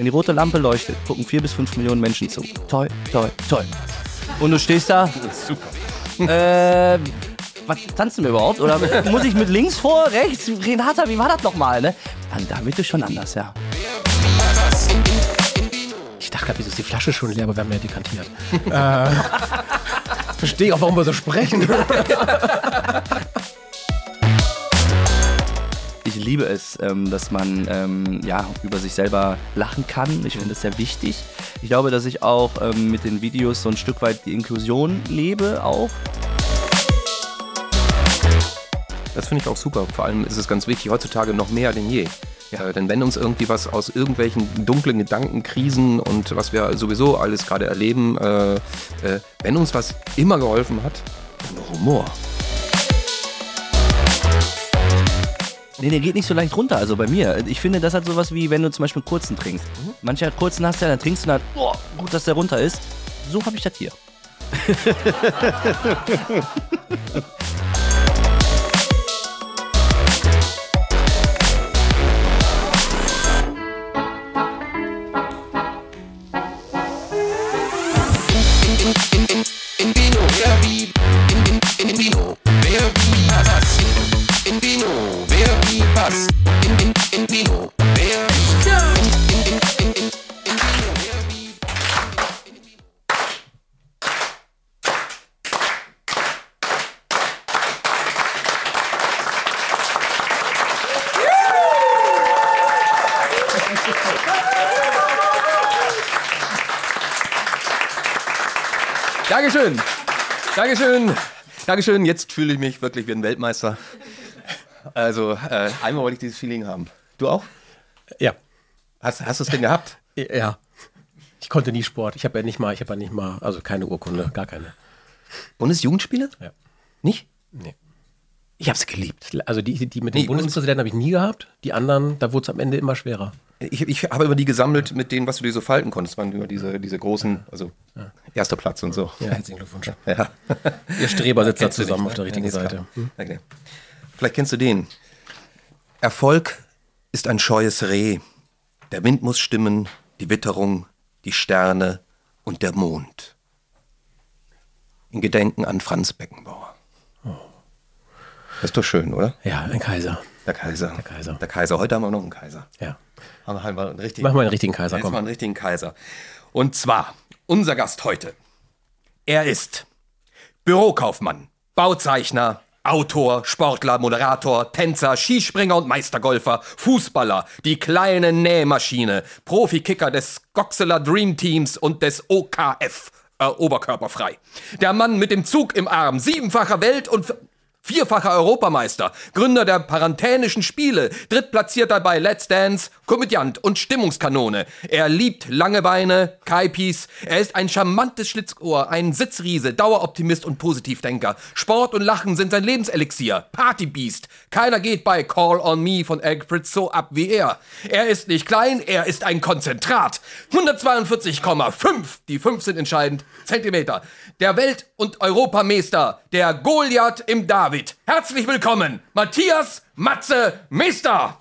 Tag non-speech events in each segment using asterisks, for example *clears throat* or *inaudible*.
Wenn die rote Lampe leuchtet, gucken vier bis fünf Millionen Menschen zu. Toll, toll, toll. Und du stehst da. *laughs* Super. Äh, was tanzen wir überhaupt? Oder muss ich mit links vor, rechts? Renata, wie war das nochmal, ne? Dann, da wird es schon anders, ja. Ich dachte gerade, wieso ist die Flasche schon leer, aber wir haben ja dekantiert. äh, *laughs* verstehe auch, warum wir so sprechen. *laughs* liebe es, ähm, dass man ähm, ja, über sich selber lachen kann. Ich finde das sehr wichtig. Ich glaube, dass ich auch ähm, mit den Videos so ein Stück weit die Inklusion lebe auch. Das finde ich auch super. Vor allem ist es ganz wichtig, heutzutage noch mehr denn je. Ja. Äh, denn wenn uns irgendwie was aus irgendwelchen dunklen Gedanken, Krisen und was wir sowieso alles gerade erleben, äh, äh, wenn uns was immer geholfen hat, dann Humor. Nee, der geht nicht so leicht runter, also bei mir. Ich finde, das hat sowas wie, wenn du zum Beispiel einen kurzen trinkst. Manche kurzen hast du ja, dann trinkst du dann, oh, gut, dass der runter ist. So habe ich das hier. *laughs* Dankeschön. Dankeschön. Dankeschön. Jetzt fühle ich mich wirklich wie ein Weltmeister. Also, äh, einmal wollte ich dieses Feeling haben. Du auch? Ja. Hast, hast du es denn gehabt? Ja. Ich konnte nie Sport. Ich habe ja nicht mal, ich habe ja nicht mal, also keine Urkunde, gar keine. Bundesjugendspiele? Ja. Nicht? Nee. Ich habe es geliebt. Also die, die mit dem Nee, Bundespräsidenten habe ich nie gehabt. Die anderen, da wurde es am Ende immer schwerer. Ich, ich habe immer die gesammelt mit denen, was du dir so falten konntest. Das waren immer diese, diese großen, also erster Platz und so. Ja, herzlichen Glückwunsch. *laughs* Ja. Ihr Streber sitzt da zusammen nicht, auf der ne? richtigen Ja, Seite. klar. Okay. Vielleicht kennst du den. Erfolg ist ein scheues Reh. Der Wind muss stimmen, die Witterung, die Sterne und der Mond. In Gedenken an Franz Beckenbauer. Das ist doch schön, oder? Ja, ein Kaiser. Der Kaiser. Der Kaiser. Der Kaiser. Heute haben wir noch einen Kaiser. Ja. Haben wir einen richtigen, Mach mal einen richtigen Kaiser, Jetzt komm. mal einen richtigen Kaiser. Und zwar, unser Gast heute. Er ist Bürokaufmann, Bauzeichner, Autor, Sportler, Moderator, Tänzer, Skispringer und Meistergolfer, Fußballer, die kleine Nähmaschine, Profikicker des Goxeler Dream Teams und des OKF, äh, oberkörperfrei. Der Mann mit dem Zug im Arm, siebenfacher Welt- und Vierfacher Europameister, Gründer der Parantänischen Spiele, Drittplatzierter bei Let's Dance, Komödiant und Stimmungskanone. Er liebt lange Beine, Kaipis. Er ist ein charmantes Schlitzohr, ein Sitzriese, Daueroptimist und Positivdenker. Sport und Lachen sind sein Lebenselixier. Partybeast. Keiner geht bei Call on Me von Pritz so ab wie er. Er ist nicht klein, er ist ein Konzentrat. 142,5, die 5 sind entscheidend, Zentimeter. Der Welt- und Europameister, der Goliath im David. Herzlich willkommen, Matthias Matze Meister.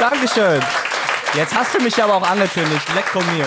Dankeschön. Jetzt hast du mich aber auch angekündigt. Lecco mio.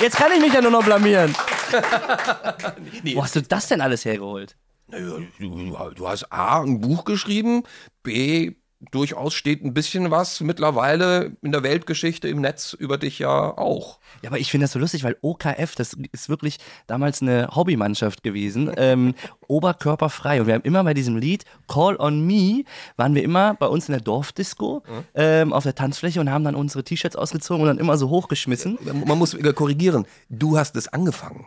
Jetzt kann ich mich ja nur noch blamieren. *laughs* Wo hast du das denn alles hergeholt? Naja, du, du hast A, ein Buch geschrieben, B, durchaus steht ein bisschen was mittlerweile in der Weltgeschichte im Netz über dich ja auch. Ja, aber ich finde das so lustig, weil OKF, das ist wirklich damals eine Hobbymannschaft gewesen, ähm, *laughs* oberkörperfrei. Und wir haben immer bei diesem Lied Call on Me, waren wir immer bei uns in der Dorfdisco ähm, auf der Tanzfläche und haben dann unsere T-Shirts ausgezogen und dann immer so hochgeschmissen. Man muss wieder korrigieren, du hast es angefangen.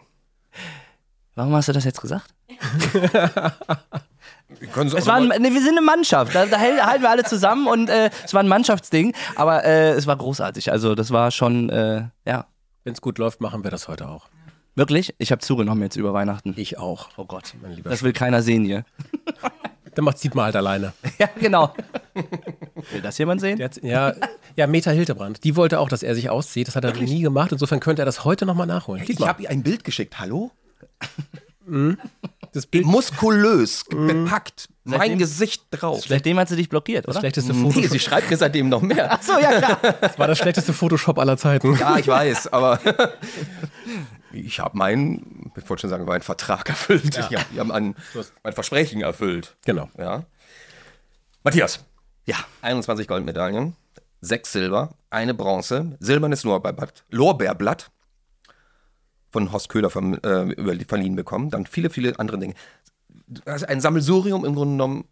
Warum hast du das jetzt gesagt? *laughs* Es war ein, nee, wir sind eine Mannschaft, da, da halten wir alle zusammen und äh, es war ein Mannschaftsding, aber äh, es war großartig. Also das war schon, äh, ja, Wenn es gut läuft, machen wir das heute auch. wirklich. Ich habe zugenommen jetzt über Weihnachten. Ich auch. Oh Gott, Mein lieber das will keiner sehen hier. Dann macht Dietmar halt alleine. *laughs* Ja, genau. Will das jemand sehen? Hat, ja, ja, Meta Hildebrand. Die wollte auch, dass er sich auszieht. Das hat er nie gemacht. Insofern könnte er das heute nochmal nachholen. ich habe ihr ein Bild geschickt, hallo? Das Bild, Muskulös, bepackt, mein Seitdem- Gesicht drauf. Seitdem hat sie dich blockiert, Das oder? schlechteste Nee, Foto sie schreibt mir seitdem noch mehr. *laughs* So, ja, klar. das war das schlechteste Photoshop aller Zeiten. Ja, ich weiß, aber *laughs* ich habe meinen, ich wollte schon sagen, meinen Vertrag erfüllt. Ja. wir haben ein, mein Versprechen erfüllt. Genau. Ja. Matthias, Ja. 21 Goldmedaillen, 6 Silber, eine Bronze, silbernes Lorbeerblatt, Lorbeerblatt von Horst Köhler vom, äh, verliehen bekommen, dann viele, viele andere Dinge. Also ein Sammelsurium im Grunde genommen.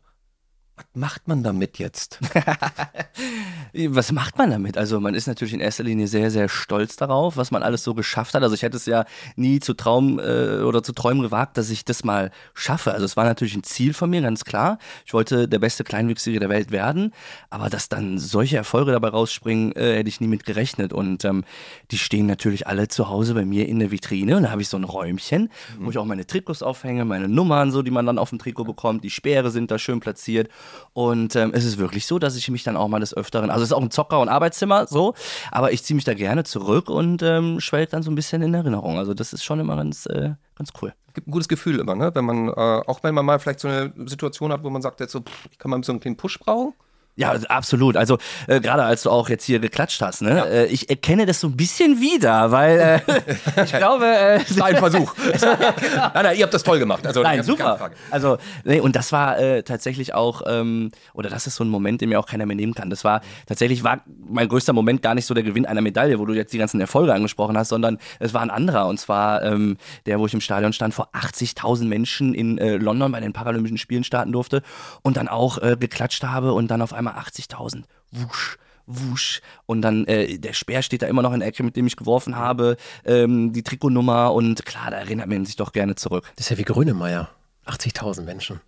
Was macht man damit jetzt? *laughs* Was macht man damit? Also man ist natürlich in erster Linie sehr, sehr stolz darauf, was man alles so geschafft hat. Also ich hätte es ja nie zu Traum äh, oder zu träumen gewagt, dass ich das mal schaffe. Also es war natürlich ein Ziel von mir, ganz klar. Ich wollte der beste Kleinwüchsige der Welt werden, aber dass dann solche Erfolge dabei rausspringen, äh, hätte ich nie mit gerechnet. Und ähm, die stehen natürlich alle zu Hause bei mir in der Vitrine und da habe ich so ein Räumchen, wo ich auch meine Trikots aufhänge, meine Nummern, so die man dann auf dem Trikot bekommt. Die Speere sind da schön platziert und ähm, es ist wirklich so, dass ich mich dann auch mal des Öfteren, also es ist auch ein Zocker- und Arbeitszimmer, so, aber ich ziehe mich da gerne zurück und ähm, schwelg dann so ein bisschen in Erinnerung. Also das ist schon immer ganz, äh, ganz cool. gibt ein gutes Gefühl immer, ne? Wenn man, äh, auch wenn man mal vielleicht so eine Situation hat, wo man sagt, jetzt so, pff, ich kann mal so einen kleinen Push brauchen. Ja, absolut. Also äh, gerade als du auch jetzt hier geklatscht hast, ne? Äh, ich erkenne das so ein bisschen wieder, weil äh, *laughs* ich glaube, äh, Das war ein Versuch. *laughs* nein, nein, ihr habt das toll gemacht. Also, Nein, super. Frage. Also, nee, und das war äh, tatsächlich auch, ähm, oder das ist so ein Moment, den mir auch keiner mehr nehmen kann. Das war tatsächlich war mein größter Moment gar nicht so der Gewinn einer Medaille, wo du jetzt die ganzen Erfolge angesprochen hast, sondern es war ein anderer. Und zwar ähm, der, wo ich im Stadion stand, vor 80.000 Menschen in äh, London bei den Paralympischen Spielen starten durfte und dann auch äh, geklatscht habe und dann auf einmal 80.000. Wusch wusch und dann äh, der Speer steht da immer noch in der Ecke, mit dem ich geworfen habe, ähm, die Trikotnummer und klar, da erinnert man sich doch gerne zurück. Das ist ja wie Grönemeyer. 80.000 Menschen.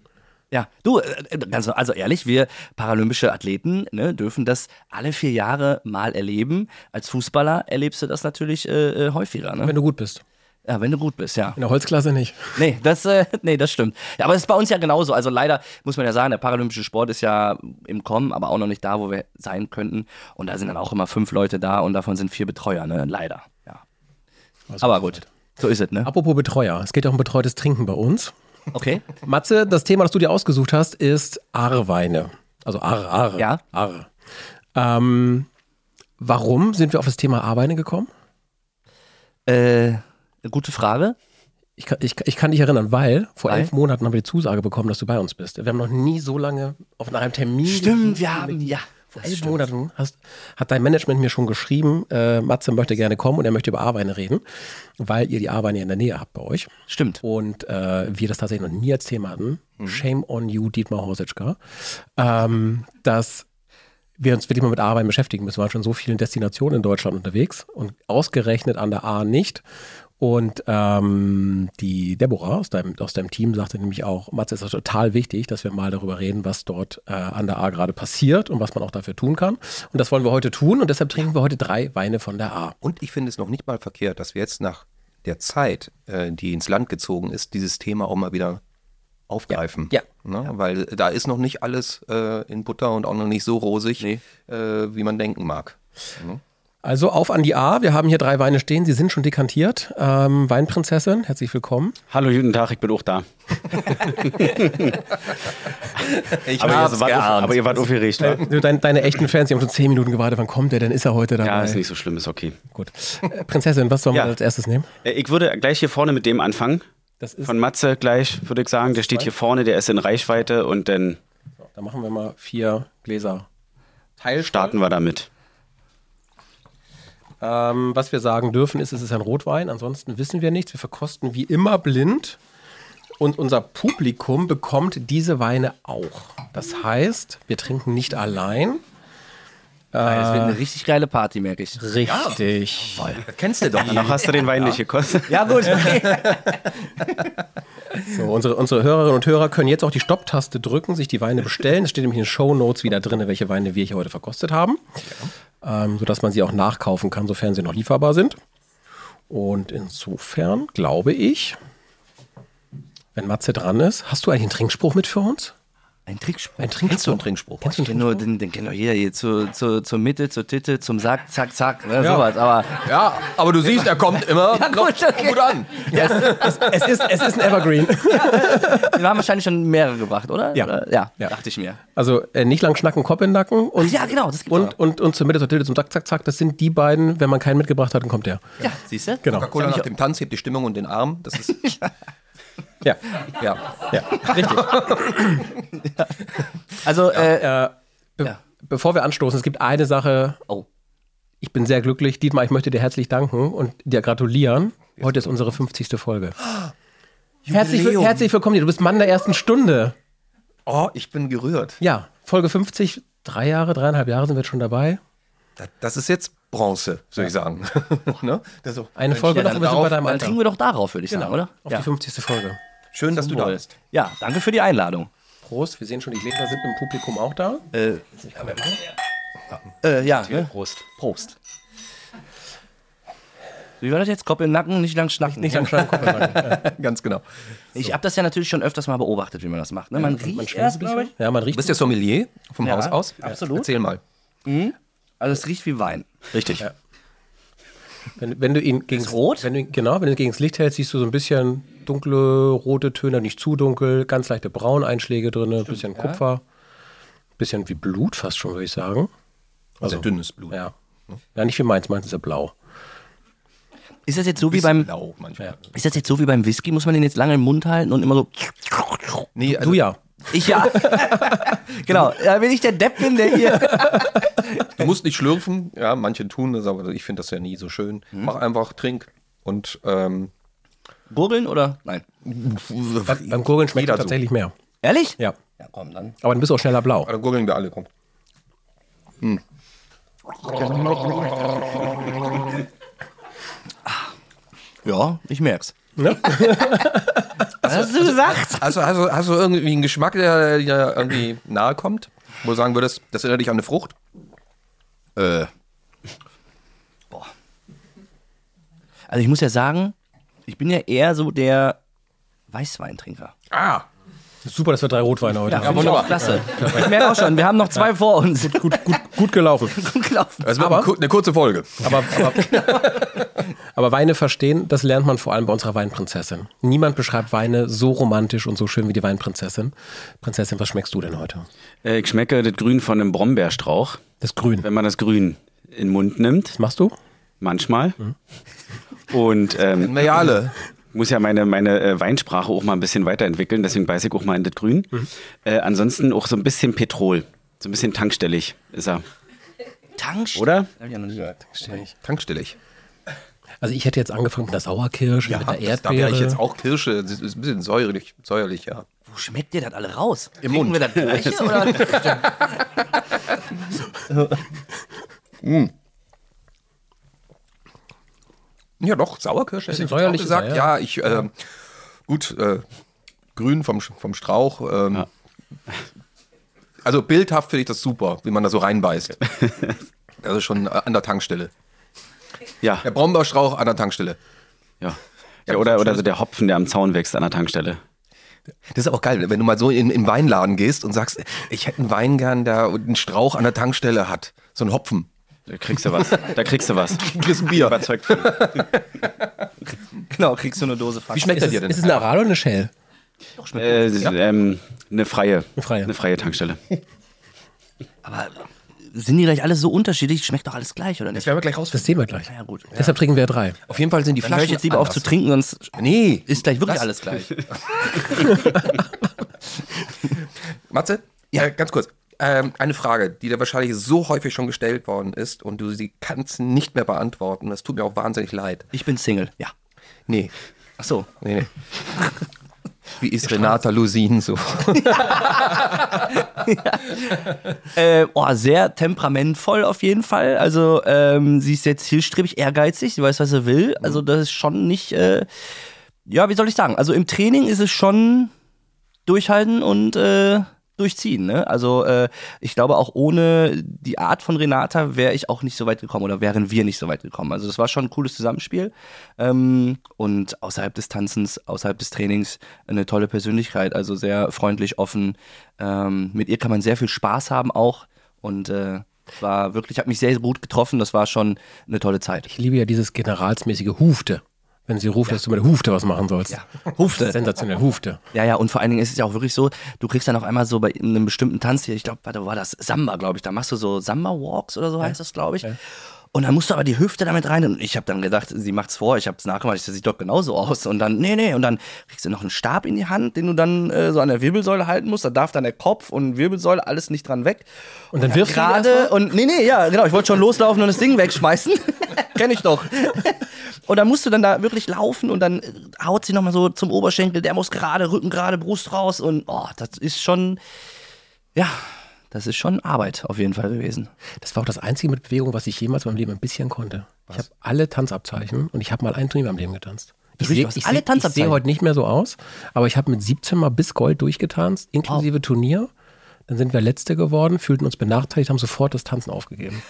Ja, du, ganz, also ehrlich, wir paralympische Athleten ne, dürfen das alle vier Jahre mal erleben. Als Fußballer erlebst du das natürlich äh, äh, häufiger. Ne? Wenn du gut bist. Ja, wenn du gut bist, ja. In der Holzklasse nicht. Nee, das, äh, nee, das stimmt. Ja, aber es ist bei uns ja genauso. Also leider muss man ja sagen, der paralympische Sport ist ja im Kommen, aber auch noch nicht da, wo wir sein könnten. Und da sind dann auch immer fünf Leute da und davon sind vier Betreuer, ne? Leider. Ja. Also Aber gut. So ist es, ne? Apropos Betreuer. Es geht auch um betreutes Trinken bei uns. Okay. Matze, das Thema, das du dir ausgesucht hast, ist Aarweine. Also Aare, Aare. Ja. Aare. Ähm, warum sind wir auf das Thema Aarweine gekommen? Äh, gute Frage. Ich kann, ich, ich kann dich erinnern, weil vor Weil? elf Monaten haben wir die Zusage bekommen, dass du bei uns bist. Wir haben noch nie so lange auf einem Termin. Stimmt, wir haben, ja. Vor elf Monaten hast, hat dein Management mir schon geschrieben, äh, Matze möchte gerne kommen und er möchte über Aarweine reden, weil ihr die Aarweine in der Nähe habt bei euch. Stimmt. Und äh, wir das tatsächlich noch nie als Thema hatten. Shame on you, Dietmar Horsitschka. Ähm, dass wir uns wirklich mal mit Aarwein beschäftigen müssen. Wir waren schon so vielen Destinationen in Deutschland unterwegs und ausgerechnet an der A nicht. Und ähm, die Deborah aus deinem, aus deinem Team sagte nämlich auch, Matze, es ist total wichtig, dass wir mal darüber reden, was dort äh, an der A gerade passiert und was man auch dafür tun kann. Und das wollen wir heute tun und deshalb trinken wir heute drei Weine von der A. Und ich finde es noch nicht mal verkehrt, dass wir jetzt nach der Zeit, äh, die ins Land gezogen ist, dieses Thema auch mal wieder aufgreifen. Ja. Ne? Weil da ist noch nicht alles äh, in Butter und auch noch nicht so rosig, Nee. äh, wie man denken mag. Also auf an die A. Wir haben hier drei Weine stehen. Sie sind schon dekantiert. Ähm, Weinprinzessin, herzlich willkommen. Hallo, guten Tag, ich bin auch da. *laughs* Ich Aber, hab's ihr, wart, geahnt. aber ihr wart aufgeregt, wa? Deine, deine echten Fans, die haben schon zehn Minuten gewartet. Wann kommt der? Dann ist er heute dabei. Ja, ist nicht so schlimm, ist okay. Gut. Äh, Prinzessin, was sollen Ja. wir als erstes nehmen? Äh, Ich würde gleich hier vorne mit dem anfangen. Das ist, Von Matze gleich, würde ich sagen. Der steht hier vorne, der ist in Reichweite und dann da machen wir mal vier Gläser. starten wir damit. Ähm, was wir sagen dürfen, ist, es ist ein Rotwein. Ansonsten wissen wir nichts. Wir verkosten wie immer blind. Und unser Publikum bekommt diese Weine auch. Das heißt, wir trinken nicht allein. Das wird eine richtig geile Party, merke ich. Richtig. Das kennst du doch. Noch hast du den Wein nicht gekostet. *laughs* Ja, gut. So, unsere, unsere Hörerinnen und Hörer können jetzt auch die Stopptaste drücken, sich die Weine bestellen. Es steht nämlich in den Show Notes wieder drin, welche Weine wir hier heute verkostet haben. Ähm, sodass man sie auch nachkaufen kann, sofern sie noch lieferbar sind. Und insofern glaube ich, wenn Matze dran ist, hast du eigentlich einen Trinkspruch mit für uns? Ein Trickspruch. Ein Kennst du Trinkspruch. einen Trinkspruch? Kennst du kenn nur, den, den kennt doch jeder hier zur, zur, zur Mitte, zur Titte, zum Sack, zack, zack, ne, sowas. Aber Ja, aber du siehst, er kommt immer Ja, gut, okay. gut an. Es ist, es ist ein Evergreen. wir haben wahrscheinlich schon mehrere gebracht, oder? Ja. Oder? ja, Ja. dachte ich mir. Also äh, nicht lang schnacken, Kopf in den Nacken und, Ja, genau, das gibt's und, und, und zur Mitte, zur Titte, zum Zack, Zack, Zack. Das sind die beiden, wenn man keinen mitgebracht hat, dann kommt der. Ja, siehst du? Genau. Coca-Cola nach dem Tanz hebt die Stimmung und den Arm. Das ist, *laughs* *laughs* Ja, ja. ja, richtig. Also, äh, Äh, be Ja. Bevor wir anstoßen, es gibt eine Sache, oh. ich bin sehr glücklich. Dietmar, ich möchte dir herzlich danken und dir gratulieren. Heute ist unsere 50. Folge. Herzlich, herzlich willkommen. Du bist Mann der ersten Stunde. Oh, ich bin gerührt. Ja, Folge 50, drei Jahre, dreieinhalb Jahre sind wir jetzt schon dabei. Das- Das ist jetzt Bronze, soll ich sagen. *laughs* ne? so. Eine Folge Ja, noch wir sind bei deinem dann Alter. trinken wir doch darauf, würde ich sagen, oder? Auf Ja. die 50. Folge. Schön, dass du da bist. Ja, danke für die Einladung. Prost, wir sehen schon, die Gläser sind im Publikum auch da. Äh, äh, ja, ne? Prost. Prost. Wie war das jetzt? Kopf in den Nacken, nicht lang schnacken. Nicht lang schneiden, Kopf in den Nacken. Ganz genau. Ich habe das ja natürlich schon öfters mal beobachtet, wie man das macht. Ne? Man riecht erst, glaube ich. Ja, man Du riecht. bist ja Sommelier vom Ja, Haus aus. absolut. Erzähl mal. Also es riecht wie Wein. Richtig. Wenn, wenn du ihn gegen rot? Wenn du, genau, wenn du ihn gegen das Licht hältst, siehst du so ein bisschen dunkle rote Töne, nicht zu dunkel, ganz leichte Brauneinschläge drin, ein bisschen Kupfer, bisschen wie Blut fast schon, würde ich sagen. Also dünnes Blut. Ja. Ja, nicht wie meins, meins ist ja blau. Ist das jetzt so wie beim blau manchmal. Ist das jetzt so wie beim Whisky? Muss man den jetzt lange im Mund halten und immer so. Nee, also, Du ja. Ich ja. *laughs* genau. Wenn ich der Depp bin, der hier. du musst nicht schlürfen. Ja, manche tun das, aber ich finde das ja nie so schön. Mach einfach, trink und ähm, Gurgeln oder? Nein. Beim Gurgeln schmeckt Jeder so. tatsächlich mehr. Ehrlich? Ja. Ja, komm, dann. Aber dann bist du auch schneller blau. dann gurgeln wir alle. Komm. Ja, ich merk's. Ne? *laughs* Was hast du gesagt? Also, also hast du irgendwie einen Geschmack, der dir irgendwie nahe kommt? Wo du sagen würdest, das erinnert dich an eine Frucht? Äh. Boah. Also ich muss ja sagen, ich bin ja eher so der Weißweintrinker. Ah, Super, dass wir drei Rotweine heute Ja, haben. ich auch klasse. Ich merke auch schon, wir haben noch zwei vor uns. Gut, gut, gut gelaufen. *laughs* Gut gelaufen. das wird Aber- eine kur- eine kurze Folge. Aber, aber, *laughs* aber Weine verstehen, das lernt man vor allem bei unserer Weinprinzessin. Niemand beschreibt Weine so romantisch und so schön wie die Weinprinzessin. Prinzessin, was schmeckst du denn heute? Äh, ich schmecke das Grün von einem Brombeerstrauch, Das Grün. wenn man das Grün in den Mund nimmt, Was machst du? manchmal. Und ähm, Na ja, alle. Muss ja meine, meine äh, Weinsprache auch mal ein bisschen weiterentwickeln, deswegen beiße ich auch mal in das Grün. Äh, ansonsten auch so ein bisschen Petrol, so ein bisschen tankstellig ist er, Tankstelle. oder? Hab ich ja noch nie gehört. Tankstellig. Also ich hätte jetzt angefangen mit der Sauerkirsche, mit der das- da Erdbeere. wäre ich jetzt auch Kirsche. Das ist ein bisschen säuerlich, säuerlich ja. Wo schmeckt dir das alle raus? Im Mund. wir das gleiche? Oder? *laughs* Ja, doch, Sauerkirsche. Bisschen ich säuerlich gesagt. ist er, ja. ich, äh, gut, äh, grün vom, vom Strauch. Ähm, Also bildhaft finde ich das super, wie man da so reinbeißt. Ist *laughs* schon äh, an der Tankstelle. Ja, Der Brombeerstrauch an der Tankstelle. ja. ja oder, oder so der Hopfen, der am Zaun wächst an der Tankstelle. Das ist auch geil, wenn du mal so in, in Weinladen gehst und sagst, ich hätte einen Wein gern, der einen Strauch an der Tankstelle hat. So ein Hopfen. Da kriegst du was. Da kriegst du was. *laughs* Du kriegst ein Bier. Überzeugt von. *laughs* genau, kriegst du eine Dose Wie Fax. schmeckt ist, er es, dir denn? ist es eine Aral oder eine Shell? Äh, ähm, eine freie. Eine freie. Eine freie Tankstelle. *laughs* Aber sind die gleich alle so unterschiedlich? Schmeckt doch alles gleich, oder das nicht? werden wir gleich raus. Das sehen wir gleich. Ja, gut. Deshalb trinken wir drei. Auf jeden Fall sind die Dann höre Flaschen ich jetzt lieber auf anders. zu trinken, sonst Nee, ist gleich wirklich Lass- alles gleich. Matze, ja. ganz kurz. Ähm, eine Frage, die dir wahrscheinlich so häufig schon gestellt worden ist und du sie kannst nicht mehr beantworten. Das tut mir auch wahnsinnig leid. Ich bin Single, ja. Nee, Ach so. nee, nee. *laughs* Wie ist Renata Lusin so? *laughs* *laughs* Äh, oh, sehr temperamentvoll auf jeden Fall. Also ähm, sie ist sehr zielstrebig, ehrgeizig, sie weiß, was sie will. Also das ist schon nicht, äh, ja, wie soll ich sagen? Also im Training ist es schon durchhalten und äh, durchziehen. Ne? Also äh, ich glaube, auch ohne die Art von Renata wäre ich auch nicht so weit gekommen oder wären wir nicht so weit gekommen. Also das war schon ein cooles Zusammenspiel ähm, und außerhalb des Tanzens, außerhalb des Trainings eine tolle Persönlichkeit, also sehr freundlich, offen. Ähm, mit ihr kann man sehr viel Spaß haben auch und äh, war wirklich, hat mich sehr gut getroffen. Das war schon eine tolle Zeit. Ich liebe ja dieses generalsmäßige Hufte. Wenn sie ruft, dass du mit der Hufte was machen sollst. Ja. *laughs* Hufte. Sensationell, Hufte. Ja, ja, und vor allen Dingen ist es ja auch wirklich so, du kriegst dann auf einmal so bei einem bestimmten Tanz hier, ich glaube, warte, war das? Samba, glaube ich, da machst du so Samba-Walks oder so heißt das, glaube ich. Und dann musst du aber die Hüfte damit rein. Und ich habe dann gedacht, sie macht's vor. Ich habe es nachgemacht. Das sieht doch genauso aus. Und dann, nee, nee. Und dann kriegst du noch einen Stab in die Hand, den du dann äh, so an der Wirbelsäule halten musst. Da darf dann der Kopf und Wirbelsäule alles nicht dran weg. Und dann wirfst du gerade und nee, nee, ja, genau. Ich wollte schon loslaufen und das Ding wegschmeißen. *laughs* Kenn ich doch. und dann musst du dann da wirklich laufen und dann äh, haut sie noch mal so zum Oberschenkel. Der muss gerade, Rücken gerade, Brust raus. Und oh, das ist schon, ja, das ist schon Arbeit auf jeden Fall gewesen. Das war auch das einzige mit Bewegung, was ich jemals in meinem Leben ein bisschen konnte. Ich habe alle Tanzabzeichen und ich habe mal ein Turnier meinem Leben getanzt. Ich sehe seh, heute nicht mehr so aus, aber ich habe mit 17 mal bis Gold durchgetanzt, inklusive Turnier. Dann sind wir Letzte geworden, fühlten uns benachteiligt, haben sofort das Tanzen aufgegeben.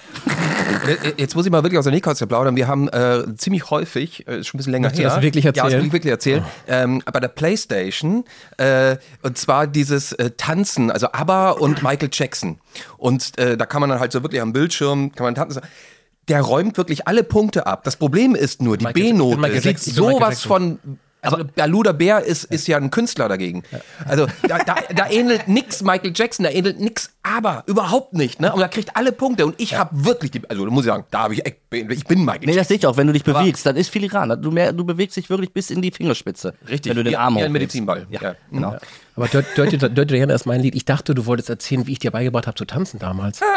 Äh, Jetzt muss ich mal wirklich aus der Nähkatze plaudern. Wir haben äh, ziemlich häufig, äh, ist schon ein bisschen länger Möchtest du her. das wirklich Ja, das erzählen? will ich wirklich erzählen. Ähm, bei der Playstation, äh, und zwar dieses äh, Tanzen, also ABBA und Michael Jackson. Und äh, da kann man dann halt so wirklich am Bildschirm, kann man tanzen. Der räumt wirklich alle Punkte ab. Das Problem ist nur, die B-Note sieht sowas von... Also Aluda Bär ist, ist ja ein Künstler dagegen. Also da, da, da ähnelt nix Michael Jackson, da ähnelt nix, aber überhaupt nicht. Ne? Und er kriegt alle Punkte. Und ich habe wirklich, die, also da muss ich sagen, da habe ich, echt- ich bin Michael Nee, das sehe ich auch, wenn du dich Aber- bewegst, dann ist filigran. Du, mehr, du bewegst dich wirklich bis in die Fingerspitze. Richtig, Wenn du den Arm hochhebst. Medizinball. Ja, Ja. genau. Aber Dirty, Diana ist mein Lied. Ich dachte, du wolltest erzählen, wie ich dir beigebracht habe zu tanzen damals. *laughs*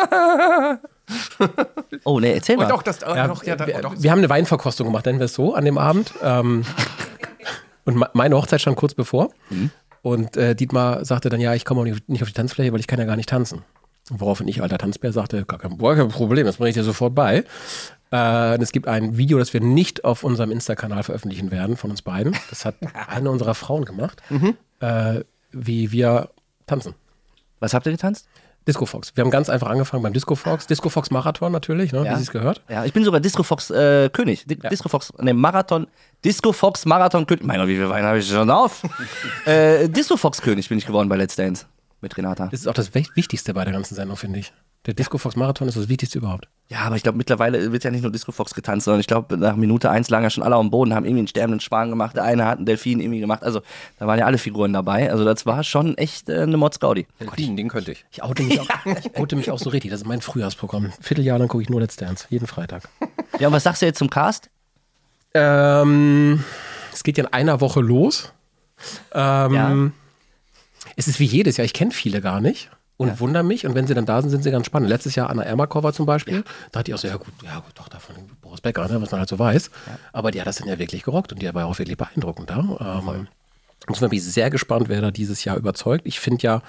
Oh, nee, erzähl mal. Und auch das, Ja, doch, ja, da, wir, doch. wir haben eine Weinverkostung gemacht, nennen wir es so, an dem Abend. Ähm, *laughs* und me- meine Hochzeit stand kurz bevor. Und äh, Dietmar sagte dann, ja, ich komme auch nicht, auf die Tanzfläche, weil ich kann ja gar nicht tanzen. Woraufhin ich, alter Tanzbär, sagte, gar kein, gar kein Problem, das bringe ich dir sofort bei. Äh, und es gibt ein Video, das wir nicht auf unserem Insta-Kanal veröffentlichen werden, von uns beiden. Das hat *laughs* eine unserer Frauen gemacht, äh, wie wir tanzen. Was habt ihr getanzt? Disco Fox. Wir haben ganz einfach angefangen beim Disco Fox. Disco Fox Marathon natürlich, ne, wie Sie es gehört. Ja, ich bin sogar Disco Fox äh, König. Di Disco Fox, ne, Marathon, Disco Fox Marathon König. Mein Gott, wie viel Wein habe ich schon auf? *laughs* äh, Disco Fox König bin ich geworden bei Let's Dance mit Renata. Das ist auch das Wich- Wichtigste bei der ganzen Sendung, finde ich. Der Disco Fox Marathon ist das Wichtigste überhaupt. Ja, aber ich glaube, mittlerweile wird ja nicht nur Disco Fox getanzt, sondern ich glaube, nach Minute eins lagen ja schon alle am Boden, haben irgendwie einen sterbenden Schwan gemacht. Der eine hat einen Delfin irgendwie gemacht. Also, da waren ja alle Figuren dabei. Also, das war schon echt äh, eine Mods-Gaudi. Delfin, den könnte ich. Ich oute mich, *laughs* auch, ich oute mich auch so richtig. Das ist mein Frühjahrsprogramm. Vierteljahr lang gucke ich nur Let's Dance. Jeden Freitag. Ja, und was sagst du jetzt zum Cast? Ähm, es geht ja in einer Woche los. Ähm, Ja. Es ist wie jedes Jahr. Ich kenne viele gar nicht und wundere mich. Und wenn sie dann da sind, sind sie ganz spannend. Letztes Jahr Anna Ermakova zum Beispiel. Da hatte ich auch so, ja gut, ja gut, doch davon Boris Becker, ne, was man halt so weiß. Aber die hat das dann ja wirklich gerockt und die war auch wirklich beeindruckend da. Ähm, insofern bin ich sehr gespannt, wer da dieses Jahr überzeugt. Ich finde ja,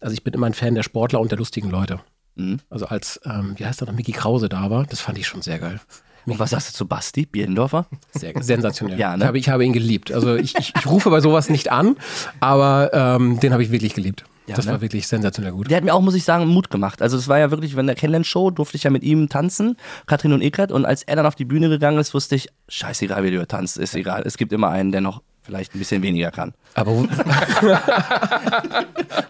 also ich bin immer ein Fan der Sportler und der lustigen Leute. Also als, ähm, wie heißt er noch, Mickey Krause da war, das fand ich schon sehr geil. Und was sagst du zu Basti Bielendorfer? Sehr sensationell. *laughs* Ja, ne? ich, habe, ich habe ihn geliebt. Also ich, ich, ich rufe bei sowas nicht an, aber ähm, den habe ich wirklich geliebt. Ja, das ne? war wirklich sensationell gut. Der hat mir auch, muss ich sagen, Mut gemacht. Also es war ja wirklich, wenn der Kennenlern-Show, durfte ich ja mit ihm tanzen, Katrin und Eckert. Und als er dann auf die Bühne gegangen ist, wusste ich, scheißegal, wie du tanzt, ist egal. Es gibt immer einen, der noch vielleicht ein bisschen weniger kann. Aber *laughs*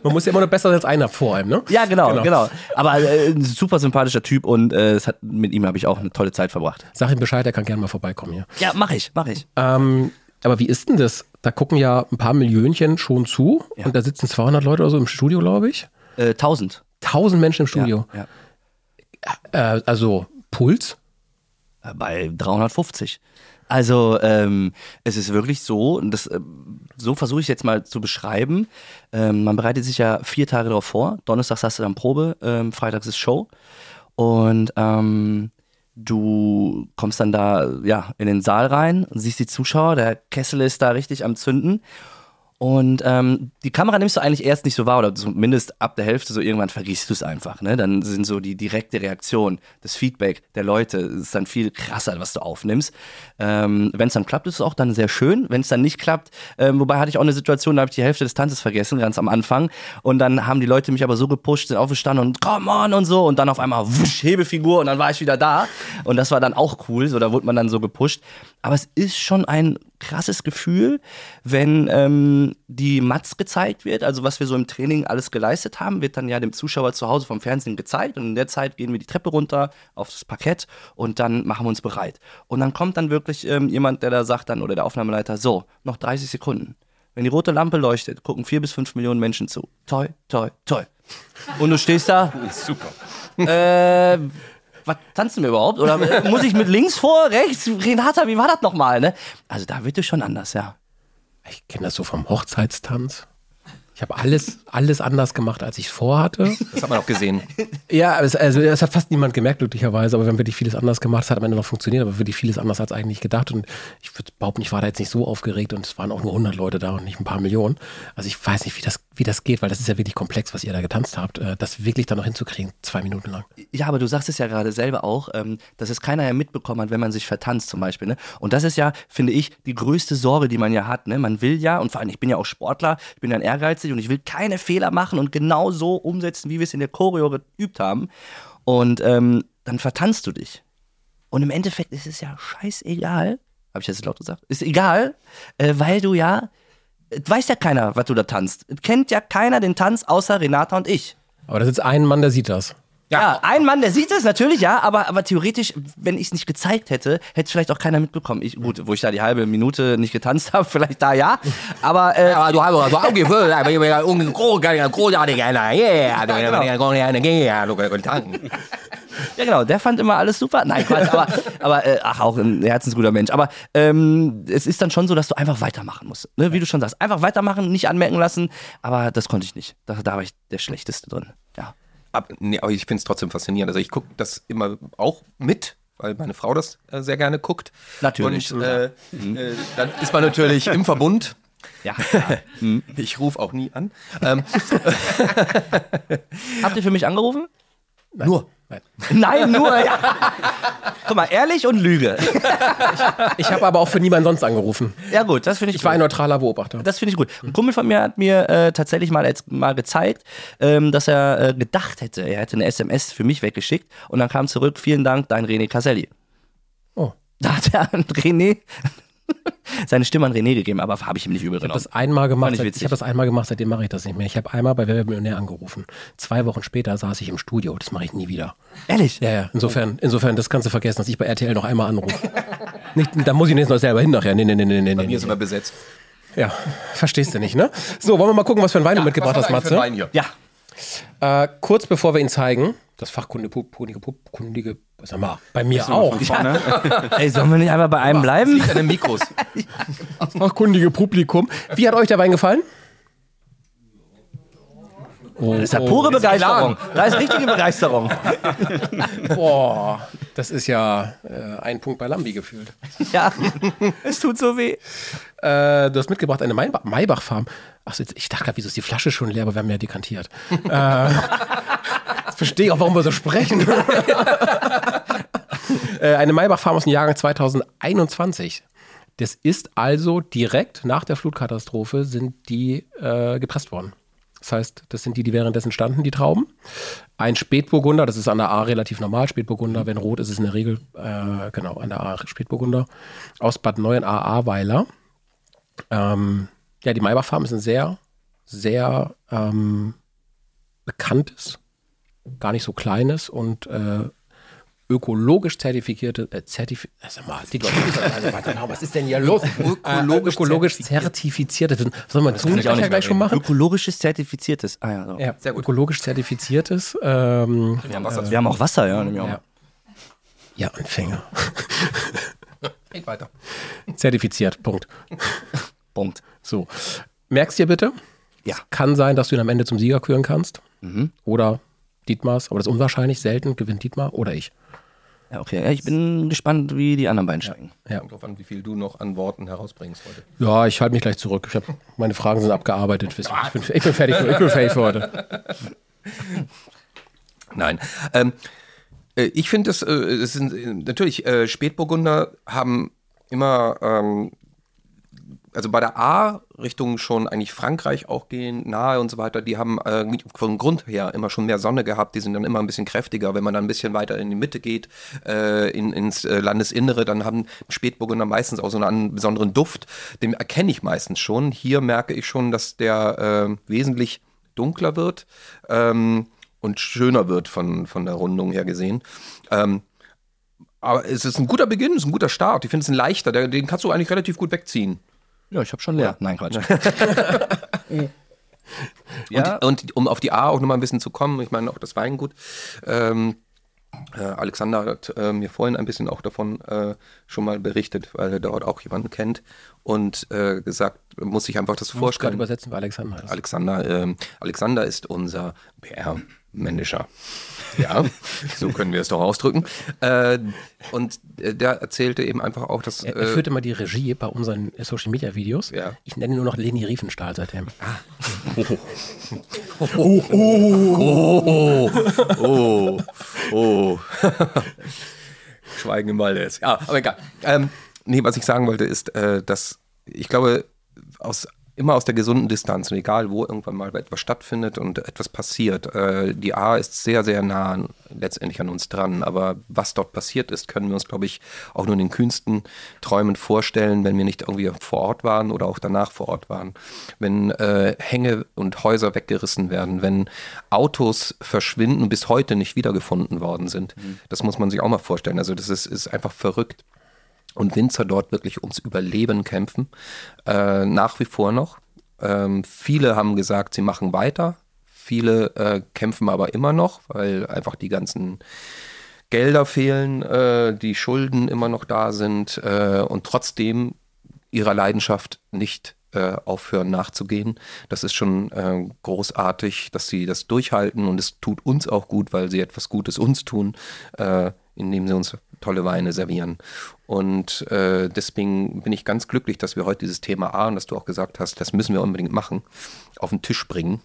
man muss ja immer noch besser als einer vor einem, ne? Ja, genau, genau. Aber äh, ein super sympathischer Typ und äh, es hat, mit ihm habe ich auch eine tolle Zeit verbracht. Sag ihm Bescheid, er kann gerne mal vorbeikommen hier. Ja, mach ich, mach ich. Ähm, aber wie ist denn das? Da gucken ja ein paar Millionchen schon zu und da sitzen 200 Leute oder so im Studio, glaube ich. Äh, 1000. 1000 Menschen im Studio. Ja, Äh, also Puls? ja. Äh, Bei 350. Also ähm, es ist wirklich so, das, äh, so versuche ich jetzt mal zu beschreiben. Ähm, man bereitet sich ja vier Tage darauf vor. Donnerstags hast du dann Probe, ähm, freitags ist Show. Und ähm, du kommst dann da ja in den Saal rein siehst die Zuschauer, der Kessel ist da richtig am Zünden. Und ähm, die Kamera nimmst du eigentlich erst nicht so wahr oder zumindest ab der Hälfte so irgendwann vergisst du es einfach. Ne? Dann sind so die direkte Reaktion, das Feedback der Leute ist dann viel krasser, was du aufnimmst. Ähm, Wenn es dann klappt, ist es auch dann sehr schön. Wenn es dann nicht klappt, ähm, wobei hatte ich auch eine Situation, da habe ich die Hälfte des Tanzes vergessen, ganz am Anfang. Und dann haben die Leute mich aber so gepusht, sind aufgestanden und come on und so. Und dann auf einmal wusch, Hebefigur und dann war ich wieder da. Und das war dann auch cool, so da wurde man dann so gepusht. Aber es ist schon ein krasses Gefühl, wenn ähm, die Mats gezeigt wird, also was wir so im Training alles geleistet haben, wird dann ja dem Zuschauer zu Hause vom Fernsehen gezeigt und in der Zeit gehen wir die Treppe runter aufs Parkett und dann machen wir uns bereit. Und dann kommt dann wirklich ähm, jemand, der da sagt dann, oder der Aufnahmeleiter, so, noch 30 Sekunden. Wenn die rote Lampe leuchtet, gucken vier bis fünf Millionen Menschen zu. Toi, toi, toi. Und du stehst da. *laughs* Super. Äh, was tanzen wir überhaupt? Oder *laughs* muss ich mit links vor, rechts? Renata, wie war das nochmal? Ne? Also da wird es schon anders, ja. Ich kenne das so vom Hochzeitstanz. Ich habe alles, alles anders gemacht, als ich es vorhatte. Das hat man auch gesehen. Ja, aber es, also, es hat fast niemand gemerkt, glücklicherweise. Aber wir haben wirklich vieles anders gemacht. Es hat am Ende noch funktioniert, aber wirklich vieles anders als eigentlich gedacht. Und ich würde behaupten, ich war da jetzt nicht so aufgeregt und es waren auch nur 100 Leute da und nicht ein paar Millionen. Also ich weiß nicht, wie das, wie das geht, weil das ist ja wirklich komplex, was ihr da getanzt habt. Äh, Das wirklich dann noch hinzukriegen, zwei Minuten lang. Ja, aber du sagst es ja gerade selber auch, ähm, dass es keiner ja mitbekommen hat, wenn man sich vertanzt zum Beispiel. Ne? Und das ist ja, finde ich, die größte Sorge, die man ja hat. Ne? Man will ja, und vor allem, ich bin ja auch Sportler, ich bin dann ehrgeizig und ich will keine Fehler machen und genau so umsetzen, wie wir es in der Choreo geübt haben. Und ähm, dann vertanzt du dich. Und im Endeffekt ist es ja scheißegal. Habe ich jetzt laut gesagt? Ist egal, äh, weil du ja, weiß ja keiner, was du da tanzt. Kennt ja keiner den Tanz außer Renata und ich. Aber da sitzt ein Mann, der sieht das. Ja, ein Mann, der sieht es natürlich, ja, aber, aber theoretisch, wenn ich es nicht gezeigt hätte, hätte es vielleicht auch keiner mitbekommen. Ich, gut, wo ich da die halbe Minute nicht getanzt *laughs* habe, vielleicht da ja. Aber, äh, Aber du hast du auch gefühlt, aber ich bin ein großartiger einer. Yeah, du bist ein ja genau, der fand immer alles super. Nein, Quatsch, aber, aber äh, ach, auch ein herzensguter Mensch. Aber ähm, es ist dann schon so, dass du einfach weitermachen musst. Ne? Wie du schon sagst, einfach weitermachen, nicht anmerken lassen. Aber das konnte ich nicht. Da, da war ich der Schlechteste drin. Ja. Ab, nee, aber ich finde es trotzdem faszinierend. Also ich gucke das immer auch mit, weil meine Frau das äh, sehr gerne guckt. Natürlich. Und äh, äh, dann ist man natürlich im Verbund. Ja. *laughs* Ich rufe auch nie an. Ähm, *laughs* Habt ihr für mich angerufen? nur. *laughs* Nein, nur. Ja. Guck mal, ehrlich und Lüge. Ich habe aber auch für niemanden sonst angerufen. Ja gut, das finde ich Ich war ein gut. neutraler Beobachter. Das finde ich gut. Ein Kumpel von mir hat mir äh, tatsächlich mal, jetzt mal gezeigt, ähm, dass er äh, gedacht hätte, er hätte eine SMS für mich weggeschickt und dann kam zurück, vielen Dank, dein René Caselli. Oh. Da hat er an René *laughs* seine Stimme an René gegeben, aber habe ich ihm nicht übel Ich habe genommen. das einmal gemacht. Ich ich habe das einmal gemacht, seitdem mache ich das nicht mehr. Ich habe einmal bei Wer wird Millionär angerufen. Zwei Wochen später saß ich im Studio. Das mache ich nie wieder. Ehrlich? Ja, ja. Insofern, insofern, das kannst du vergessen, dass ich bei RTL noch einmal anrufe. *laughs* nicht, da muss ich jetzt noch selber hin nachher. Nee, nee, nee, nee, nee. Bei nee, mir ist nee. immer besetzt. Ja, verstehst du nicht, ne? So, wollen wir mal gucken, was für ein Wein du mitgebracht hast, Matze? für einen Wein hier? Ja. Äh, kurz bevor wir ihn zeigen, das fachkundige, kundige, sag mal, bei mir auch. *laughs* Ey, sollen wir nicht einmal bei einem bleiben? Liegt an den Mikros. *laughs* Fachkundige Publikum. Wie hat euch der Wein gefallen? Oh, Das ist ja pure Begeisterung. Da ist richtige Begeisterung. *laughs* Boah, das ist ja äh, ein Punkt bei Lambi gefühlt. Ja, es tut so weh. Äh, du hast mitgebracht eine Maybach- Maybach-Farm. Achso, ich dachte gerade, wieso ist die Flasche schon leer, aber wir haben ja dekantiert. äh, verstehe ich auch, warum wir so sprechen. *laughs* äh, eine Maybach-Farm aus dem Jahrgang 2021. Das ist also direkt nach der Flutkatastrophe sind die äh, gepresst worden. Das heißt, das sind die, die währenddessen standen, die Trauben. Ein Spätburgunder, das ist an der A relativ normal. Spätburgunder, wenn rot ist, ist in der Regel, äh, genau, an der A Spätburgunder. Aus Bad Neuen A Weiler. Ähm, ja, die Maybach Farm ist ein sehr, sehr ähm, bekanntes, gar nicht so kleines und äh, ökologisch zertifizierte, äh, zertifi äh, sag mal, die Leute, was ist denn hier los? Ökologisch, *laughs* äh, ökologisch zertifiziertes. Sollen wir das kann ich auch nicht gleich schon machen? Ökologisches Zertifiziertes. Ah ja, so. Ja, Sehr gut. ökologisch zertifiziertes. Ähm, Wir haben Wasser. Wir haben auch Wasser, ja. ja. ja, Anfänger. *laughs* Geht weiter. Zertifiziert, Punkt. *laughs* Punkt. So. Merkst dir bitte? Ja. Kann sein, dass du ihn am Ende zum Sieger küren kannst. Oder Dietmars, aber das ist unwahrscheinlich, selten gewinnt Dietmar oder ich. Ja, okay. Ja, ich bin gespannt, wie die anderen beiden steigen. Ja. Kommt drauf an, wie viel du noch an Worten herausbringst heute. Ja, ich halte mich gleich zurück. Ich hab, meine Fragen sind abgearbeitet. Ich bin, ich bin fertig. für- Ich bin fertig für heute. *laughs* Nein. Ähm, äh, ich finde, es, äh, es sind äh, natürlich äh, Spätburgunder haben immer, ähm, also bei der A Richtung schon eigentlich Frankreich auch gehen, nahe und so weiter. Die haben äh, von Grund her immer schon mehr Sonne gehabt. Die sind dann immer ein bisschen kräftiger. Wenn man dann ein bisschen weiter in die Mitte geht, äh, in, ins äh, Landesinnere, dann haben Spätburgunder meistens auch so einen besonderen Duft. Den erkenne ich meistens schon. Hier merke ich schon, dass der äh, wesentlich dunkler wird. Ähm, und schöner wird von, von der Rundung her gesehen. Ähm, aber es ist ein guter Beginn, es ist ein guter Start. Ich finde es ein leichter, den kannst du eigentlich relativ gut wegziehen. Ja, ich habe schon leer. Nein, Quatsch. *laughs* Und, und um auf die A auch nochmal ein bisschen zu kommen, ich meine auch das Weingut. Ähm, äh, Alexander hat äh, mir vorhin ein bisschen auch davon äh, schon mal berichtet, weil er dort auch jemanden kennt und äh, gesagt, muss sich einfach das Ich muss gerade vorstellen. übersetzen für Alexander. Alexander, ähm, Alexander ist unser PR-Manager. Ja, so können wir es doch ausdrücken. Äh, und äh, der erzählte eben einfach auch, dass. Er, er äh, führt immer die Regie bei unseren Social Media Videos. Ja. Ich nenne ihn nur noch Leni Riefenstahl seitdem. Oh, oh. Schweigen im Walde ist. Ja, aber egal. Ähm, nee, was ich sagen wollte, ist, äh, dass ich glaube, aus, immer aus der gesunden Distanz und egal, wo irgendwann mal etwas stattfindet und etwas passiert, äh, die A ist sehr, sehr nah an, letztendlich an uns dran. Aber was dort passiert ist, können wir uns, glaube ich, auch nur in den kühnsten Träumen vorstellen, wenn wir nicht irgendwie vor Ort waren oder auch danach vor Ort waren. Wenn äh, Hänge und Häuser weggerissen werden, wenn Autos verschwinden und bis heute nicht wiedergefunden worden sind. Das muss man sich auch mal vorstellen. Also das ist, ist einfach verrückt. Und Winzer dort wirklich ums Überleben kämpfen, äh, nach wie vor noch. Ähm, viele haben gesagt, sie machen weiter. Viele äh, kämpfen aber immer noch, weil einfach die ganzen Gelder fehlen, äh, die Schulden immer noch da sind äh, und trotzdem ihrer Leidenschaft nicht äh, aufhören nachzugehen. Das ist schon äh, großartig, dass sie das durchhalten und es tut uns auch gut, weil sie etwas Gutes uns tun, äh, indem sie uns tolle Weine servieren. Und äh, deswegen bin ich ganz glücklich, dass wir heute dieses Thema A, und dass du auch gesagt hast, das müssen wir unbedingt machen, auf den Tisch bringen.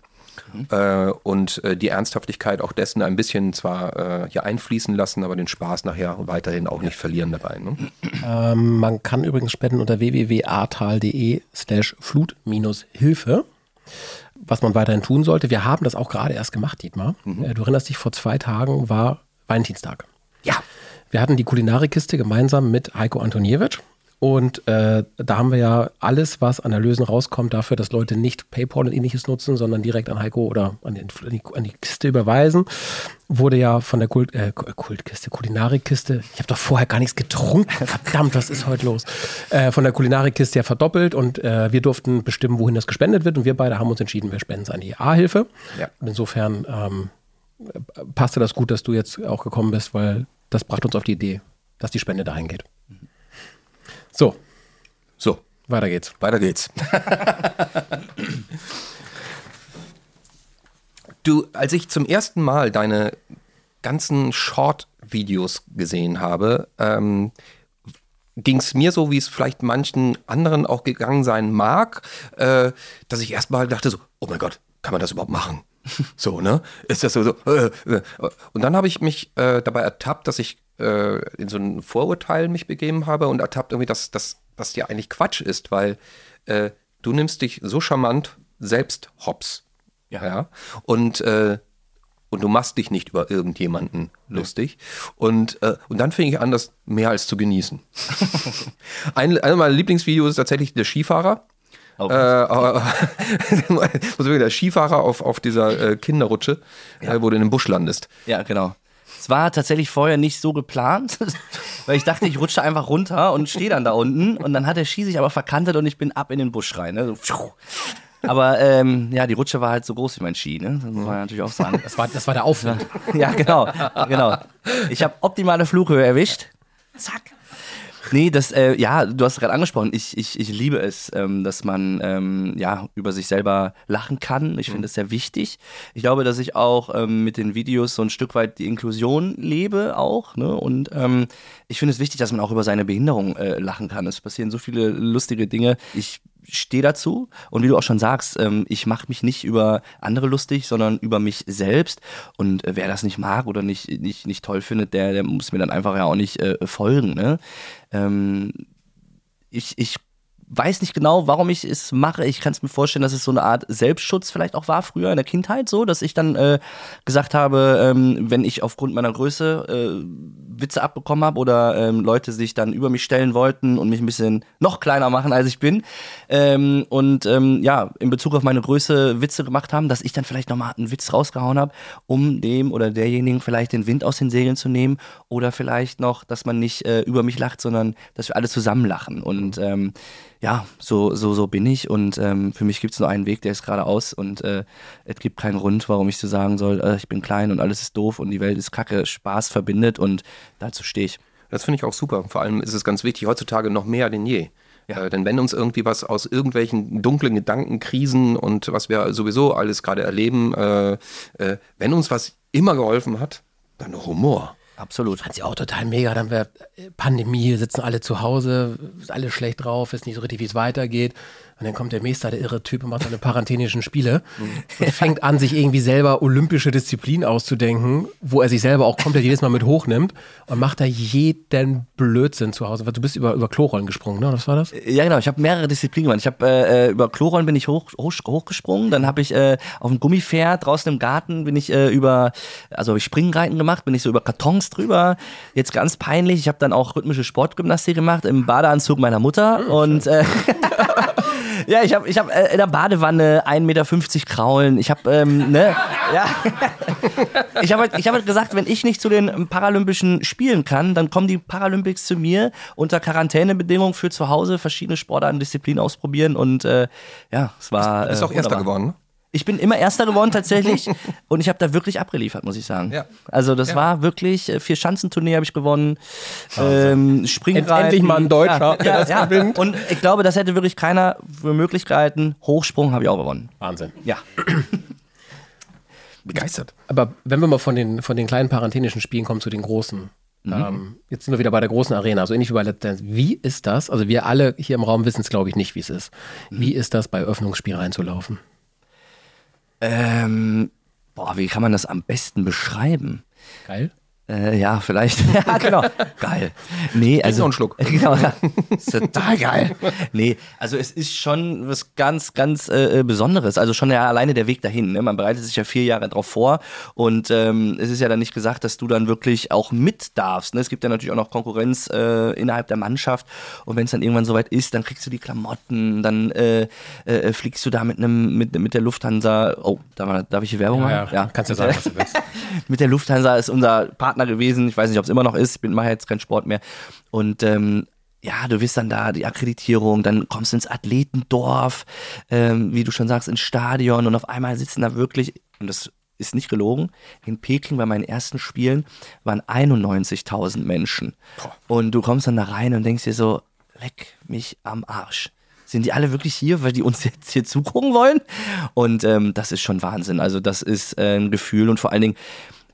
Äh, und äh, die Ernsthaftigkeit auch dessen ein bisschen zwar äh, hier einfließen lassen, aber den Spaß nachher weiterhin auch nicht verlieren dabei. Ne? Ähm, man kann übrigens spenden unter www.ahrtal.de slash flut-hilfe. Was man weiterhin tun sollte, wir haben das auch gerade erst gemacht, Dietmar. Äh, Du erinnerst dich, vor zwei Tagen war Valentinstag. Ja. Wir hatten die Kulinarikkiste gemeinsam mit Heiko Antoniewicz. Und äh, da haben wir ja alles, was an Erlösen rauskommt, dafür, dass Leute nicht PayPal und ähnliches nutzen, sondern direkt an Heiko oder an, den, an, die, an die Kiste überweisen, wurde ja von der Kult, äh, Kultkiste, Kulinarikkiste, ich habe doch vorher gar nichts getrunken, *laughs* verdammt, was ist heute los? Äh, von der Kulinarikkiste ja verdoppelt und äh, wir durften bestimmen, wohin das gespendet wird und wir beide haben uns entschieden, wir spenden es an die A-Hilfe. Ja. Und insofern ähm, passte das gut, dass du jetzt auch gekommen bist, weil das brachte uns auf die Idee, dass die Spende dahin geht. So, So, weiter geht's. weiter geht's. *laughs* du, als ich zum ersten Mal deine ganzen Short-Videos gesehen habe, ähm, ging es mir so, wie es vielleicht manchen anderen auch gegangen sein mag, äh, dass ich erstmal dachte so, oh mein Gott, kann man das überhaupt machen? So, ne? Ist das so, so äh, äh. Und dann habe ich mich äh, dabei ertappt, dass ich äh, in so ein Vorurteil mich begeben habe und ertappt irgendwie, dass das dass ja eigentlich Quatsch ist, weil äh, du nimmst dich so charmant selbst hops. Ja. Und, äh, und du machst dich nicht über irgendjemanden lustig. Und, und dann fing ich an, das mehr als zu genießen. *laughs* ein, einer meiner Lieblingsvideos ist tatsächlich der Skifahrer. Oh, Äh, *laughs* wirklich der Skifahrer auf, auf dieser äh, Kinderrutsche, äh, wo du in den Busch landest. Ja, genau. Es war tatsächlich vorher nicht so geplant, *laughs* weil ich dachte, ich rutsche einfach runter und stehe dann da unten und dann hat der Ski sich aber verkantet und ich bin ab in den Busch rein. Ne? So, aber ähm, ja, die Rutsche war halt so groß wie mein Ski, ne? Das muss man natürlich auch sagen. Das war, das war der Aufwand. Ja, genau, genau. Ich habe optimale Flughöhe erwischt. Zack. Nee, das, äh, ja, du hast gerade angesprochen, ich, ich, ich liebe es, ähm, dass man ähm, ja, über sich selber lachen kann. Ich finde das sehr wichtig. Ich glaube, dass ich auch ähm, mit den Videos so ein Stück weit die Inklusion lebe auch. Ne? Und ähm, ich finde es wichtig, dass man auch über seine Behinderung äh, lachen kann. Es passieren so viele lustige Dinge. Ich stehe dazu und wie du auch schon sagst, ähm, ich mache mich nicht über andere lustig, sondern über mich selbst und äh, wer das nicht mag oder nicht, nicht, nicht toll findet, der, der muss mir dann einfach ja auch nicht äh, folgen. Ne? Ähm, ich, ich weiß nicht genau, warum ich es mache. Ich kann es mir vorstellen, dass es so eine Art Selbstschutz vielleicht auch war früher in der Kindheit so, dass ich dann äh, gesagt habe, ähm, wenn ich aufgrund meiner Größe äh, Witze abbekommen habe oder ähm, Leute sich dann über mich stellen wollten und mich ein bisschen noch kleiner machen, als ich bin ähm, und ähm, ja, in Bezug auf meine Größe Witze gemacht haben, dass ich dann vielleicht nochmal einen Witz rausgehauen habe, um dem oder derjenigen vielleicht den Wind aus den Segeln zu nehmen oder vielleicht noch, dass man nicht äh, über mich lacht, sondern dass wir alle zusammen lachen und ähm, ja, so, so, so bin ich und ähm, für mich gibt es nur einen Weg, der ist geradeaus und äh, es gibt keinen Grund, warum ich so sagen soll, äh, ich bin klein und alles ist doof und die Welt ist kacke, Spaß verbindet und dazu stehe ich. Das finde ich auch super. Vor allem ist es ganz wichtig, heutzutage noch mehr denn je. Ja. Äh, denn wenn uns irgendwie was aus irgendwelchen dunklen Gedanken, Krisen und was wir sowieso alles gerade erleben, äh, äh, wenn uns was immer geholfen hat, dann Humor. Absolut. Fand sie auch total mega. Dann wäre Pandemie, sitzen alle zu Hause, ist alle schlecht drauf, ist nicht so richtig, wie es weitergeht. Und dann kommt der Meister, der irre Typ, und macht seine paranthenischen Spiele und fängt an, sich irgendwie selber olympische Disziplinen auszudenken, wo er sich selber auch komplett jedes Mal mit hochnimmt und macht da jeden Blödsinn zu Hause. Du bist über, über Klorollen gesprungen, ne? Was war das? Ja, genau. Ich habe mehrere Disziplinen gemacht. Ich habe äh, über Klorollen bin ich hoch, hoch, hochgesprungen. Dann habe ich äh, auf dem Gummipferd draußen im Garten bin ich äh, über, also habe ich Springreiten gemacht, bin ich so über Kartons drüber. Jetzt ganz peinlich. Ich habe dann auch rhythmische Sportgymnastik gemacht im Badeanzug meiner Mutter Hm, und äh, *laughs* Ja, ich habe ich hab, äh, in der Badewanne 1,50 Meter kraulen. Ich habe, ähm, ne, ja. ich habe halt, ich hab halt gesagt, wenn ich nicht zu den Paralympischen Spielen kann, dann kommen die Paralympics zu mir unter Quarantänebedingungen für zu Hause verschiedene Sportarten, Disziplinen ausprobieren und äh, ja, es war. Bist äh, auch Erster wunderbar. geworden, ne? Ich bin immer Erster geworden tatsächlich *laughs* und ich habe da wirklich abgeliefert, muss ich sagen. Ja. Also das Ja. war wirklich äh, vier Schanzentournee habe ich gewonnen, ähm, Springreiten. Endlich mal ein Deutscher, ja, ja, das ja. Und ich glaube, das hätte wirklich keiner für möglich gehalten. Hochsprung habe ich auch gewonnen. Wahnsinn. Ja. *clears throat* Begeistert. Aber wenn wir mal von den, von den kleinen paranthenischen Spielen kommen zu den großen. Ähm, jetzt sind wir wieder bei der großen Arena, so ähnlich wie bei Let's Dance. Wie ist das? Also wir alle hier im Raum wissen es, glaube ich, nicht, wie es ist. Wie ist das, bei Öffnungsspiel reinzulaufen? Ähm, boah, wie kann man das am besten beschreiben? Geil? Äh, ja, vielleicht. *laughs* ja, genau. *laughs* Geil. Nee, also. noch einen Schluck. *laughs* Genau, ja. Ist total geil. Nee, also es ist schon was ganz, ganz äh, Besonderes. Also schon ja alleine der Weg dahin. Ne? Man bereitet sich ja vier Jahre drauf vor und ähm, es ist ja dann nicht gesagt, dass du dann wirklich auch mit darfst. Ne? Es gibt ja natürlich auch noch Konkurrenz äh, innerhalb der Mannschaft und wenn es dann irgendwann soweit ist, dann kriegst du die Klamotten, dann äh, äh, fliegst du da mit einem mit, mit der Lufthansa. Oh, darf ich hier Werbung machen? Kannst du sagen, was du willst. mit der Lufthansa ist unser Partner gewesen. Ich weiß nicht, ob es immer noch ist. Ich bin mache jetzt keinen Sport mehr. Und ähm, ja, du wirst dann da die Akkreditierung, dann kommst du ins Athletendorf, ähm, wie du schon sagst, ins Stadion und auf einmal sitzen da wirklich, und das ist nicht gelogen, in Peking bei meinen ersten Spielen waren 91.000 Menschen. Und du kommst dann da rein und denkst dir so, leck mich am Arsch. Sind die alle wirklich hier, weil die uns jetzt hier zugucken wollen? Und ähm, das ist schon Wahnsinn. Also das ist äh, ein Gefühl und vor allen Dingen,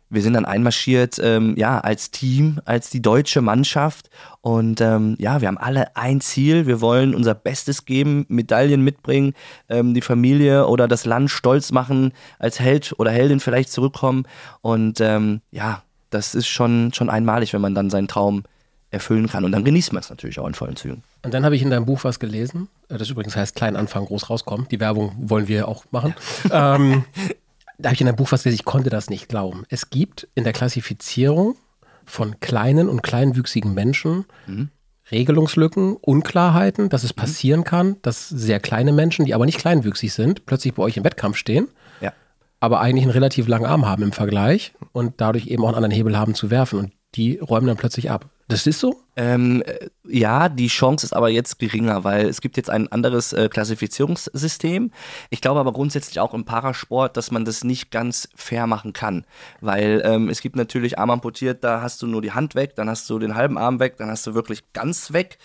wir sind dann einmarschiert, ähm, ja, als Team, als die deutsche Mannschaft. Und ähm, ja, wir haben alle ein Ziel. Wir wollen unser Bestes geben, Medaillen mitbringen, ähm, die Familie oder das Land stolz machen, als Held oder Heldin vielleicht zurückkommen. Und ähm, ja, das ist schon, schon einmalig, wenn man dann seinen Traum erfüllen kann. Und dann genießt man es natürlich auch in vollen Zügen. Und dann habe ich in deinem Buch was gelesen, äh, das übrigens heißt Klein Anfang, groß rauskommen. Die Werbung wollen wir auch machen. ähm, *laughs* da habe ich in deinem Buch was gelesen, ich konnte das nicht glauben. Es gibt in der Klassifizierung von kleinen und kleinwüchsigen Menschen Regelungslücken, Unklarheiten, dass es passieren kann, dass sehr kleine Menschen, die aber nicht kleinwüchsig sind, plötzlich bei euch im Wettkampf stehen, Ja. aber eigentlich einen relativ langen Arm haben im Vergleich und dadurch eben auch einen anderen Hebel haben zu werfen. Und die räumen dann plötzlich ab. Das ist so? Ähm, äh, ja, die Chance ist aber jetzt geringer, weil es gibt jetzt ein anderes äh, Klassifizierungssystem. Ich glaube aber grundsätzlich auch im Parasport, dass man das nicht ganz fair machen kann, weil ähm, es gibt natürlich Arm amputiert, da hast du nur die Hand weg, dann hast du den halben Arm weg, dann hast du wirklich ganz weg.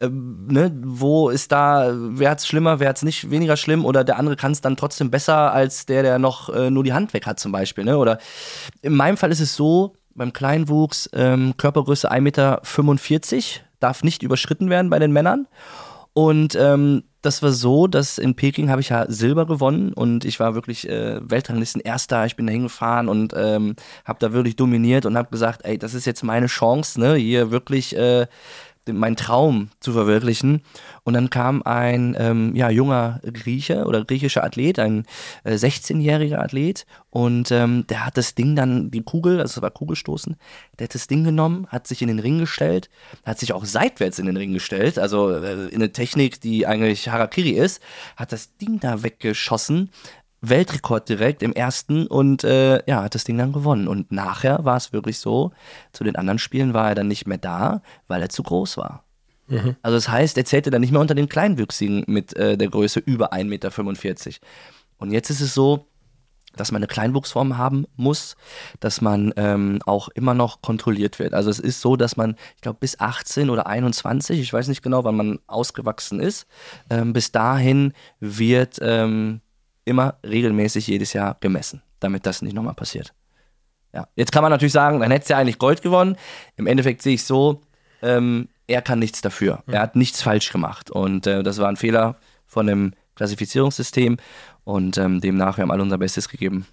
Ähm, ne? Wo ist da, wer hat's schlimmer, wer hat's nicht weniger schlimm oder der andere kann es dann trotzdem besser als der, der noch äh, nur die Hand weg hat zum Beispiel. Ne? Oder in meinem Fall ist es so, beim Kleinwuchs, ähm, Körpergröße 1,45 Meter, darf nicht überschritten werden bei den Männern. Und ähm, das war so, dass in Peking habe ich ja Silber gewonnen und ich war wirklich äh, Weltranglisten Erster. Ich bin da hingefahren und ähm, habe da wirklich dominiert und habe gesagt, ey, das ist jetzt meine Chance, ne, hier wirklich äh, meinen Traum zu verwirklichen. Und dann kam ein ähm, ja, junger Grieche oder griechischer Athlet, ein äh, 16-jähriger Athlet, und ähm, der hat das Ding dann, die Kugel, also es war Kugelstoßen, der hat das Ding genommen, hat sich in den Ring gestellt, hat sich auch seitwärts in den Ring gestellt, also äh, in eine Technik, die eigentlich Harakiri ist, hat das Ding da weggeschossen, Weltrekord direkt im ersten und äh, ja, hat das Ding dann gewonnen. Und nachher war es wirklich so, zu den anderen Spielen war er dann nicht mehr da, weil er zu groß war. Mhm. Also das heißt, er zählte dann nicht mehr unter den Kleinwüchsigen mit äh, der Größe über 1,45 Meter. Und jetzt ist es so, dass man eine Kleinwuchsform haben muss, dass man ähm, auch immer noch kontrolliert wird. Also es ist so, dass man, ich glaube, bis 18 oder 21, ich weiß nicht genau, wann man ausgewachsen ist, ähm, bis dahin wird ähm, immer regelmäßig jedes Jahr gemessen, damit das nicht nochmal passiert. Ja. Jetzt kann man natürlich sagen, dann hätte es ja eigentlich Gold gewonnen. Im Endeffekt sehe ich so, ähm, er kann nichts dafür. Mhm. Er hat nichts falsch gemacht. Und äh, das war ein Fehler von dem Klassifizierungssystem. Und ähm, demnach, wir haben alle unser Bestes gegeben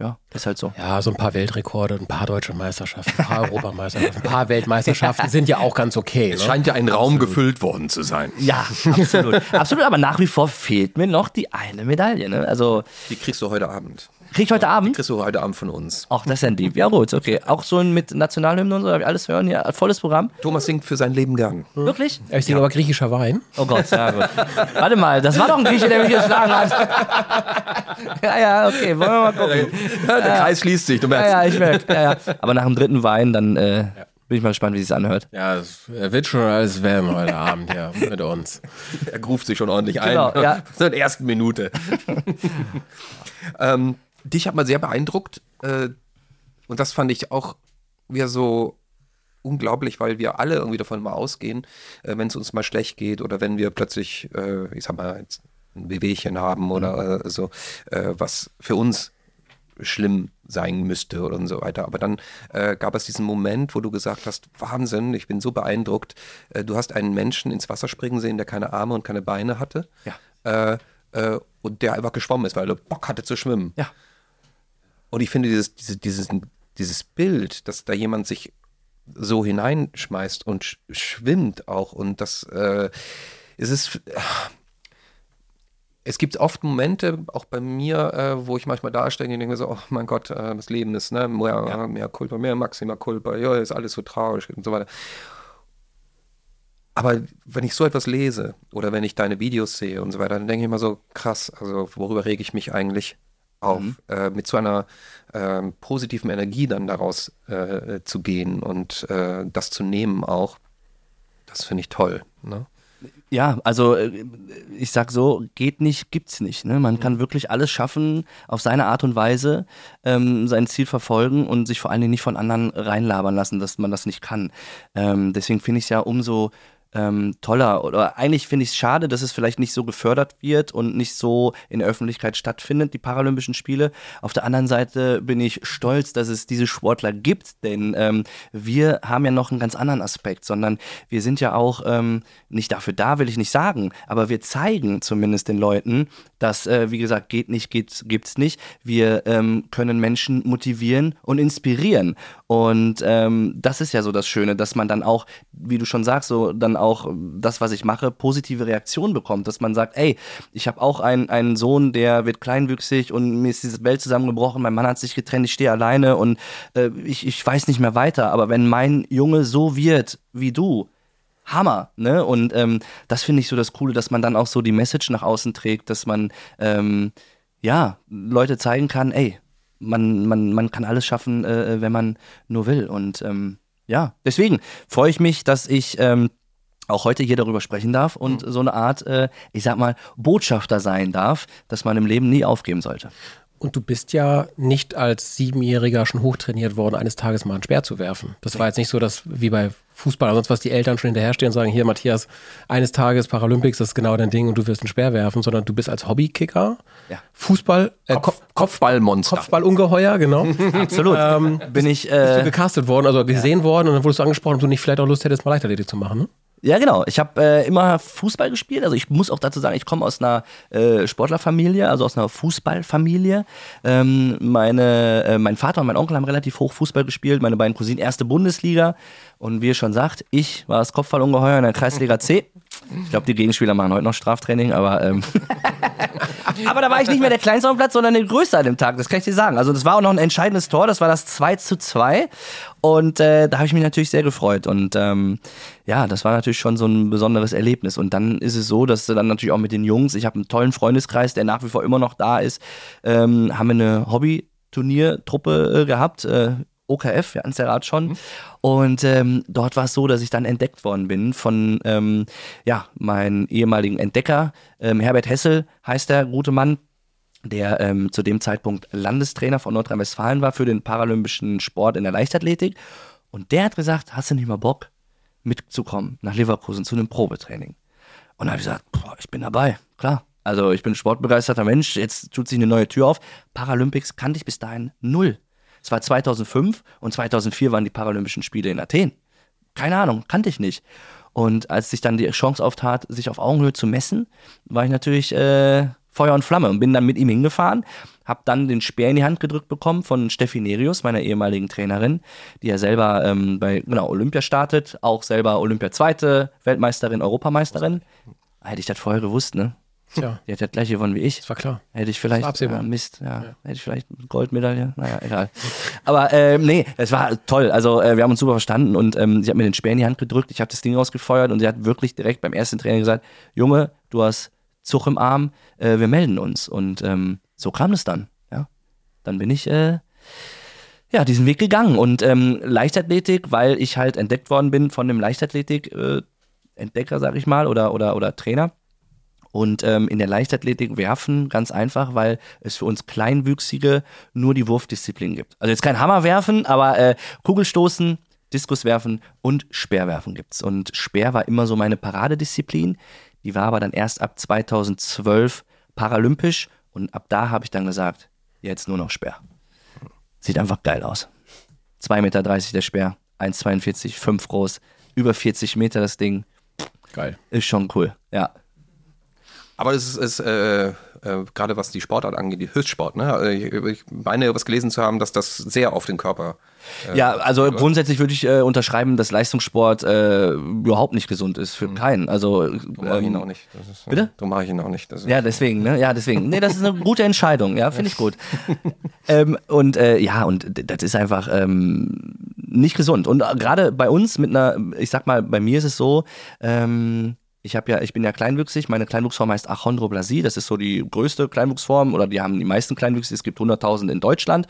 ja, ist halt so. Ja, so ein paar Weltrekorde, ein paar deutsche Meisterschaften, ein paar Europameisterschaften, ein paar Weltmeisterschaften sind ja auch ganz okay. Es ne? scheint ja ein Raum absolut. gefüllt worden zu sein. Ja, absolut. absolut, aber nach wie vor fehlt mir noch die eine Medaille. Ne? Also, die kriegst du heute Abend. Krieg ich heute Abend? Die kriegst du heute Abend von uns. Ach, das ist ja ein Dieb. Ja, gut, okay. Auch so mit Nationalhymnen und so, darf ich alles hören? Ja, volles Programm. Thomas singt für sein Leben gern. Hm. Wirklich? Ich singe ja. aber griechischer Wein. Oh Gott, ja gut. Warte mal, das war doch ein Grieche, der mich geschlagen hat. *laughs* ja, ja, okay, wollen wir mal gucken. Ja, der Kreis schließt sich, du merkst. Ja, ja, ich merke. Ja, ja. Aber nach dem dritten Wein, dann äh, bin ich mal gespannt, wie es anhört. Ja, es wird schon alles wärmer heute Abend ja, mit uns. Er ruft sich schon ordentlich genau, ein. Ja. Seit der ersten Minute. *laughs* ähm, dich hat mal sehr beeindruckt äh, und das fand ich auch wieder so unglaublich, weil wir alle irgendwie davon mal ausgehen, äh, wenn es uns mal schlecht geht oder wenn wir plötzlich, äh, ich sag mal, ein Wehwehchen haben oder mhm. so, äh, was für uns schlimm sein müsste und so weiter. Aber dann äh, gab es diesen Moment, wo du gesagt hast, Wahnsinn, ich bin so beeindruckt. Äh, du hast einen Menschen ins Wasser springen sehen, der keine Arme und keine Beine hatte. Ja. Äh, äh und der einfach geschwommen ist, weil er Bock hatte zu schwimmen. Ja. Und ich finde dieses, dieses, dieses, dieses Bild, dass da jemand sich so hineinschmeißt und sch schwimmt auch und das äh, es ist es gibt oft Momente, auch bei mir, äh, wo ich manchmal da stehe und denke so, oh mein Gott, äh, das Leben ist, ne, mehr, ja. mehr Kulpa, mehr Maxima Kulpa, ja, ist alles so traurig und so weiter. Aber wenn ich so etwas lese oder wenn ich deine Videos sehe und so weiter, dann denke ich immer so, krass, also worüber rege ich mich eigentlich auf, mhm. äh, mit so einer äh, positiven Energie dann daraus äh, zu gehen und äh, das zu nehmen auch, das finde ich toll. Ne? Ja, also äh, ich sag so, geht nicht, gibt's nicht. Ne? Man kann wirklich alles schaffen, auf seine Art und Weise ähm, sein Ziel verfolgen und sich vor allen Dingen nicht von anderen reinlabern lassen, dass man das nicht kann. Ähm, deswegen finde ich es ja umso ähm, toller. Oder eigentlich finde ich es schade, dass es vielleicht nicht so gefördert wird und nicht so in der Öffentlichkeit stattfindet, die Paralympischen Spiele. Auf der anderen Seite bin ich stolz, dass es diese Sportler gibt, denn ähm, wir haben ja noch einen ganz anderen Aspekt, sondern wir sind ja auch ähm, nicht dafür da, will ich nicht sagen, aber wir zeigen zumindest den Leuten, dass, äh, wie gesagt, geht nicht, geht, gibt's nicht. Wir ähm, können Menschen motivieren und inspirieren. Und ähm, das ist ja so das Schöne, dass man dann auch, wie du schon sagst, so dann auch das, was ich mache, positive Reaktionen bekommt. Dass man sagt, ey, ich habe auch einen, einen Sohn, der wird kleinwüchsig und mir ist diese Welt zusammengebrochen, mein Mann hat sich getrennt, ich stehe alleine und äh, ich, ich weiß nicht mehr weiter. Aber wenn mein Junge so wird wie du, Hammer, ne? Und ähm, das finde ich so das Coole, dass man dann auch so die Message nach außen trägt, dass man ähm, ja Leute zeigen kann, ey, man, man, man kann alles schaffen, äh, wenn man nur will. Und ähm, Ja, deswegen freue ich mich, dass ich ähm, auch heute hier darüber sprechen darf und so eine Art, äh, ich sag mal, Botschafter sein darf, dass man im Leben nie aufgeben sollte. Und du bist ja nicht als Siebenjähriger schon hochtrainiert worden, eines Tages mal einen Speer zu werfen. Das war jetzt nicht so, dass wie bei Fußball, sonst was die Eltern schon hinterherstehen und sagen, hier Matthias, eines Tages Paralympics, das ist genau dein Ding und du wirst einen Speer werfen, sondern du bist als Hobbykicker, Ja. Fußball, äh, Kopf, Kopf, Kopfballmonster. Kopfballungeheuer, genau. *laughs* Absolut. bin ich, bist du äh, gecastet worden, also gesehen worden und dann wurdest du angesprochen, ob du nicht vielleicht auch Lust hättest, mal Leichtathletik zu machen, ne? Ja genau. Ich habe äh, immer Fußball gespielt. Also ich muss auch dazu sagen, ich komme aus einer äh, Sportlerfamilie, also aus einer Fußballfamilie. Ähm, meine, äh, mein Vater und mein Onkel haben relativ hoch Fußball gespielt. Meine beiden Cousinen erste Bundesliga. Und wie ihr schon sagt, ich war das Kopfballungeheuer in der Kreisliga C. Ich glaube, die Gegenspieler machen heute noch Straftraining, aber ähm, *laughs* *laughs* Aber da war ich nicht mehr der Kleinste auf dem Platz, sondern der Größte an dem Tag, das kann ich dir sagen. Also das war auch noch ein entscheidendes Tor, das war das 2 zu 2 und äh, da habe ich mich natürlich sehr gefreut. Und ähm, ja, das war natürlich schon so ein besonderes Erlebnis. Und dann ist es so, dass du dann natürlich auch mit den Jungs, ich habe einen tollen Freundeskreis, der nach wie vor immer noch da ist, ähm, haben wir eine Hobby-Turniertruppe äh, gehabt, äh, OKF, wir hatten es ja gerade schon. Und ähm, dort war es so, dass ich dann entdeckt worden bin von ähm, ja, meinem ehemaligen Entdecker, ähm, Herbert Hessel heißt der gute Mann, der ähm, zu dem Zeitpunkt Landestrainer von Nordrhein-Westfalen war für den paralympischen Sport in der Leichtathletik. Und der hat gesagt, hast du nicht mal Bock mitzukommen nach Leverkusen zu einem Probetraining? Und da habe ich gesagt, boah, ich bin dabei, klar. Also ich bin ein sportbegeisterter Mensch, jetzt tut sich eine neue Tür auf. Paralympics kannte ich bis dahin null. Es war 2005 und 2004 waren die Paralympischen Spiele in Athen. Keine Ahnung, kannte ich nicht. Und als sich dann die Chance auftat, sich auf Augenhöhe zu messen, war ich natürlich äh, Feuer und Flamme und bin dann mit ihm hingefahren, habe dann den Speer in die Hand gedrückt bekommen von Steffi Nerius, meiner ehemaligen Trainerin, die ja selber ähm, bei genau, Olympia startet, auch selber Olympia-Zweite, Weltmeisterin, Europameisterin. Hätte ich das vorher gewusst, ne? Tja, *laughs* Die hat das gleiche gewonnen wie ich. das war klar. Hätte ich vielleicht. war absehbar. Ja, Mist, ja, Hätte ich vielleicht eine Goldmedaille. Naja, egal. Aber ähm, nee, es war toll. Also äh, wir haben uns super verstanden und ähm, sie hat mir den Speer in die Hand gedrückt, ich habe das Ding rausgefeuert und sie hat wirklich direkt beim ersten Training gesagt, Junge, du hast Zug im Arm, äh, wir melden uns. Und ähm, so kam es dann. Ja. Dann bin ich äh, ja, diesen Weg gegangen. Und ähm, Leichtathletik, weil ich halt entdeckt worden bin von dem Leichtathletik-Entdecker, sag ich mal, oder, oder, oder Trainer. Und ähm, in der Leichtathletik werfen, ganz einfach, weil es für uns Kleinwüchsige nur die Wurfdisziplin gibt. Also jetzt kein Hammer werfen, aber äh, Kugelstoßen, Diskuswerfen und Speerwerfen gibt's. Und Speer war immer so meine Paradedisziplin. Die war aber dann erst ab 2012 paralympisch und ab da habe ich dann gesagt, jetzt nur noch Speer. Sieht einfach geil aus. 2,30 Meter der Speer, 1,42, 5 groß, über 40 Meter das Ding. Geil. Ist schon cool, ja. Aber es ist, ist äh, äh, gerade was die Sportart angeht, die Höchstsport, ne? Also Ich, ich meine, was gelesen zu haben, dass das sehr auf den Körper. Ja, also grundsätzlich würde ich äh, unterschreiben, dass Leistungssport äh, überhaupt nicht gesund ist für keinen. Also Darum mache ich ihn ähm, auch nicht. Ist, bitte? Darum mache ich ihn auch nicht. Ja, deswegen, ne? Ja, deswegen. Nee, das ist eine gute Entscheidung, ja, finde ich *laughs* gut. ähm, und äh, ja, und das ist einfach ähm, nicht gesund. Und äh, gerade bei uns mit einer, ich sag mal, bei mir ist es so, ähm, ich habe ja, ich bin ja kleinwüchsig, meine Kleinwuchsform heißt Achondroplasie, das ist so die größte Kleinwuchsform oder die haben die meisten Kleinwüchse, es gibt 100.000 in Deutschland.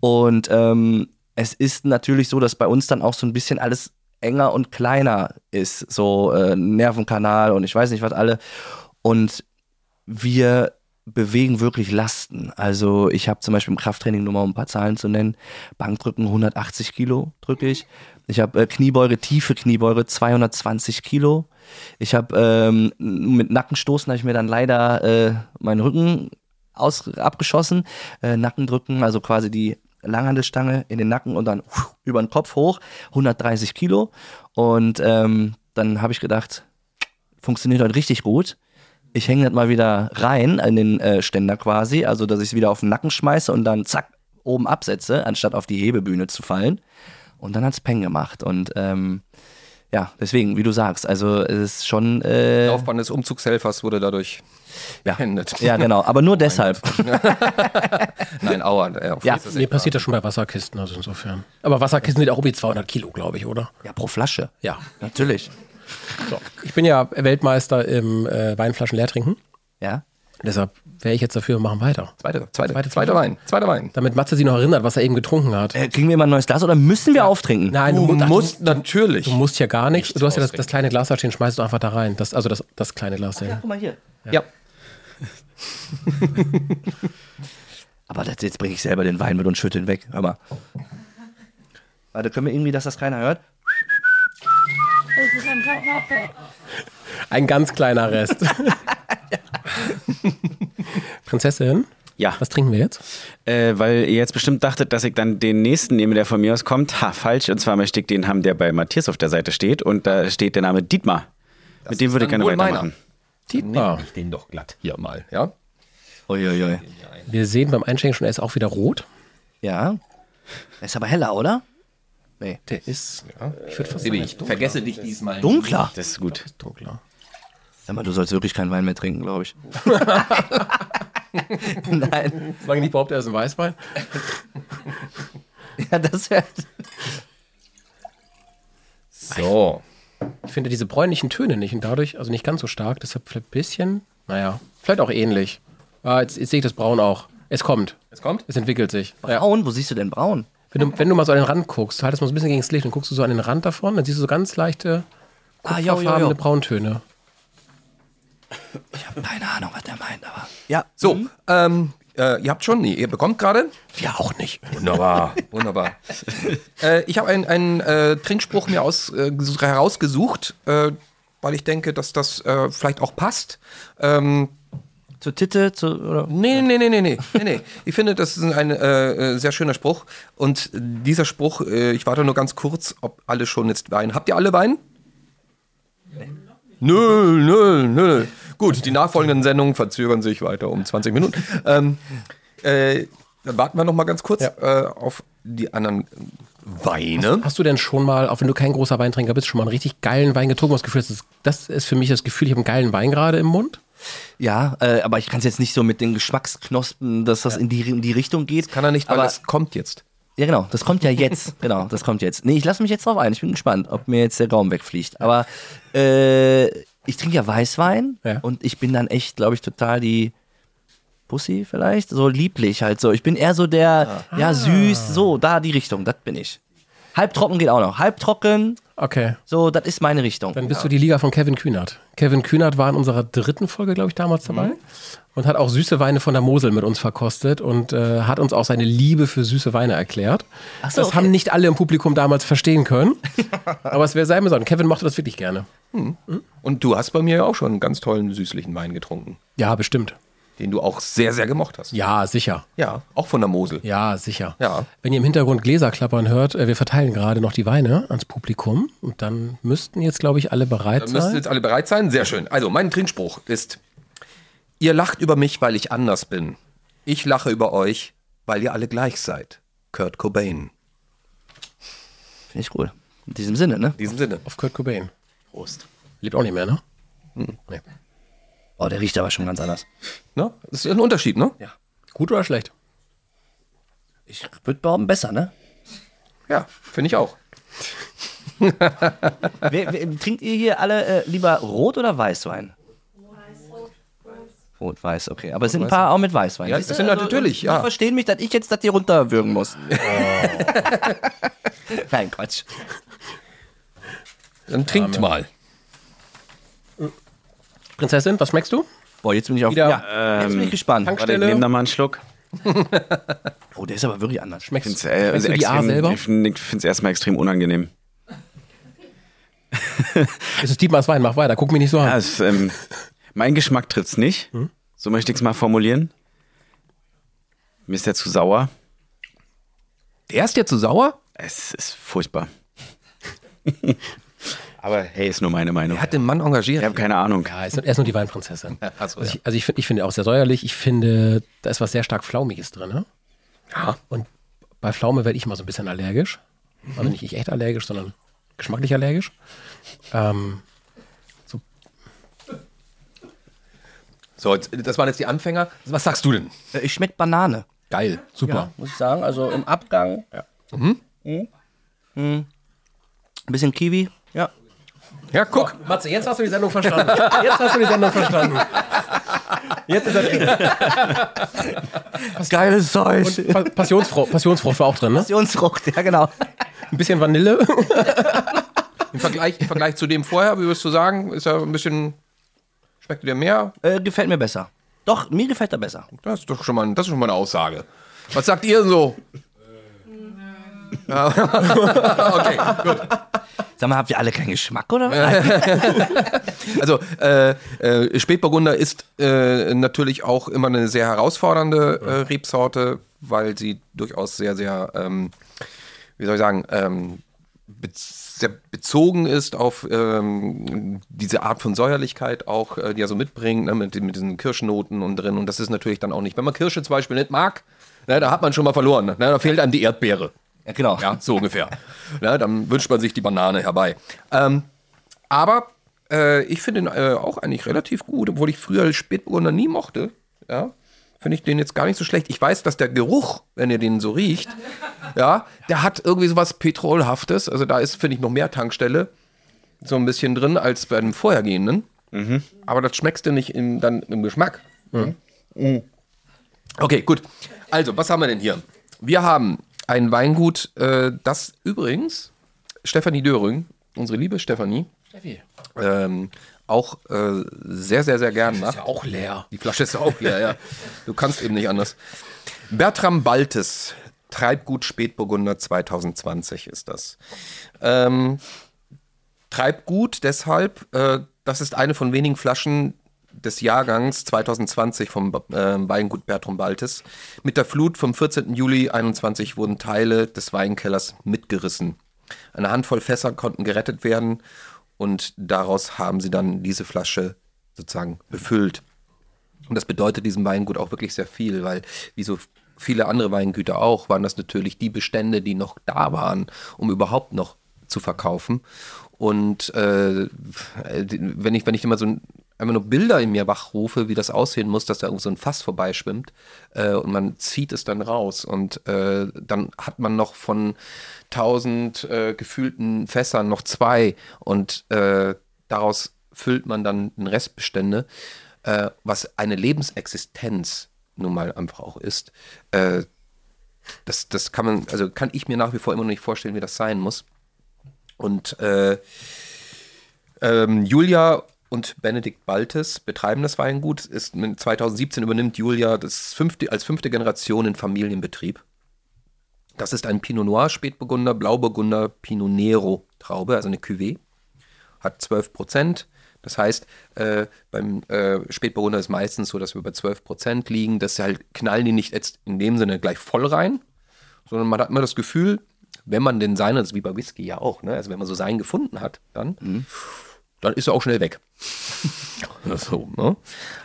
Und ähm, es ist natürlich so, dass bei uns dann auch so ein bisschen alles enger und kleiner ist, so äh, Nervenkanal und ich weiß nicht was alle. Und wir bewegen wirklich Lasten. Also ich habe zum Beispiel im Krafttraining, nur mal um ein paar Zahlen zu nennen, Bankdrücken 180 Kilo drücke ich. Ich habe äh, Kniebeuge, tiefe Kniebeuge 220 Kilo. Ich habe ähm, mit Nackenstoßen habe ich mir dann leider äh, meinen Rücken aus, abgeschossen. Äh, Nackendrücken, also quasi die Langhandelstange in den Nacken und dann pfuh, über den Kopf hoch, 130 Kilo. Und ähm, dann habe ich gedacht, funktioniert heute richtig gut. Ich hänge das mal wieder rein in den äh, Ständer quasi, also dass ich es wieder auf den Nacken schmeiße und dann zack oben absetze, anstatt auf die Hebebühne zu fallen. Und dann hat's Peng gemacht. Und ähm, ja, deswegen, wie du sagst, also es ist schon. Äh, Laufbahn des Umzugshelfers wurde dadurch ja. beendet. ja, genau, aber nur *laughs* deshalb. *laughs* Nein, aua. Äh, Ja, Mir passiert das schon bei Wasserkisten, also insofern. Aber Wasserkisten sind auch irgendwie 200 Kilo, glaube ich, oder? Ja, pro Flasche. Ja. Natürlich. So. Ich bin ja Weltmeister im äh, Weinflaschen leer trinken. Ja. Deshalb wäre ich jetzt dafür, wir machen weiter. Zweiter, zweiter, Zweite zweiter Flasche. Wein. Zweiter Wein. Damit Matze sich noch erinnert, was er eben getrunken hat. Äh, kriegen wir immer ein neues Glas oder müssen wir auftrinken? Nein, Du ach, musst natürlich. Du musst ja gar nichts. Nichts Du hast ja das, das kleine Glas da stehen, schmeißt du einfach da rein. Das, also das, das kleine Glas da. Guck mal hier. ja. *laughs* Aber das, jetzt bringe ich selber den Wein mit und schütte ihn weg. Hör mal. Warte, können wir irgendwie, dass das keiner hört? Ein ganz kleiner Rest. *laughs* *laughs* Prinzessin, Ja, was trinken wir jetzt? äh, weil ihr jetzt bestimmt dachtet, dass ich dann den nächsten nehme, der von mir aus kommt. Ha, falsch. Und zwar möchte ich den haben, der bei Matthias auf der Seite steht. Und da steht der Name Dietmar. Mit dem ist würde ich gerne wohl meiner. weitermachen. Dietmar. Nehme ich den doch glatt hier mal, ja? Uiuiui. Wir sehen beim Einschenken schon, er ist auch wieder rot. Ja. Der ist aber heller, oder? Nee. Der ist, ich würde fast sagen, ich vergesse dich diesmal. Dunkler. Das ist gut. dunkler. Sag mal, du sollst wirklich keinen Wein mehr trinken, glaube ich. *laughs* Nein. Solange nicht behauptet, er ist ein Weißwein. *laughs* Ja, das wäre. So. Ich finde diese bräunlichen Töne nicht und dadurch, also nicht ganz so stark, deshalb vielleicht ein bisschen, naja, vielleicht auch ähnlich. Ah, jetzt, jetzt sehe ich das Braun auch. Es kommt. Es kommt? Es entwickelt sich. Ja. Braun? Wo siehst du denn braun? Wenn, du, wenn du mal so an den Rand guckst, haltest mal so ein bisschen gegen das Licht, dann guckst du so an den Rand davon, dann siehst du so ganz leichte, Ah, ja, ja, kupferfarbene ja. Brauntöne. Ich habe keine Ahnung, was der meint, aber. Ja. So, ähm, äh, ihr habt schon, nee, ihr bekommt gerade. Wir auch nicht. Wunderbar, wunderbar. *laughs* äh, ich habe einen, äh, Trinkspruch mir aus, äh, ges- herausgesucht, äh, weil ich denke, dass das äh, vielleicht auch passt. Ähm, Zur Titte, zu. Oder? nee, nee, nee, nee, nee, nee, nee. Ich finde, das ist ein äh, sehr schöner Spruch. Und dieser Spruch, äh, ich warte nur ganz kurz, ob alle schon jetzt Wein. Habt ihr alle Wein? Nö, nö, nö. Gut, die nachfolgenden Sendungen verzögern sich weiter um 20 Minuten. Ähm, äh, dann warten wir noch mal ganz kurz Ja. äh, auf die anderen Weine. Hast du denn schon mal, auch wenn du kein großer Weintrinker bist, schon mal einen richtig geilen Wein getrunken? Das Gefühl, das ist, das ist für mich das Gefühl, ich habe einen geilen Wein gerade im Mund. Ja, äh, aber ich kann es jetzt nicht so mit den Geschmacksknospen, dass das in, die, in die Richtung geht. Kann er nicht, weil aber, das kommt jetzt. Ja, genau, das kommt ja jetzt. *laughs* genau, das kommt jetzt. Nee, ich lasse mich jetzt drauf ein. Ich bin gespannt, ob mir jetzt der Raum wegfliegt. Aber äh, ich trinke ja Weißwein Ja. und ich bin dann echt, glaube ich, total die Pussy vielleicht. So lieblich halt so. Ich bin eher so der, ja, süß, so, da die Richtung, das bin ich. Halbtrocken geht auch noch. Halbtrocken, Okay. so, das ist meine Richtung. Dann bist du die Liga von Kevin Kühnert. Kevin Kühnert war in unserer dritten Folge, glaube ich, damals dabei. Und hat auch süße Weine von der Mosel mit uns verkostet und äh, hat uns auch seine Liebe für süße Weine erklärt. Ach so, das okay. haben nicht alle im Publikum damals verstehen können. *laughs* aber es wäre sein müssen. Kevin mochte das wirklich gerne. Und du hast bei mir ja auch schon einen ganz tollen süßlichen Wein getrunken, Ja, bestimmt. Den du auch sehr, sehr gemocht hast. Ja, sicher. Ja, auch von der Mosel. Ja, sicher. Ja. Wenn ihr im Hintergrund Gläser klappern hört, äh, wir verteilen gerade noch die Weine ans Publikum und dann müssten jetzt, glaube ich, alle bereit Dann sein. jetzt alle bereit sein. Sehr schön. Also, mein Trinkspruch ist: Ihr lacht über mich, weil ich anders bin. Ich lache über euch, weil ihr alle gleich seid. Kurt Cobain. Finde ich cool. In diesem Sinne, ne? In diesem Sinne. Auf Kurt Cobain. Prost. Lebt auch nicht mehr, ne? Nee. Oh, der riecht aber schon ganz anders. Ne? Das ist ein Unterschied, ne? Ja. Gut oder schlecht? Ich würde behaupten, besser, ne? Ja, finde ich auch. *laughs* wer, wer, trinkt ihr hier alle äh, lieber Rot oder Weißwein? Rot, Weiß, okay. Aber es sind ein paar auch mit Weißwein. Ja, das sind natürlich, Die ja. verstehen mich, dass ich jetzt das hier runterwürgen muss. *laughs* Nein, Quatsch. Dann trinkt mal. Prinzessin, was schmeckst du? Boah, jetzt bin ich auf. Wieder- ja, jetzt bin ich gespannt. Tank- Warte, ich da mal einen Schluck. *laughs* Oh, der ist aber wirklich anders. Schmeckst, Find's, äh, schmeckst du die A extrem- selber? Ich finde es erstmal extrem unangenehm. *laughs* Es ist Dietmars Wein, mach weiter, guck mich nicht so an. Ja, es, ähm, mein Geschmack trifft's nicht. So möchte ich es mal formulieren. Mir ist der zu sauer. Der ist dir zu sauer? Es ist furchtbar. *laughs* Aber hey, ist nur meine Meinung. Er hat den Mann engagiert. Ich habe keine Ahnung. Ja, er ist, er ist nur die Weinprinzessin. *laughs* Also ja. ich, also ich, find- ich finde auch sehr säuerlich. Ich finde, da ist was sehr stark Flaumiges drin. Ne? ja. Und bei Pflaume werde ich mal so ein bisschen allergisch. Also nicht, nicht echt allergisch, sondern geschmacklich allergisch. Ähm, So, jetzt, das waren jetzt die Anfänger. Was sagst du denn? Äh, Ich schmecke Banane. Geil, super. Ja, muss ich sagen. Also im Abgang. Ja. Mhm. Mhm. Ein bisschen Kiwi. Ja. Ja, guck. Matze, jetzt hast du die Sendung verstanden. Jetzt hast du die Sendung verstanden. Jetzt ist er drin. Geiles Zeug. Pa Passionsfrucht, Passionsfrucht war auch drin, ne? Passionsfrucht, ja genau. Ein bisschen Vanille. Im Vergleich, Im Vergleich zu dem vorher, wie würdest du sagen, ist er ein bisschen. Schmeckt dir mehr? Äh, gefällt mir besser. Doch, mir gefällt er besser. Das ist doch schon mal, das ist schon mal eine Aussage. Was sagt ihr so? *laughs* Okay, gut. Sag mal, habt ihr alle keinen Geschmack oder? *laughs* Also äh, äh, Spätburgunder ist äh, natürlich auch immer eine sehr herausfordernde äh, Rebsorte, weil sie durchaus sehr, sehr, ähm, wie soll ich sagen, ähm, be sehr bezogen ist auf ähm, diese Art von Säuerlichkeit auch, äh, die er so mitbringt, ne, mit, mit diesen Kirschnoten und drin. Und das ist natürlich dann auch nicht, wenn man Kirsche zum Beispiel nicht mag, ne, da hat man schon mal verloren. Ne, da fehlt einem die Erdbeere. Ja, genau. Ja, so ungefähr. Ja, *laughs* dann wünscht man sich die Banane herbei. Ähm, aber äh, ich finde ihn äh, auch eigentlich relativ gut, obwohl ich früher Spätburgunder nie mochte. Ja, finde ich den jetzt gar nicht so schlecht. Ich weiß, dass der Geruch, wenn ihr den so riecht, *laughs* ja, der hat irgendwie sowas Petrolhaftes. Also da ist, finde ich, noch mehr Tankstelle so ein bisschen drin als bei dem vorhergehenden. Aber das schmeckst du nicht im, dann im Geschmack. Mhm. Okay, gut. Also, was haben wir denn hier? Wir haben ein Weingut, äh, das übrigens Stefanie Döring, unsere liebe Stefanie, ähm, auch äh, sehr, sehr, sehr gern macht. Ist ja auch leer. Die Flasche ist auch leer, ja. Du kannst eben nicht anders. Bertram Baltes, Treibgut Spätburgunder 2020 ist das. Ähm, Treibgut deshalb, äh, das ist eine von wenigen Flaschen des Jahrgangs 2020 vom äh, Weingut Bertram Baltes. Mit der Flut vom 14. Juli 21 wurden Teile des Weinkellers mitgerissen. Eine Handvoll Fässer konnten gerettet werden und daraus haben sie dann diese Flasche sozusagen befüllt. Und das bedeutet diesem Weingut auch wirklich sehr viel, weil wie so viele andere Weingüter auch, waren das natürlich die Bestände, die noch da waren, um überhaupt noch zu verkaufen. Und äh, wenn ich, wenn ich immer so ein, einfach nur Bilder in mir wachrufe, wie das aussehen muss, dass da irgendwo so ein Fass vorbeischwimmt äh, und man zieht es dann raus und äh, dann hat man noch von tausend äh, gefühlten Fässern noch zwei und äh, daraus füllt man dann den Restbestände, äh, was eine Lebensexistenz nun mal einfach auch ist. Äh, das, das kann man, also kann ich mir nach wie vor immer noch nicht vorstellen, wie das sein muss. Und äh, ähm, Julia und Benedikt Baltes betreiben das Weingut. Ist, 2017 übernimmt Julia das fünfte, als fünfte Generation in Familienbetrieb. Das ist ein Pinot Noir Spätburgunder, Blauburgunder Pinot Nero Traube, also eine Cuvée. Hat 12 Prozent. Das heißt, äh, beim äh, Spätburgunder ist meistens so, dass wir bei 12 Prozent liegen. Das halt knallen die nicht jetzt in dem Sinne gleich voll rein, sondern man hat immer das Gefühl, wenn man den seinen, das ist wie bei Whisky ja auch, ne? also wenn man so seinen gefunden hat, dann, dann ist er auch schnell weg. *laughs* so, ne?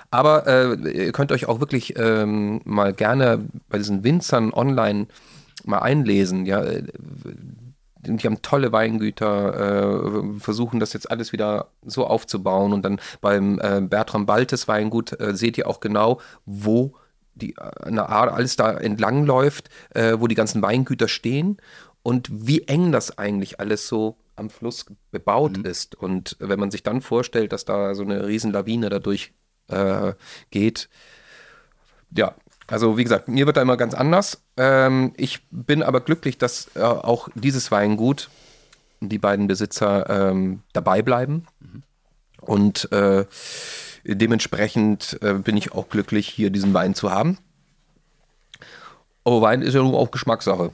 Aber äh, ihr könnt euch auch wirklich ähm, mal gerne bei diesen Winzern online mal einlesen. Ja, äh, die haben tolle Weingüter, äh, versuchen das jetzt alles wieder so aufzubauen. Und dann beim äh, Bertram Baltes Weingut äh, seht ihr auch genau, wo die äh, eine Art alles da entlang läuft, äh, wo die ganzen Weingüter stehen und wie eng das eigentlich alles so am Fluss bebaut ist. Und wenn man sich dann vorstellt, dass da so eine riesen Lawine dadurch äh, geht, ja, also wie gesagt, mir wird da immer ganz anders. Ähm, ich bin aber glücklich, dass äh, auch dieses Weingut, die beiden Besitzer ähm, dabei bleiben. Und äh, dementsprechend äh, bin ich auch glücklich, hier diesen Wein zu haben. Aber Wein ist ja nur auch Geschmackssache.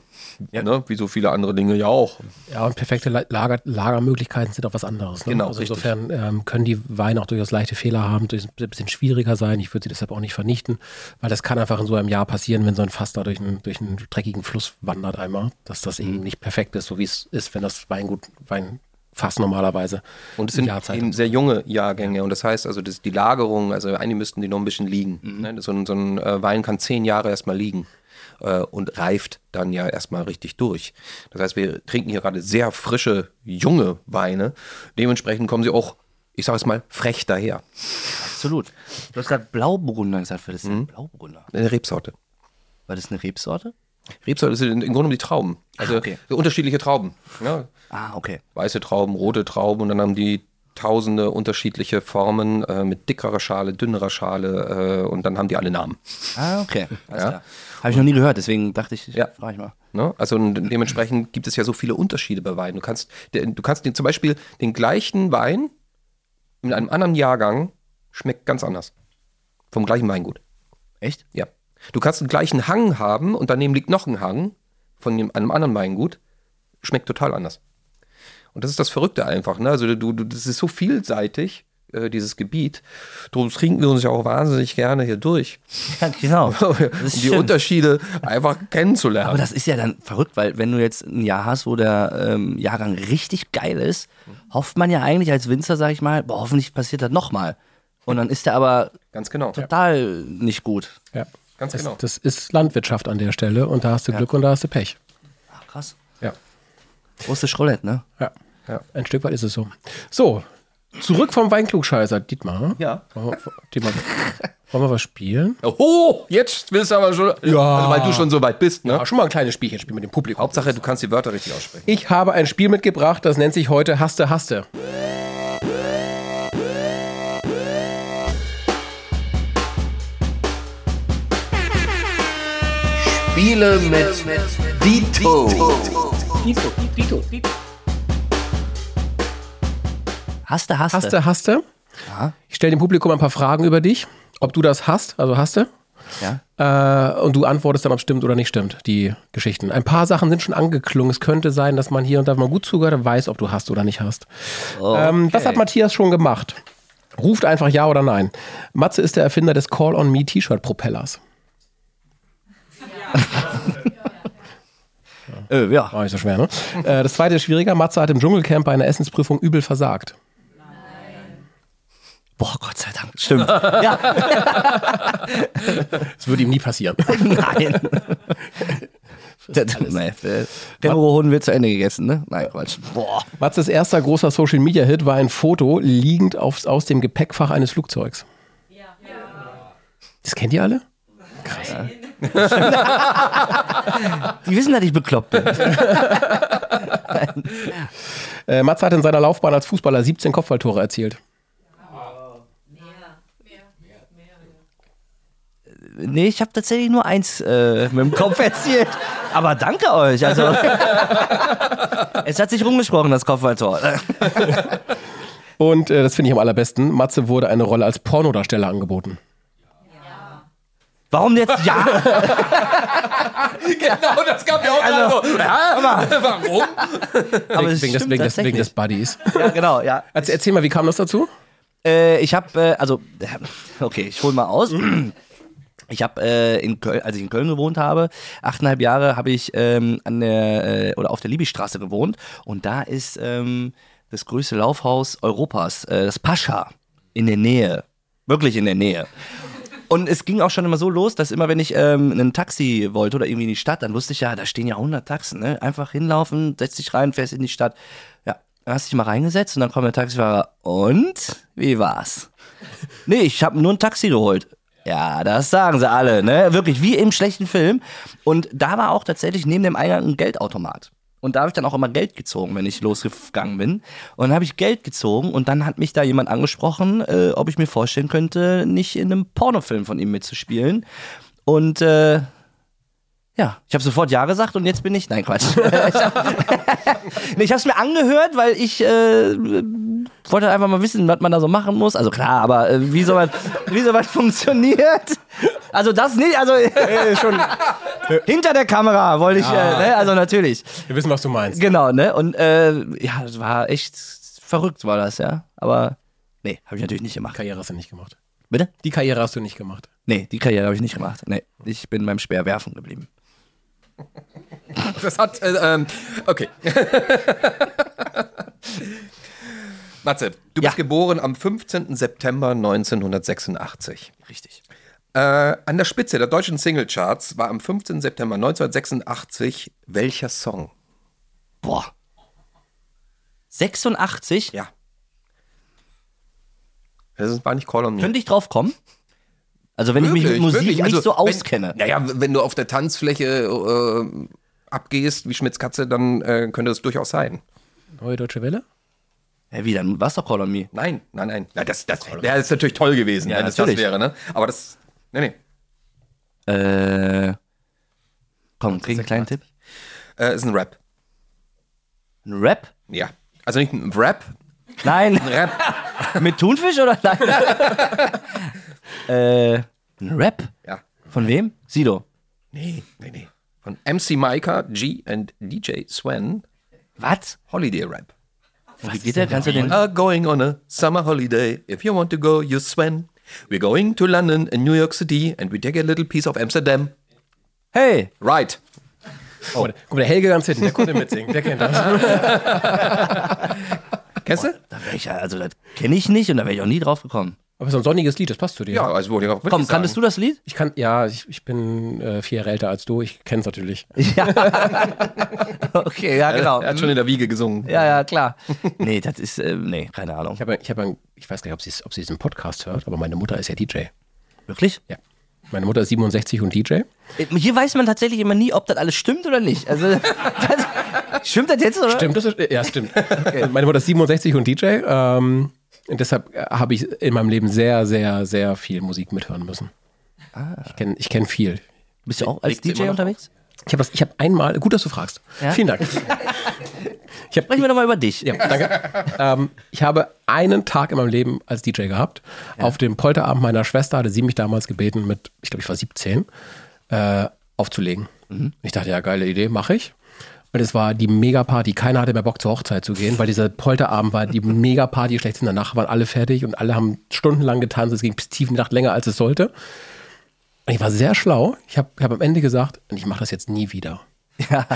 Ne? Wie so viele andere Dinge ja auch. Ja, und perfekte La- Lager, Lagermöglichkeiten sind auch was anderes. Ne? Genau, also richtig. insofern ähm, können die Weine auch durchaus leichte Fehler haben, durch, ein bisschen schwieriger sein. Ich würde sie deshalb auch nicht vernichten, weil das kann einfach in so einem Jahr passieren, wenn so ein Fass da durch einen, durch einen dreckigen Fluss wandert einmal, dass das Mhm. eben nicht perfekt ist, so wie es ist, wenn das Weingut, Weinfass normalerweise Und es sind Jahrzeit eben sehr junge Jahrgänge. Und das heißt also, das, die Lagerung, also eigentlich müssten die noch ein bisschen liegen. Mhm. Ne? So, ein, so ein äh, Wein kann zehn Jahre erstmal liegen äh, und reift dann ja erstmal richtig durch. Das heißt, wir trinken hier gerade sehr frische, junge Weine. Dementsprechend kommen sie auch, ich sage es mal, frech daher. Absolut. Du hast gerade Blauburgunder gesagt. Was ist denn Blauburgunder? Eine Rebsorte. War das eine Rebsorte? Rebsorte sind im Grunde genommen die Trauben. Also okay. so unterschiedliche Trauben. Ja, Ah, okay. weiße Trauben, rote Trauben und dann haben die tausende unterschiedliche Formen äh, mit dickerer Schale, dünnerer Schale äh, und dann haben die alle Namen. Ah, okay. Alles Ja. klar. Habe ich noch nie gehört, deswegen dachte ich, Ja. frage ich mal. Ne? Also dementsprechend gibt es ja so viele Unterschiede bei Weinen. Du kannst, du kannst den, zum Beispiel den gleichen Wein in einem anderen Jahrgang schmeckt ganz anders. Vom gleichen Weingut. Echt? Ja. Du kannst den gleichen Hang haben und daneben liegt noch ein Hang von dem, einem anderen Weingut. Schmeckt total anders. Und das ist das Verrückte einfach. Ne? Also du, du, das ist so vielseitig, äh, dieses Gebiet. Darum trinken wir uns ja auch wahnsinnig gerne hier durch. Ja, genau. *laughs* um die stimmt. Unterschiede einfach kennenzulernen. Aber das ist ja dann verrückt, weil wenn du jetzt ein Jahr hast, wo der ähm, Jahrgang richtig geil ist, hofft man ja eigentlich als Winzer, sag ich mal, boah, hoffentlich passiert das nochmal. Und dann ist der aber Ganz genau. total nicht gut. Ja. Ganz Das, genau. das ist Landwirtschaft an der Stelle und da hast du Glück und da hast du Pech. Ach, krass. Ja. Russisch Roulette, ne? Ja. Ja. Ein Stück weit ist es so. So, zurück vom Weinklugscheißer, Dietmar. Ja. Wollen wir, Dietmar, wollen wir was spielen? Oh, jetzt willst du aber schon. Ja. Also, weil du schon so weit bist, ne? Ja, schon mal ein kleines Spielchen spielen mit dem Publikum. Hauptsache, du kannst die Wörter richtig aussprechen. Ich habe ein Spiel mitgebracht, das nennt sich heute Haste, Haste. Spiele mit Dito. Haste, haste. Haste, Haste. Ich stelle dem Publikum ein paar Fragen über dich, ob du das hast, also Haste. Ja. Äh, und du antwortest dann, ob es stimmt oder nicht stimmt, die Geschichten. Ein paar Sachen sind schon angeklungen. Es könnte sein, dass man hier und da mal gut zugehört hat, weiß, ob du hast oder nicht hast. Ähm, das hat Matthias schon gemacht. Ruft einfach ja oder nein. Matze ist der Erfinder des Call on Me T-Shirt-Propellers. Äh, ja. War nicht so schwer, ne? äh, das zweite ist schwieriger. Matze hat im Dschungelcamp bei einer Essensprüfung übel versagt. Boah, Gott sei Dank. Stimmt. ja. *laughs* Das würde ihm nie passieren. *laughs* Nein. Das, nee, äh, Känguru wird zu Ende gegessen, ne? Nein, Quatsch. Boah. Matzes erster großer Social-Media-Hit war ein Foto liegend aufs, aus dem Gepäckfach eines Flugzeugs. Das kennt ihr alle? Die wissen, dass ich bekloppt bin. Äh, Matze hat in seiner Laufbahn als Fußballer 17 Kopfballtore erzielt. Nee, ich habe tatsächlich nur eins äh, mit dem Kopf *laughs* erzielt. Aber danke euch. Also, *laughs* es hat sich rumgesprochen, das Kopfballtor. Und äh, das finde ich am allerbesten. Matze wurde eine Rolle als Pornodarsteller angeboten. Warum jetzt ja? *laughs* Genau, das gab mir auch Also, gerade so. Ja, warum? Aber wegen, des, wegen, des, wegen des Buddies. Ja, genau, ja. Erzähl, erzähl mal, wie kam das dazu? Äh, ich habe, äh, also, okay, ich hole mal aus. *clears throat* Ich habe äh, in Köln, als ich in Köln gewohnt habe, achteinhalb Jahre habe ich ähm, an der äh, oder auf der Liebigstraße gewohnt und da ist ähm, das größte Laufhaus Europas, äh, das Pascha, in der Nähe, wirklich in der Nähe. Und es ging auch schon immer so los, dass immer, wenn ich ähm, ein Taxi wollte oder irgendwie in die Stadt, dann wusste ich ja, da stehen ja 100 Taxen, ne? Einfach hinlaufen, setz dich rein, fährst in die Stadt. Ja, dann hast dich mal reingesetzt und dann kommt der Taxifahrer. Und? Wie war's? Nee, ich habe nur ein Taxi geholt. Ja, das sagen sie alle, ne? Wirklich, wie im schlechten Film. Und da war auch tatsächlich neben dem Eingang ein Geldautomat. Und da habe ich dann auch immer Geld gezogen, wenn ich losgegangen bin. Und dann habe ich Geld gezogen und dann hat mich da jemand angesprochen, äh, ob ich mir vorstellen könnte, nicht in einem Pornofilm von ihm mitzuspielen. Und äh, ja, ich habe sofort Ja gesagt und jetzt bin ich. Nein, Quatsch. *laughs* ich habe *laughs* hab's mir angehört, weil ich äh, wollte einfach mal wissen, was man da so machen muss. Also klar, aber äh, wie sowas wie sowas *laughs* funktioniert. Also das nicht, also schon *laughs* hinter der Kamera wollte ich, äh, ne? also natürlich. Wir wissen, was du meinst. Genau, ne? Und äh, ja, das war echt verrückt, war das, ja. Aber nee, habe ich natürlich nicht gemacht. Karriere hast du nicht gemacht. Bitte? Die Karriere hast du nicht gemacht. Nee, die Karriere habe ich nicht gemacht. Nee, ich bin beim Speerwerfen geblieben. Das hat, äh, ähm, okay. *laughs* Matze, du Ja. bist geboren am 15. September 1986. Richtig. Äh, an der Spitze der deutschen Singlecharts war am 15. September 1986 welcher Song? Boah. 86? Ja. Das war nicht Call on Me. Könnte ich drauf kommen? Also wenn ich mich mit Wirklich, Musik wirklich. nicht Also, so wenn- auskenne. Naja, wenn du auf der Tanzfläche äh, abgehst wie Schmitz Katze, dann äh, könnte das durchaus sein. Neue Deutsche Welle? Hä, wie, dann war's doch Call on Me. Nein, nein, nein. Na, das das wäre jetzt natürlich toll gewesen, Ja, wenn es das wäre, ne? Aber das. Nee, nee. Äh, komm, krieg einen kleinen Tipp. Äh, ist ein Rap. Ein Rap? Ja. Also nicht ein Rap, Nein. ein Rap. *laughs* Mit Thunfisch oder nein? *laughs* äh, ein Rap? Ja. Von wem? Sido. Nee, nee, nee. Von MC Micah, G und DJ Sven. Was? Holiday Rap. Wie geht der? Kannst du den? Are going on a summer holiday. If you want to go, you Sven. We're going to London and New York City and we take a little piece of Amsterdam. Hey! Right. Guck mal, guck mal, der Helge ganz hinten, der konnte mitsingen, der kennt das. *laughs* Kennst du? Da wär ich, ja- also das kenne ich nicht und da wäre ich auch nie drauf gekommen. Aber so ein sonniges Lied, das passt zu dir. Ja, also wollte ich auch wirklich Komm, sagen. kanntest du das Lied? Ich kann, ja, ich, ich bin äh, vier Jahre älter als du, ich kenn's natürlich. *laughs* Okay, ja, genau. Er hat schon in der Wiege gesungen. Ja, ja, klar. Nee, das ist, äh, nee, keine Ahnung. Ich habe, ich habe, ein- ich weiß gar nicht, ob sie, ob sie diesen Podcast hört, aber meine Mutter ist ja DJ. Wirklich? Ja. Meine Mutter ist 67 und DJ. Äh, Hier weiß man tatsächlich immer nie, ob das alles stimmt oder nicht. Also, *laughs* das, stimmt das jetzt, oder? Stimmt, das ist, ja, stimmt. Meine Mutter ist 67 und DJ. Ähm, und deshalb äh, habe ich in meinem Leben sehr, sehr, sehr viel Musik mithören müssen. Ich kenne ich kenn viel. Bist du auch als Liegt's DJ unterwegs? Ich habe ich hab einmal, gut, dass du fragst. Ja? Vielen Dank. *laughs* Ich habe Sprechen wir doch mal über dich. Ja, danke. ähm, ich habe einen Tag in meinem Leben als DJ gehabt. Auf dem Polterabend meiner Schwester hatte sie mich damals gebeten, mit, ich glaube, ich war 17, äh, aufzulegen. Ich dachte, ja, geile Idee, mache ich. Und es war die Mega-Party. Keiner hatte mehr Bock zur Hochzeit zu gehen, weil dieser Polterabend war die Mega-Party schlechthin. Danach waren alle fertig und alle haben stundenlang getanzt. Es ging bis tief in die Nacht länger, als es sollte. Und ich war sehr schlau. Ich habe hab am Ende gesagt, ich mache das jetzt nie wieder. Ja.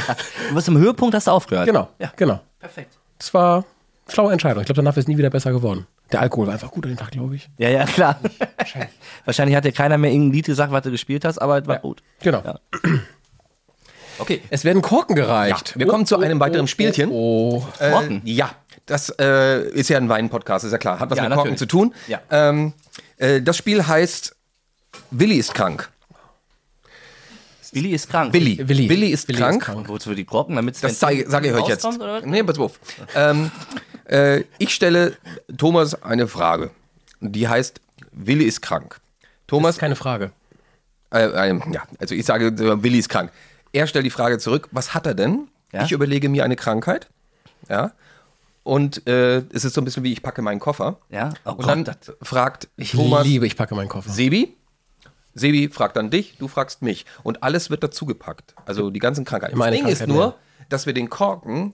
Du bist im Höhepunkt, hast du aufgehört. Genau, Ja. genau. Perfekt. Das war eine schlaue Entscheidung. Ich glaube, danach ist es nie wieder besser geworden. Der Alkohol war einfach gut an dem Tag, glaube ich. Ja, ja, klar. Wahrscheinlich hat dir keiner mehr irgendein Lied gesagt, was du gespielt hast, aber es war gut. Genau. Ja. Okay. Es werden Korken gereicht. Wir kommen zu einem weiteren Spielchen. Oh, Äh, Korken? ja, das äh, ist ja ein Wein-Podcast, ist ja klar. Hat was Ja, mit Korken natürlich. zu tun. Ja. Ähm, äh, das Spiel heißt Willi ist krank. Willi ist krank. Willi. Willi. Willi ist Willi krank. ist krank. Wozu für die Korken, damit Das zeige, sage ich euch jetzt. Nee, pass auf. Ähm, äh, ich stelle Thomas eine Frage. Die heißt, Willi ist krank. das Thomas, ist keine Frage. äh, äh, ja, also ich sage, Willi ist krank. Er stellt die Frage zurück, was hat er denn? Ja. Ich überlege mir eine Krankheit. Ja. Und äh, es ist so ein bisschen wie ich packe meinen Koffer. Ja? Oh Und Gott, dann das- fragt Ich Thomas liebe, ich packe meinen Koffer. Sebi. Sebi fragt dann dich, du fragst mich. Und alles wird dazugepackt. Also die ganzen Krankheiten. Immer Das Ding ist Krankheit nur, mehr. dass wir den Korken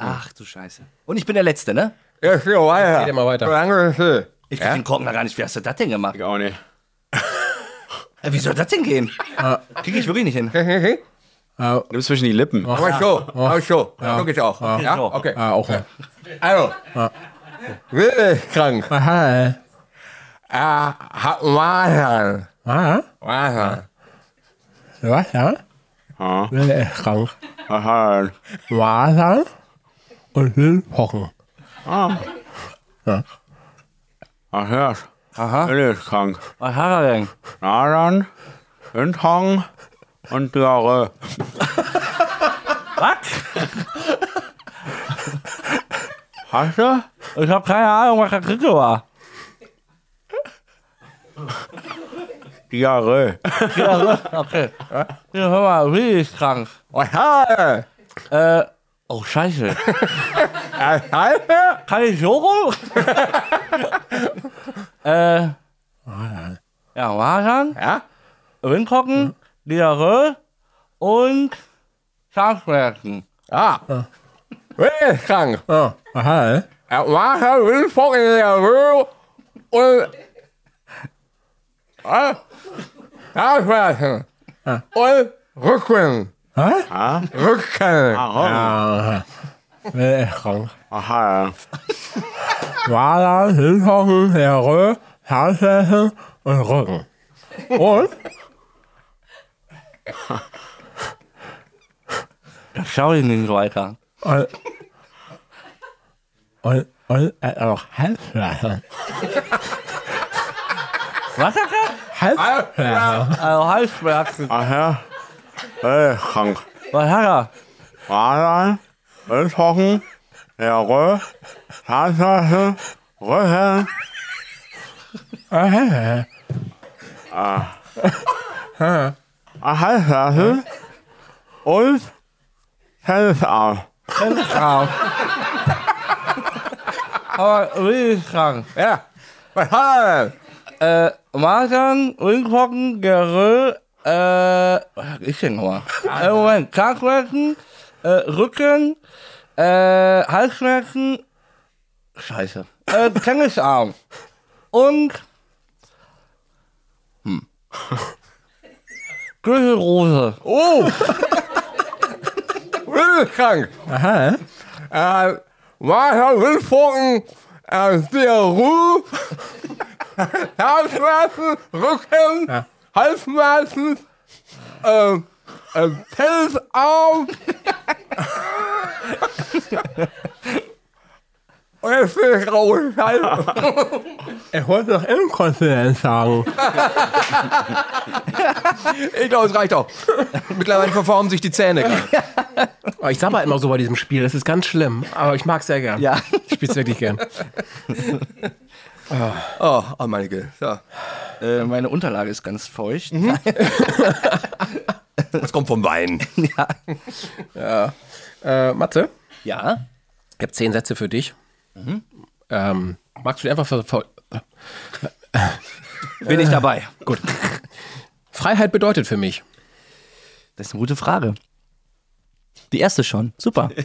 Ach du Scheiße. Und ich bin der Letzte, ne? Ja, ja, weiter. Geht immer weiter. Ich krieg den Korken da gar nicht. Wie hast du das denn gemacht? Auch nicht. Wie soll das denn gehen? Krieg ich wirklich nicht hin. Nimm zwischen die Lippen. Aber so, aber so. Guck ich auch. Ja, so. okay. Ah, auch ja. Also, Willi ist krank. Aha. Er hat Masern. Ah, Masern. was, ja? Wer ist krank? Aha. Wasser und will pochen. Ach ja. Aha. Willi ist krank. Was hat er denn? Nadern, Windhang und Diarrhoe. Was? Hast du? Ich hab keine Ahnung, was der Kricke war. Diarrhoe. Ja, okay. Ja, hör mal, Willi ist krank. Was hat er? Äh, oh Scheiße. *laughs* Er er? Kann ich so rum? *laughs* äh, ja, Masern, Ja? Windhocken, Diarrhoe und. Ja. Willi ist krank. Ah, aha. Er hat Masern, Wildfock in der Höhe und... Ah, Zahnschmerzen. Und Rücken. Ah, Rücken. Aha. Wer ist krank? aha. Wasser, Windpochen, Diarrhoe, Zahnschmerzen und Rücken. Und? Das schau ich nicht weiter. Und, und, und er hat auch Halsschmerzen. Was hat er? Halsschmerzen. Also Halsschmerzen. Ach ist krank. Was hat er? Nadern, Windhocken, Jawohl. Tatsache. Rücken. Ah. Halbklasse. Und Tennisarm. Krank. Aber richtig krank. Ja. Was hat er denn? Äh, Magen, Ringhocken, Geröll, äh, ich denn nochmal? Äh, Moment, Krankschmerzen, äh, Rücken, äh, Halsschmerzen, Scheiße, äh, Tennisarm und, hm, Gürtelrose. Oh! *laughs* Krank. Aha. Äh, Martha Wildfocken, äh, der *laughs* Ruhe, Herzschmerzen, Rücken, Halsschmerzen, äh, äh, Tennisarm. Und jetzt bin ich raus. Scheiße. Er wollte doch Inkontinenz sagen. Ich glaube, es reicht auch. Mittlerweile verformen sich die Zähne. gerade. Aber ich sag mal immer so bei diesem Spiel, das ist ganz schlimm. Aber ich mag es sehr gern. Ja. Ich spiele es wirklich gern. Oh, oh meine Güte. So. Äh, meine Unterlage ist ganz feucht. Das kommt vom Wein. *laughs* Äh, Matze, Ja. ich habe zehn Sätze für dich. Ähm, magst du die einfach ver *laughs* Bin ich dabei. Gut. Freiheit bedeutet für mich. Das ist eine gute Frage. Die erste schon. Super. *laughs*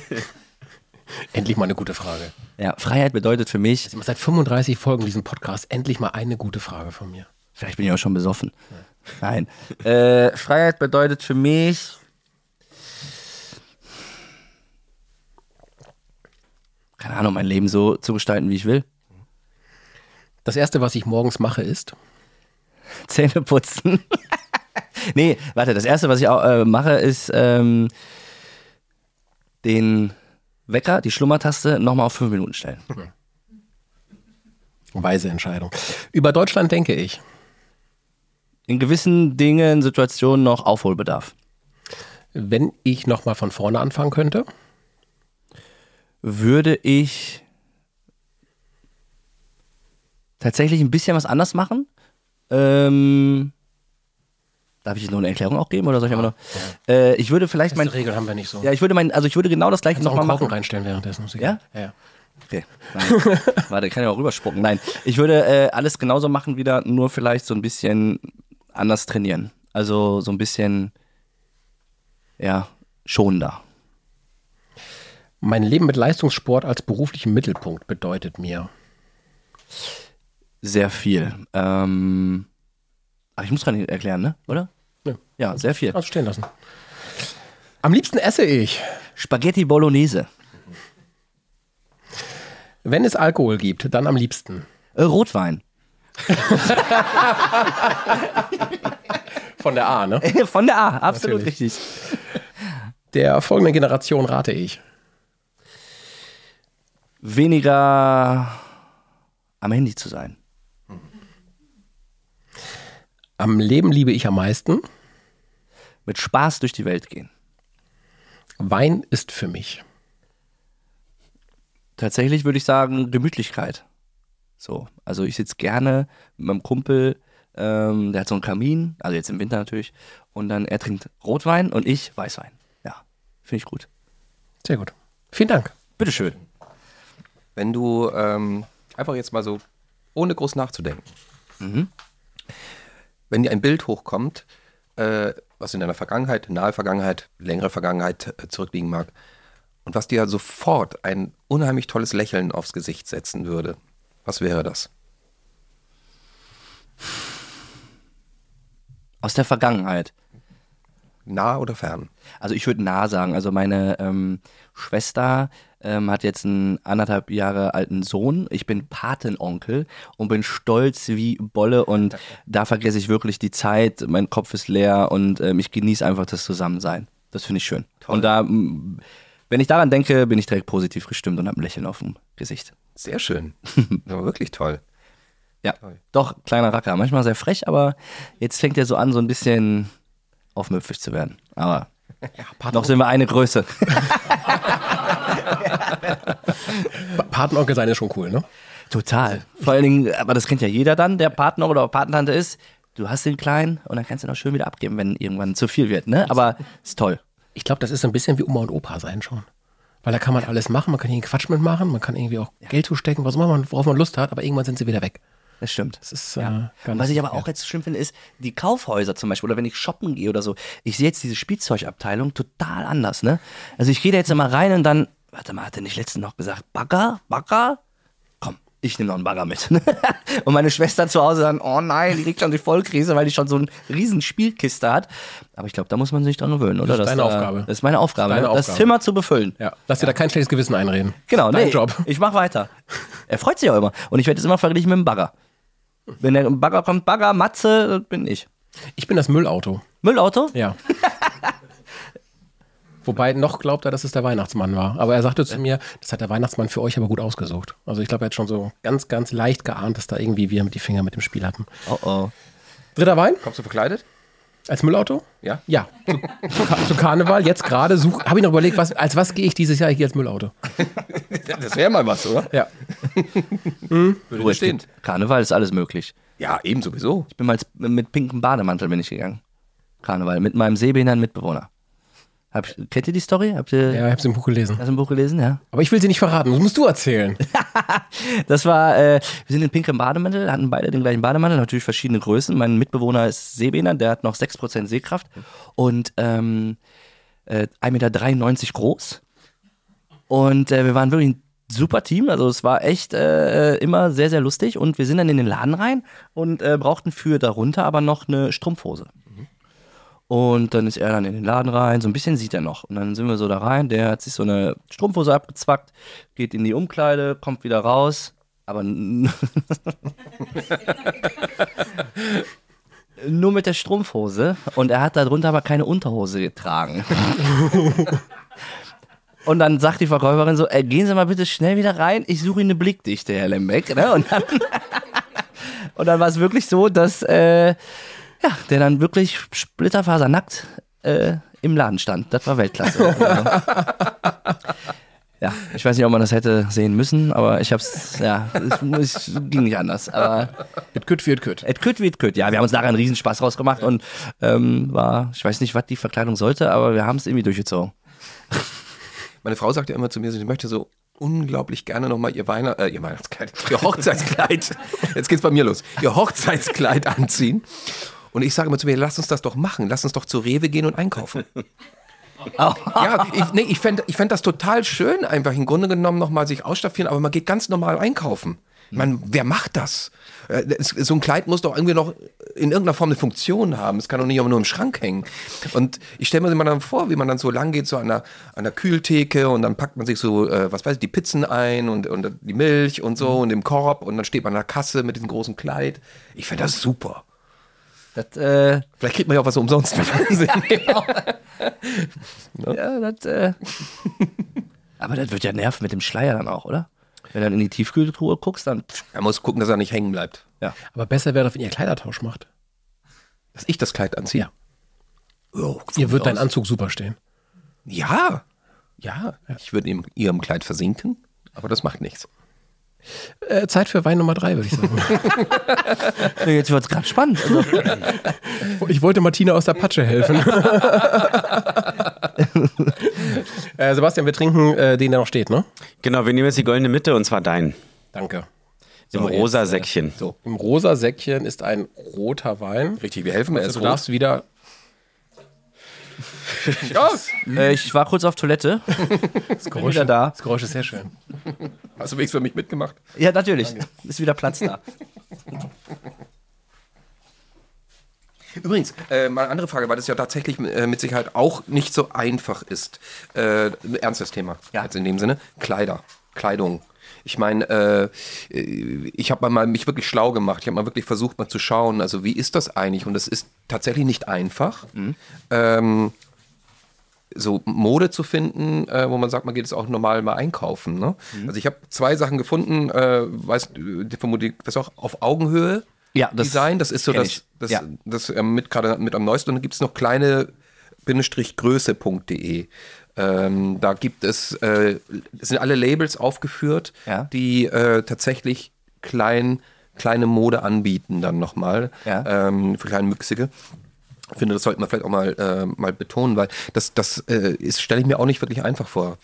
*laughs* Endlich mal eine gute Frage. Ja, Freiheit bedeutet für mich, Ich mache seit 35 Folgen diesen Podcast endlich mal eine gute Frage von mir. vielleicht bin ich auch schon besoffen. Nein. Äh, Freiheit bedeutet für mich, keine Ahnung, mein Leben so zu gestalten, wie ich will. Das erste, was ich morgens mache, ist. Zähne putzen. *laughs* nee, warte, das erste, was ich auch, äh, mache, ist ähm, den Wecker, die Schlummertaste, nochmal auf fünf Minuten stellen. Weise Entscheidung. Über Deutschland denke ich. In gewissen Dingen, Situationen noch Aufholbedarf. Wenn ich nochmal von vorne anfangen könnte, Würde ich tatsächlich ein bisschen was anders machen? Ähm, darf ich noch eine Erklärung auch geben oder soll ich einfach noch? Äh, ich würde vielleicht mein, Regeln haben wir nicht so. ja, ich würde mein, also ich würde genau das gleiche nochmal machen. reinstellen währenddessen. Ja? Ja, ja. Okay. Nein. *laughs* Warte, kann ja auch rüberspucken. Nein, ich würde äh, alles genauso machen wieder, nur vielleicht so ein bisschen anders trainieren. Also so ein bisschen, ja, schonender. Mein Leben mit Leistungssport als beruflichen Mittelpunkt bedeutet mir. Sehr viel. Ähm, ach, ich muss gerade nicht erklären, ne? Oder? Ja. Sehr viel. Also stehen lassen. Am liebsten esse ich, Spaghetti Bolognese. wenn es Alkohol gibt, dann am liebsten. Äh, Rotwein. Von der A, ne? *laughs* Von der A, absolut Natürlich. richtig. Der folgenden Generation rate ich. Weniger am Handy zu sein. Am Leben liebe ich am meisten. Mit Spaß durch die Welt gehen. Wein ist für mich. Tatsächlich würde ich sagen, Gemütlichkeit. So, also ich sitze gerne mit meinem Kumpel, ähm, der hat so einen Kamin, also jetzt im Winter natürlich, und dann er trinkt Rotwein und ich Weißwein. Ja, finde ich gut. Sehr gut. Vielen Dank. Bitteschön. Wenn du ähm, einfach jetzt mal so, ohne groß nachzudenken, wenn dir ein Bild hochkommt, äh, was in deiner Vergangenheit, nahe Vergangenheit, längere Vergangenheit äh, zurückliegen mag, und was dir sofort ein unheimlich tolles Lächeln aufs Gesicht setzen würde, was wäre das? Aus der Vergangenheit. Nah oder fern? Also ich würde nah sagen. Also meine ähm, Schwester ähm, hat jetzt einen anderthalb Jahre alten Sohn. Ich bin Patenonkel und bin stolz wie Bolle und da vergesse ich wirklich die Zeit. Mein Kopf ist leer und ähm, ich genieße einfach das Zusammensein. Das finde ich schön. Und da, wenn ich daran denke, bin ich direkt positiv gestimmt und habe ein Lächeln auf dem Gesicht. Sehr schön. *laughs* Aber wirklich toll. Ja, doch, kleiner Racker. Manchmal sehr frech, aber jetzt fängt er so an, so ein bisschen aufmüpfig zu werden. Aber *laughs* noch sind wir eine Größe. *laughs* Pa- Patenonkel sein ist schon cool, ne? Total. Vor allen Dingen, aber das kennt ja jeder dann, der Partner oder Patentante ist. Du hast den Kleinen und dann kannst du ihn auch schön wieder abgeben, wenn irgendwann zu viel wird, ne? Aber ist toll. Ich glaube, das ist so ein bisschen wie Oma und Opa sein schon. Weil da kann man alles machen, man kann hier Quatsch mitmachen, man kann irgendwie auch Geld zustecken, was immer man, worauf man Lust hat, aber irgendwann sind sie wieder weg. Das stimmt. Das ist äh, Und ganz, was ich aber auch jetzt schlimm finde, ist die Kaufhäuser zum Beispiel oder wenn ich shoppen gehe oder so. Ich sehe jetzt diese Spielzeugabteilung total anders, ne? Also ich gehe da jetzt immer rein und dann, warte mal, hat er nicht letztens noch gesagt, Bagger? Bagger? Komm, ich nehme noch einen Bagger mit. *laughs* und meine Schwester zu Hause dann, oh nein, die kriegt schon die Vollkrise, weil die schon so eine riesen Spielkiste hat. Aber ich glaube, da muss man sich dran gewöhnen, oder? Das ist deine da, Aufgabe. Das ist meine Aufgabe, Das ne? das Aufgabe. Zimmer zu befüllen. Ja, lass dir da kein schlechtes Gewissen einreden. Genau, Dein nee, Job. ich mach weiter. Er freut sich auch immer. Und ich werde jetzt immer verglichen mit dem Bagger. Wenn der Bagger kommt, Bagger, Matze, das bin ich. Ich bin das Müllauto. Müllauto? Ja. *laughs* Wobei noch glaubt er, dass es der Weihnachtsmann war. Aber er sagte zu mir, das hat der Weihnachtsmann für euch aber gut ausgesucht. Also ich glaube, er hat schon so ganz, ganz leicht geahnt, dass da irgendwie wir mit die Finger mit dem Spiel hatten. Oh oh. Dritter Wein? Kommst du verkleidet? Als Müllauto? Ja. Ja. Zu, zu, Ka- zu Karneval, jetzt gerade such, habe ich noch überlegt, was, als was gehe ich dieses Jahr hier als Müllauto? *laughs* Das wäre mal was, oder? Ja. Würde dir es stehen. Karneval ist alles möglich. Ja, eben sowieso. Ich bin mal mit pinkem Bademantel bin ich gegangen. Karneval. Mit meinem sehbehinderten Mitbewohner. Hab, kennt ihr die Story? Habt ihr Ja, ich habe es im Buch gelesen. das im Buch gelesen? Ja. Aber ich will sie nicht verraten, das musst du erzählen. *laughs* Das war, äh, wir sind in pinkem Bademantel, hatten beide den gleichen Bademantel, natürlich verschiedene Größen. Mein Mitbewohner ist sehbehindert, der hat noch 6% Sehkraft und ähm, äh, 1,93 Meter groß. Und äh, wir waren wirklich ein super Team, also es war echt äh, immer sehr, sehr lustig. Und wir sind dann in den Laden rein und äh, brauchten für darunter aber noch eine Strumpfhose. Und dann ist er dann in den Laden rein, so ein bisschen sieht er noch. Und dann sind wir so da rein, der hat sich so eine Strumpfhose abgezwackt, geht in die Umkleide, kommt wieder raus, aber *laughs* nur mit der Strumpfhose. Und er hat darunter aber keine Unterhose getragen. *laughs* Und dann sagt die Verkäuferin so, äh, gehen Sie mal bitte schnell wieder rein, ich suche Ihnen eine Blickdichte, Herr Lembeck. Ne? Und dann, *laughs* dann war es wirklich so, dass äh, ja, der dann wirklich splitterfasernackt äh, im Laden stand. Das war Weltklasse. *laughs* Also, ja, ich weiß nicht, ob man das hätte sehen müssen, aber ich hab's, ja, es, es ging nicht anders. Aber It could wird could. et kütt wie et kütt. Ja, wir haben uns nachher einen Riesenspaß rausgemacht und ähm, war, ich weiß nicht, was die Verkleidung sollte, aber wir haben es irgendwie durchgezogen. Meine Frau sagt ja immer zu mir, sie möchte so unglaublich gerne nochmal ihr, Weihn äh, ihr Weihnachtskleid, ihr Hochzeitskleid, *laughs* jetzt geht's bei mir los, ihr Hochzeitskleid anziehen. Und ich sage immer zu mir, lass uns das doch machen, lass uns doch zu Rewe gehen und einkaufen. *laughs* ja, ich, nee, ich fände ich fänd das total schön, einfach im Grunde genommen nochmal sich ausstaffieren, aber man geht ganz normal einkaufen. Meine, wer macht das? Äh, So ein Kleid muss doch irgendwie noch in irgendeiner Form eine Funktion haben. Es kann doch nicht immer nur im Schrank hängen. Und ich stelle mir immer dann vor, wie man dann so lang geht, so an der, an der Kühltheke und dann packt man sich so, äh, was weiß ich, die Pizzen ein und, und die Milch und so und im Korb und dann steht man an der Kasse mit diesem großen Kleid. Ich fände das super. Das, äh, Vielleicht kriegt man ja auch was umsonst. *laughs* *laughs* ja, das, äh, *laughs* aber das wird ja nerven mit dem Schleier dann auch, oder? Wenn du dann in die Tiefkühltruhe guckst, dann, er muss gucken, dass er nicht hängen bleibt. ja. Aber besser wäre wenn ihr Kleidertausch macht. Dass ich das Kleid anziehe. Ja. Ihr wird dein Anzug super stehen. Ja, ja. Ich würde in ihrem Kleid versinken, aber das macht nichts. Äh, Zeit für Wein Nummer drei, würde ich sagen. *laughs* Jetzt wird's gerade spannend. Also, *laughs* ich wollte Martina aus der Patsche helfen. *laughs* äh, Sebastian, wir trinken äh, den, der noch steht, ne? Genau, wir nehmen jetzt die goldene Mitte und zwar dein. Danke. Im rosa Säckchen. So, im rosa Säckchen ist ein roter Wein. Richtig, wir helfen. Also du rot. darfst wieder. Ja, äh, ich war kurz auf Toilette. Das Geräusch, wieder da. Das Geräusch ist sehr schön. hast du wenigstens für mich mitgemacht? Ja, natürlich. Ist wieder Platz da. Übrigens, äh, mal eine andere Frage, weil das ja tatsächlich äh, mit Sicherheit auch nicht so einfach ist. Äh, ein ernstes Thema. Ja. Jetzt in dem Sinne. Kleider, Kleidung. Ich meine, äh, ich habe mal mich wirklich schlau gemacht. Ich habe mal wirklich versucht, mal zu schauen, also wie ist das eigentlich? Und es ist tatsächlich nicht einfach. Ähm, so Mode zu finden, äh, wo man sagt, man geht jetzt auch normal mal einkaufen. Ne? Also ich habe zwei Sachen gefunden, äh, weißt du, vermutlich, das auch auf Augenhöhe Ja, das Design, das ist so das, das, Ja. das ähm, mit gerade mit am neuesten. Und dann gibt es noch kleine Größe.de. Ähm, da gibt es, äh, es sind alle Labels aufgeführt, Ja. die äh, tatsächlich klein, kleine Mode anbieten dann nochmal Ja. ähm, für kleinmüchsige. Ich finde, das sollte man vielleicht auch mal, äh, mal betonen, weil das, das äh, ist, stelle ich mir auch nicht wirklich einfach vor.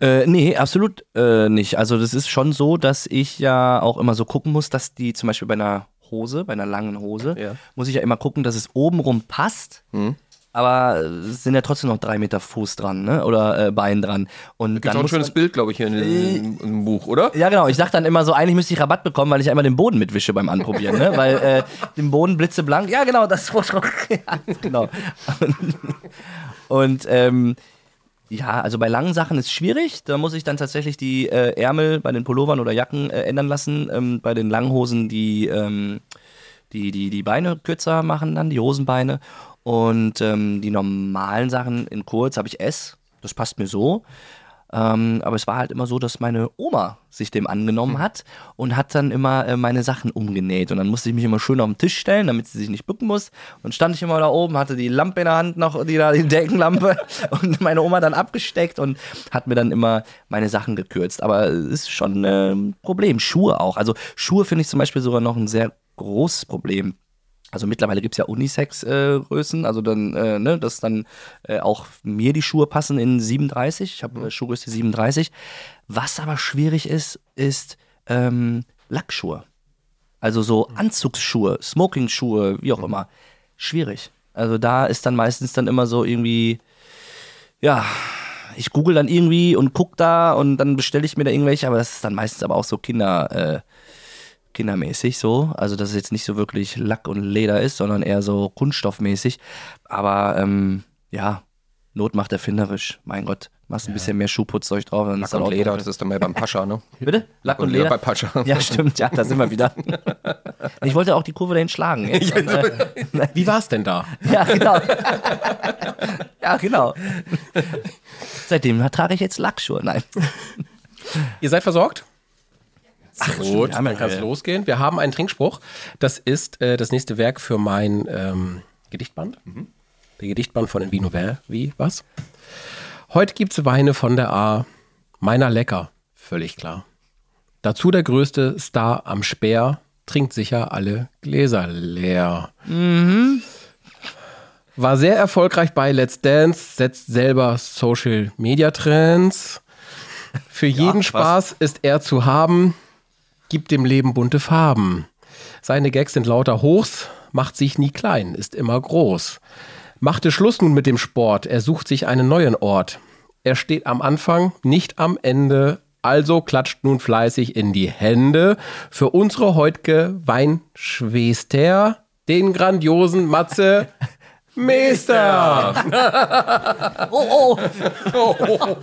Äh, nee, absolut äh, nicht. Also das ist schon so, dass ich ja auch immer so gucken muss, dass die zum Beispiel bei einer Hose, bei einer langen Hose, Ja. muss ich ja immer gucken, dass es obenrum passt. Aber es sind ja trotzdem noch drei Meter Fuß dran, ne? Oder äh, Bein dran. Und Gibt dann auch ein schönes man, Bild, glaube ich, hier in, in, im Buch, oder? Ja, genau. Ich sag dann immer so, eigentlich müsste ich Rabatt bekommen, weil ich einmal den Boden mitwische beim Anprobieren, ne? Weil äh, *laughs* den Boden blitzeblank. Ja, genau, das *laughs* ja, genau. *laughs* Und ähm, ja, also bei langen Sachen ist es schwierig. Da muss ich dann tatsächlich die äh, Ärmel bei den Pullovern oder Jacken äh, ändern lassen. Ähm, bei den langen Hosen die, ähm, die, die, die Beine kürzer machen dann, die Hosenbeine. Und ähm, die normalen Sachen in kurz habe ich S. Das passt mir so. Ähm, aber es war halt immer so, dass meine Oma sich dem angenommen hat und hat dann immer äh, meine Sachen umgenäht. Und dann musste ich mich immer schön auf den Tisch stellen, damit sie sich nicht bücken muss. Und stand ich immer da oben, hatte die Lampe in der Hand noch, die, da, die Deckenlampe *laughs* und meine Oma dann abgesteckt und hat mir dann immer meine Sachen gekürzt. Aber es ist schon ein Problem. Schuhe auch. Also Schuhe finde ich zum Beispiel sogar noch ein sehr großes Problem. Also mittlerweile gibt es ja Unisex-Größen, also dann, äh, ne, dass dann äh, auch mir die Schuhe passen in 37. Ich habe äh, Schuhgröße 37. Was aber schwierig ist, ist ähm, Lackschuhe. Also so Anzugsschuhe, Smoking-Schuhe, wie auch immer. Schwierig. Also da ist dann meistens dann immer so irgendwie, ja, ich google dann irgendwie und guck da und dann bestelle ich mir da irgendwelche, aber das ist dann meistens aber auch so Kinder, äh, kindermäßig so. Also dass es jetzt nicht so wirklich Lack und Leder ist, sondern eher so kunststoffmäßig. Aber ähm, ja, Not macht erfinderisch. Mein Gott, machst ein bisschen mehr Schuhputzzeug drauf. Dann ist Lack dann und auch Leder, das ist dann mal beim Pascha, ne? *laughs* Bitte? Lack und und Leder Leder? bei Pascha. *laughs* Ja, stimmt, ja, da sind wir wieder. *laughs* Ich wollte auch die Kurve dahin schlagen. Jetzt. Und, äh, Wie war es denn da? ja, genau. ja, genau. Seitdem trage ich jetzt Lackschuhe. Nein. Ihr seid versorgt? Ach, gut, wir haben ja dann kann es losgehen. Wir haben einen Trinkspruch. Das ist äh, das nächste Werk für mein ähm, Gedichtband. Der Gedichtband von Envino Ver. Wie? Was? Heute gibt's Weine von der A. Meiner lecker. Völlig klar. Dazu der größte Star am Speer. Trinkt sicher alle Gläser leer. War sehr erfolgreich bei Let's Dance, setzt selber Social Media Trends. Für jeden Spaß ist er zu haben, gibt dem Leben bunte Farben. Seine Gags sind lauter Hochs, macht sich nie klein, ist immer groß. Machte Schluss nun mit dem Sport, er sucht sich einen neuen Ort. Er steht am Anfang, nicht am Ende, also klatscht nun fleißig in die Hände für unsere heutige Weinschwester, den grandiosen Matze *laughs* Meister. Oh, oh.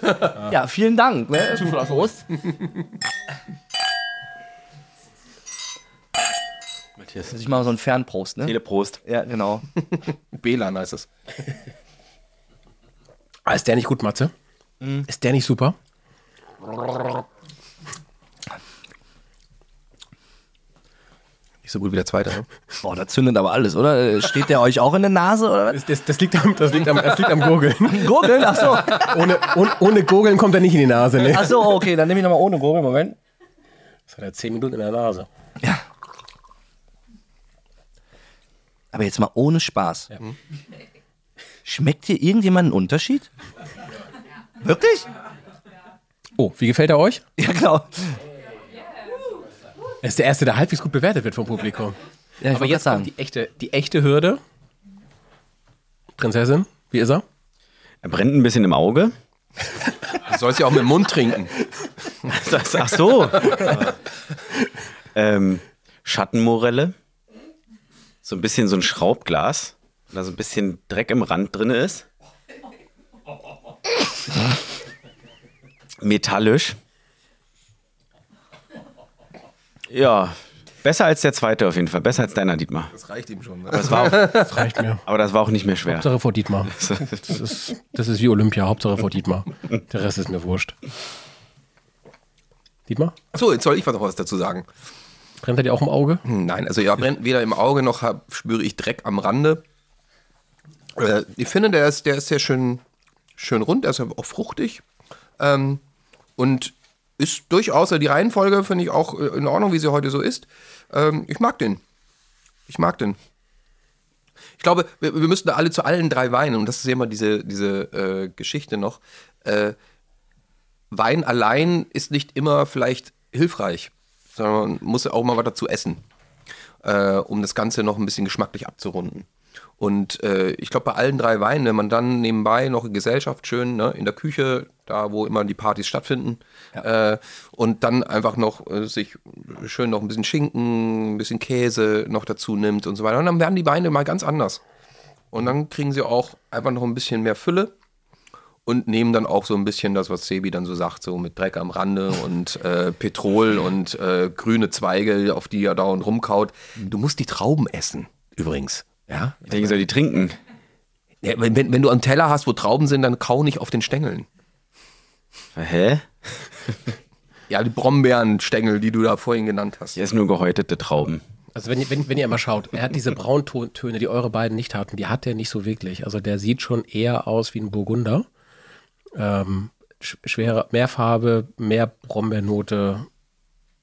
*laughs* ja, vielen Dank. Ne? Prost. Matthias. Ich mache so einen Fernprost, ne? Teleprost. Ja, genau. *laughs* Belan heißt es. Ah, ist der nicht gut, Matze? Ist der nicht super? Nicht so gut wie der zweite, ne? Boah, da zündet aber alles, oder? Äh, Steht der euch auch in der Nase, oder was? Das, das, das, liegt, am, das, liegt, am, das liegt am Gurgeln. *laughs* Gurgeln? Ach so. Ohne, ohne, ohne Gurgeln kommt er nicht in die Nase. Ne? Ach so, okay, dann nehme ich nochmal ohne Gurgeln. Moment. Das hat er zehn Minuten in der Nase. Ja. Aber jetzt mal ohne Spaß. Schmeckt hier irgendjemand einen Unterschied? Wirklich? Oh, wie gefällt er euch? Ja, genau. Er ist der Erste, der halbwegs gut bewertet wird vom Publikum. Ja, ich Aber wollte jetzt grad kommt die echte, die echte Hürde. Prinzessin, wie ist er? Er brennt ein bisschen im Auge. Du sollst ja auch mit dem Mund trinken. *laughs* Ach so. *laughs* ähm, Schattenmorelle. So ein bisschen so ein Schraubglas. Da so ein bisschen Dreck im Rand drin ist. Metallisch. Ja, besser als der zweite auf jeden Fall. Besser als deiner, Dietmar. Das reicht ihm schon. Ne? Das war auch, *laughs* Das reicht mir. aber das war auch nicht mehr schwer. Hauptsache vor Dietmar. *laughs* Das ist, das ist wie Olympia, Hauptsache vor Dietmar. Der Rest ist mir wurscht. Dietmar? Achso, jetzt soll ich was noch was dazu sagen. Brennt er dir auch im Auge? Hm, Nein, also ja, brennt weder im Auge noch hab, spüre ich Dreck am Rande. Äh, ich finde, der ist, der ist sehr schön, schön rund, er ist auch fruchtig. Ähm, und ist durchaus, die Reihenfolge finde ich auch äh, in Ordnung, wie sie heute so ist. Ähm, ich mag den. Ich mag den. Ich glaube, wir, wir müssten alle zu allen drei Weinen, und das ist ja immer diese, diese äh, Geschichte noch, äh, Wein allein ist nicht immer vielleicht hilfreich, sondern man muss auch mal was dazu essen, äh, um das Ganze noch ein bisschen geschmacklich abzurunden. Und äh, ich glaube, bei allen drei Weinen, wenn man dann nebenbei noch in Gesellschaft schön, ne, in der Küche, da wo immer die Partys stattfinden, äh, und dann einfach noch äh, sich schön noch ein bisschen Schinken, ein bisschen Käse noch dazu nimmt und so weiter. Und dann werden die Weine mal ganz anders. Und dann kriegen sie auch einfach noch ein bisschen mehr Fülle und nehmen dann auch so ein bisschen das, was Sebi dann so sagt, so mit Dreck am Rande *laughs* und äh, Petrol und äh, grüne Zweige, auf die er dauernd rumkaut. Du musst die Trauben essen, übrigens. Ja? Ich denke, soll die trinken. ja wenn, wenn, du einen Teller hast, wo Trauben sind, dann kau nicht auf den Stängeln. Hä? Ja, die Brombeerenstängel, die du da vorhin genannt hast. Hier ist nur gehäutete Trauben. Also wenn, ihr- wenn, wenn ihr mal schaut, er hat diese Brauntöne, die eure beiden nicht hatten, die hat er nicht so wirklich. Also der sieht schon eher aus wie ein Burgunder. Ähm, sch- schwere, mehr Farbe, mehr Brombeernote.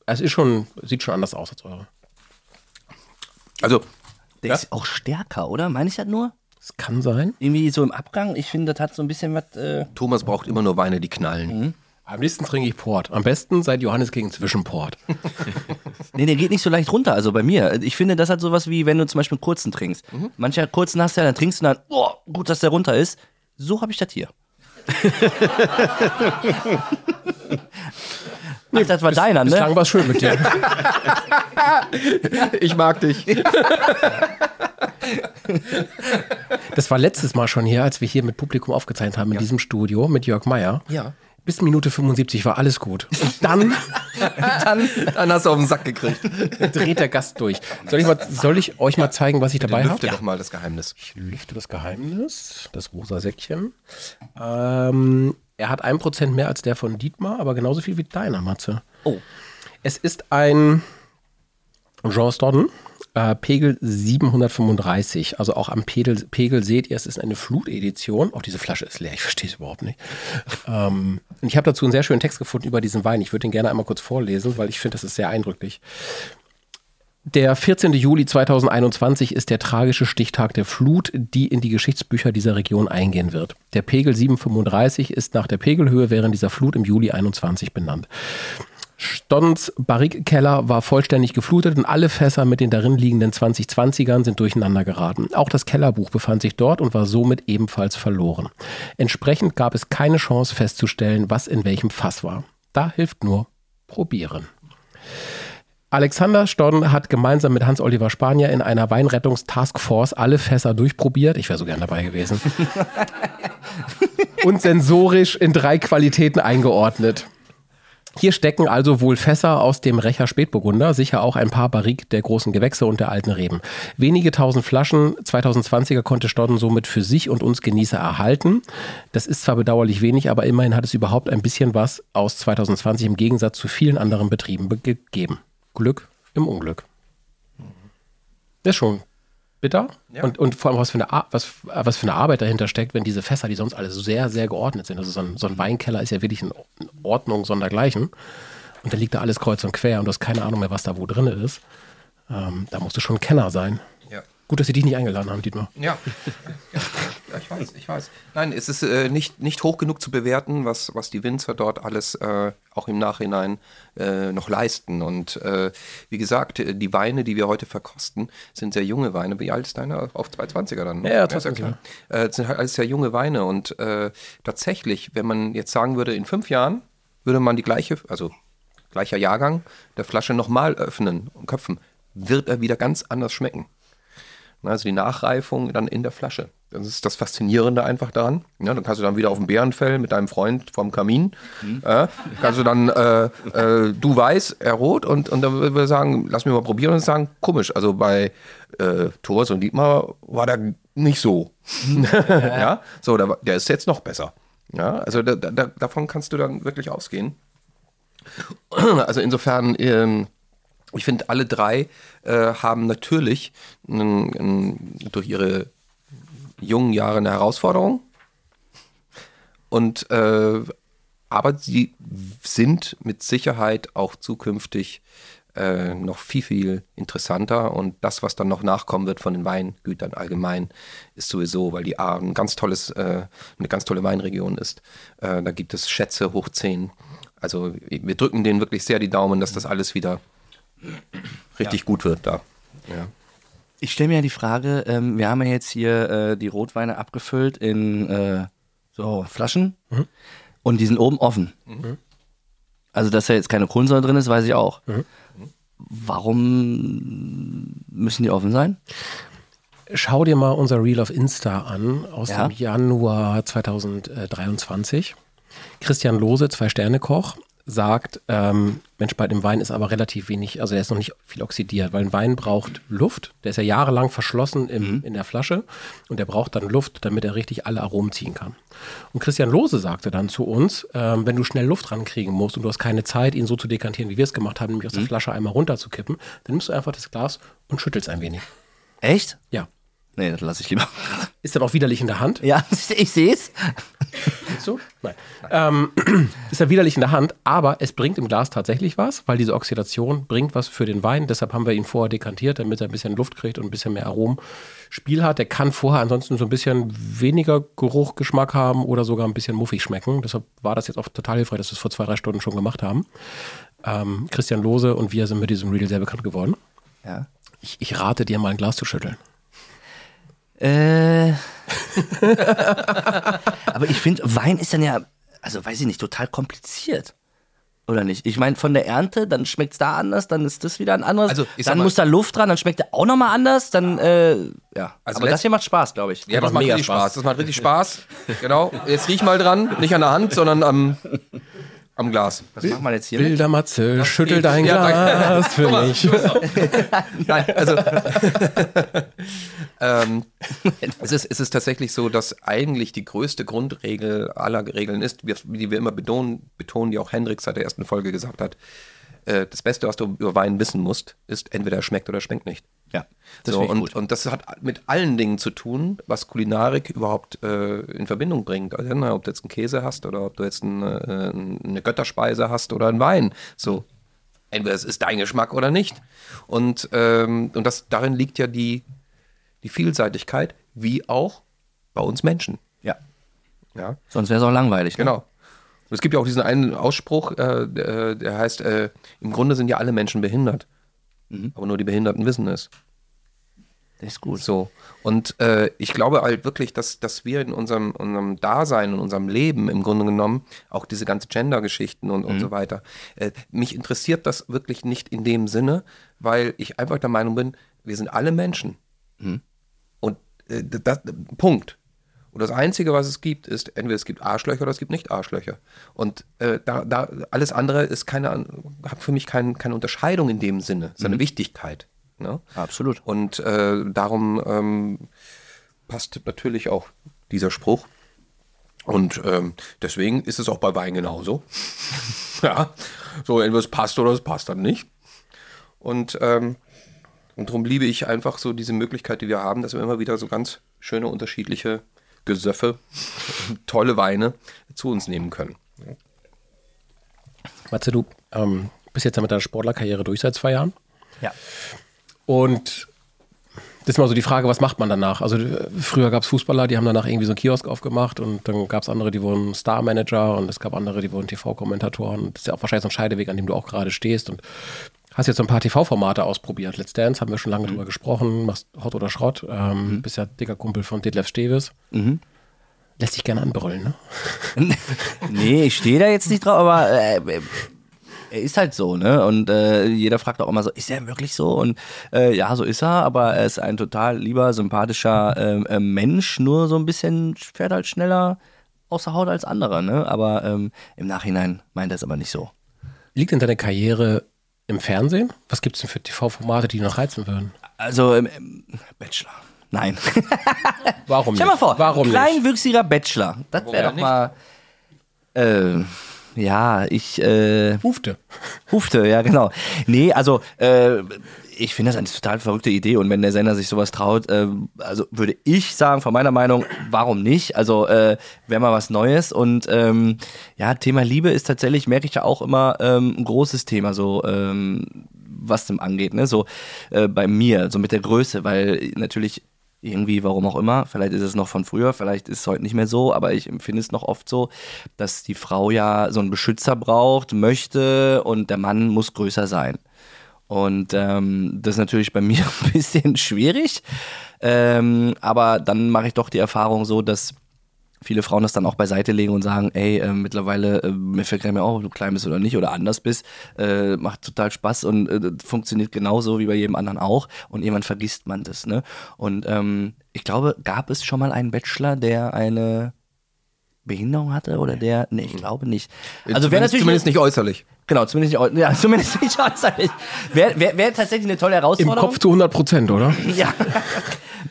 Es ist schon, sieht schon anders aus als eure. Also, Der ist auch stärker, oder? Meine ich das nur? Es kann sein. Irgendwie so im Abgang. Ich finde, das hat so ein bisschen was. Äh, Thomas braucht immer nur Weine, die knallen. Am liebsten trinke ich Port. Am besten seit Johannes gegen Zwischenport. *laughs* nee, der geht nicht so leicht runter. Also bei mir. Ich finde, das hat sowas wie, wenn du zum Beispiel einen kurzen trinkst. Mancher kurzen hast du ja, dann trinkst du dann, oh, gut, dass der runter ist. So habe ich das hier. *laughs* Ach, das war deiner, ne? Bislang war schön mit dir. *laughs* Ich mag dich. Das war letztes Mal schon hier, als wir hier mit Publikum aufgezeichnet haben, in diesem Studio mit Jörg Meier. Ja. Bis Minute 75 war alles gut. Und dann *laughs* Dann, dann hast du auf den Sack gekriegt. dreht der Gast durch. Soll ich, mal, soll ich euch mal zeigen, was ich dabei habe? Lüfte doch mal das Geheimnis. Ich lüfte das Geheimnis, das rosa Säckchen. Ähm, er hat ein Prozent mehr als der von Dietmar, aber genauso viel wie deiner, Matze. Oh. Es ist ein Jean Stodden, äh, Pegel 735. Also auch am Pegel, Pegel seht ihr, es ist eine Flutedition. Auch diese Flasche ist leer, ich verstehe es überhaupt nicht. ähm, und ich habe dazu einen sehr schönen Text gefunden über diesen Wein. Ich würde den gerne einmal kurz vorlesen, weil ich finde, das ist sehr eindrücklich. Der 14. Juli 2021 ist der tragische Stichtag der Flut, die in die Geschichtsbücher dieser Region eingehen wird. Der Pegel 735 ist nach der Pegelhöhe während dieser Flut im Juli 21 benannt. Stons Barrikkeller war vollständig geflutet und alle Fässer mit den darin liegenden 2020ern sind durcheinander geraten. Auch das Kellerbuch befand sich dort und war somit ebenfalls verloren. Entsprechend gab es keine Chance festzustellen, was in welchem Fass war. Da hilft nur probieren. Alexander Storn hat gemeinsam mit Hans-Oliver Spanier in einer Weinrettungstaskforce alle Fässer durchprobiert. Ich wäre so gern dabei gewesen. *laughs* und sensorisch in drei Qualitäten eingeordnet. Hier stecken also wohl Fässer aus dem Recher Spätburgunder, sicher auch ein paar Barrique der großen Gewächse und der alten Reben. Wenige tausend Flaschen 2020er konnte Stodden somit für sich und uns Genießer erhalten. Das ist zwar bedauerlich wenig, aber immerhin hat es überhaupt ein bisschen was aus 2020 im Gegensatz zu vielen anderen Betrieben be- gegeben. Glück im Unglück. Das ist schon bitter. Und, und vor allem, was für, eine, Ar- was, was für eine Arbeit dahinter steckt, wenn diese Fässer, die sonst alle sehr, sehr geordnet sind. Also so ein, so ein Weinkeller ist ja wirklich in Ordnung sondergleichen. Und da liegt da alles kreuz und quer und du hast keine Ahnung mehr, was da wo drin ist. Ähm, da musst du schon ein Kenner sein. Ja. Gut, dass sie dich nicht eingeladen haben, Dietmar. Ja. ja, ich weiß, ich weiß. Nein, es ist äh, nicht, nicht hoch genug zu bewerten, was, was die Winzer dort alles äh, auch im Nachhinein äh, noch leisten. Und äh, wie gesagt, äh, die Weine, die wir heute verkosten, sind sehr junge Weine. Wie alt ist deiner? Auf 220er dann? ne? Ja, ja, ist 220er. klar. Äh, sind halt alles sehr junge Weine. Und äh, tatsächlich, wenn man jetzt sagen würde, in fünf Jahren würde man die gleiche, also gleicher Jahrgang der Flasche nochmal öffnen und köpfen, wird er wieder ganz anders schmecken. Also die Nachreifung dann in der Flasche. Das ist das Faszinierende einfach daran. Ja, dann kannst du dann wieder auf dem Bärenfell mit deinem Freund vom Kamin. Äh, kannst du dann, äh, äh, du weiß, er rot. Und, und dann würden wir sagen, lass mich mal probieren und sagen, komisch. Also bei äh, Thors und Dietmar war der nicht so. *laughs* ja, so, der, der ist jetzt noch besser. Ja, also da, da, davon kannst du dann wirklich ausgehen. Also insofern, ähm, ich finde, alle drei äh, haben natürlich n- n- durch ihre jungen Jahre eine Herausforderung. Und äh, aber sie sind mit Sicherheit auch zukünftig äh, noch viel, viel interessanter. Und das, was dann noch nachkommen wird von den Weingütern allgemein, ist sowieso, weil die A ein ganz tolles, äh, eine ganz tolle Weinregion ist. Äh, da gibt es Schätze hoch 10. Also wir drücken denen wirklich sehr die Daumen, dass das alles wieder richtig gut wird da. Ja. Ich stelle mir ja die Frage, ähm, wir haben ja jetzt hier äh, die Rotweine abgefüllt in äh, so Flaschen und die sind oben offen. Also, dass da jetzt keine Kohlensäure drin ist, weiß ich auch. Warum müssen die offen sein? Schau dir mal unser Reel auf Insta an aus Ja. dem Januar 2023. Christian Lose, Zwei-Sterne-Koch, sagt, ähm, Mensch, bei dem Wein ist aber relativ wenig, also der ist noch nicht viel oxidiert, weil ein Wein braucht Luft. Der ist ja jahrelang verschlossen im, in der Flasche und der braucht dann Luft, damit er richtig alle Aromen ziehen kann. Und Christian Lose sagte dann zu uns, ähm, wenn du schnell Luft rankriegen musst und du hast keine Zeit, ihn so zu dekantieren, wie wir es gemacht haben, nämlich aus der Flasche einmal runterzukippen, dann nimmst du einfach das Glas und schüttelst ein wenig. Echt? Ja. Nee, das lasse ich lieber. Ist dann auch widerlich in der Hand. Ja, *laughs* ich sehe es. Du? Nein. Ähm, *clears throat* ist ja widerlich in der Hand, aber es bringt im Glas tatsächlich was, weil diese Oxidation bringt was für den Wein. Deshalb haben wir ihn vorher dekantiert, damit er ein bisschen Luft kriegt und ein bisschen mehr Aromenspiel hat. Der kann vorher ansonsten so ein bisschen weniger Geruch, Geschmack haben oder sogar ein bisschen muffig schmecken. Deshalb war das jetzt auch total hilfreich, dass wir es vor zwei, drei Stunden schon gemacht haben. Ähm, Christian Lose und wir sind mit diesem Reel sehr bekannt geworden. Ja. Ich, ich rate dir mal ein Glas zu schütteln. Äh. *laughs* Aber ich finde, Wein ist dann ja, also weiß ich nicht, total kompliziert. Oder nicht? Ich meine, von der Ernte, dann schmeckt es da anders, dann ist das wieder ein anderes. Also, ich sag dann mal- muss da Luft dran, dann schmeckt der auch nochmal anders, dann, äh, ja. Also Aber das hier macht Spaß, glaube ich. Ja, das macht mega richtig Spaß. Spaß. Das macht richtig Spaß. Genau. Jetzt riech mal dran. Nicht an der Hand, sondern am, *laughs* am Glas. Was macht man jetzt hier? Wilder Matze, schüttel dein Ja, Glas für mich. *laughs* Nein, also *laughs* ähm, es, ist, es ist tatsächlich so, dass eigentlich die größte Grundregel aller Regeln ist, wir- die wir immer betonen, betonen, die auch Hendrik seit der ersten Folge gesagt hat. Äh, das Beste, was du über Wein wissen musst, ist entweder er schmeckt oder er schmeckt nicht. Ja, das so, und, gut. und das hat mit allen Dingen zu tun, was Kulinarik überhaupt äh, in Verbindung bringt. Also, ne, ob du jetzt einen Käse hast oder ob du jetzt ein, äh, eine Götterspeise hast oder einen Wein. So, entweder es ist dein Geschmack oder nicht. Und, ähm, und das, darin liegt ja die, die Vielseitigkeit, wie auch bei uns Menschen. Ja. Ja, Sonst wäre es auch langweilig. Ne? genau. Und es gibt ja auch diesen einen Ausspruch, äh, der, der heißt, äh, im Grunde sind ja alle Menschen behindert. Aber nur die Behinderten wissen es. Das ist gut. So. Und äh, ich glaube halt wirklich, dass, dass wir in unserem, unserem Dasein, in unserem Leben im Grunde genommen, auch diese ganze Gender-Geschichten und, und so weiter, äh, mich interessiert das wirklich nicht in dem Sinne, weil ich einfach der Meinung bin, wir sind alle Menschen. Und äh, das, Punkt. Und das Einzige, was es gibt, ist, entweder es gibt Arschlöcher oder es gibt nicht Arschlöcher. Und äh, da, da, alles andere ist keine, hat für mich kein, keine Unterscheidung in dem Sinne. Es ist eine Wichtigkeit. Ne? Absolut. Und äh, darum ähm, passt natürlich auch dieser Spruch. Und ähm, deswegen ist es auch bei Wein genauso. *laughs* ja, so entweder es passt oder es passt dann nicht. Und, ähm, und darum liebe ich einfach so diese Möglichkeit, die wir haben, dass wir immer wieder so ganz schöne unterschiedliche Gesöffe, tolle Weine zu uns nehmen können. Matze, du ähm, bist jetzt ja mit deiner Sportlerkarriere durch seit zwei Jahren. Ja. Und das ist mal so die Frage, was macht man danach? Also früher gab es Fußballer, die haben danach irgendwie so einen Kiosk aufgemacht und dann gab es andere, die wurden Star-Manager und es gab andere, die wurden TV-Kommentatoren. Und Das ist ja auch wahrscheinlich so ein Scheideweg, an dem du auch gerade stehst und hast jetzt so ein paar TV-Formate ausprobiert. Let's Dance haben wir schon lange drüber gesprochen, machst Hot oder Schrott, ähm, bist ja dicker Kumpel von Detlef Steves. Lässt sich gerne anbrüllen, ne? *laughs* nee, ich stehe da jetzt nicht drauf, aber äh, äh, er ist halt so, ne? Und äh, jeder fragt auch immer so, ist er wirklich so? Und äh, ja, so ist er, aber er ist ein total lieber, sympathischer ähm, äh, Mensch, nur so ein bisschen fährt halt schneller außer Haut als andere, ne? Aber ähm, im Nachhinein meint er es aber nicht so. Liegt denn deine Karriere im Fernsehen? Was gibt es denn für TV-Formate, die noch reizen würden? Also, ähm, ähm, Bachelor. Nein. *laughs* Warum Stell mal nicht? vor, Warum nicht? kleinwüchsiger Bachelor. Das wäre doch nicht? mal. Äh, ja, ich. Äh, Hufte. Hufte, ja, genau. Nee, also äh, ich finde das eine total verrückte Idee und wenn der Sender sich sowas traut, ähm, also würde ich sagen, von meiner Meinung, warum nicht? Also äh, wäre mal was Neues und ähm, ja, Thema Liebe ist tatsächlich, merke ich ja auch immer, ähm, ein großes Thema, so ähm, was dem angeht, ne? So äh, bei mir, so mit der Größe, weil natürlich irgendwie, warum auch immer, vielleicht ist es noch von früher, vielleicht ist es heute nicht mehr so, aber ich empfinde es noch oft so, dass die Frau ja so einen Beschützer braucht, möchte und der Mann muss größer sein. Und ähm, das ist natürlich bei mir *laughs* ein bisschen schwierig, ähm, aber dann mache ich doch die Erfahrung so, dass viele Frauen das dann auch beiseite legen und sagen, ey, äh, mittlerweile, äh, mir fällt mir auch, ob du klein bist oder nicht oder anders bist, äh, macht total Spaß und äh, funktioniert genauso wie bei jedem anderen auch und irgendwann vergisst man das, ne? Und ähm, ich glaube, gab es schon mal einen Bachelor, der eine Behinderung hatte oder der, nee, ich glaube nicht. Also wäre natürlich, zumindest nicht äußerlich. Genau, zumindest nicht, ja, *laughs* zumindest nicht äußerlich. Wäre wär, wär tatsächlich eine tolle Im Herausforderung. Kopf zu 100 Prozent, oder? *laughs* Ja.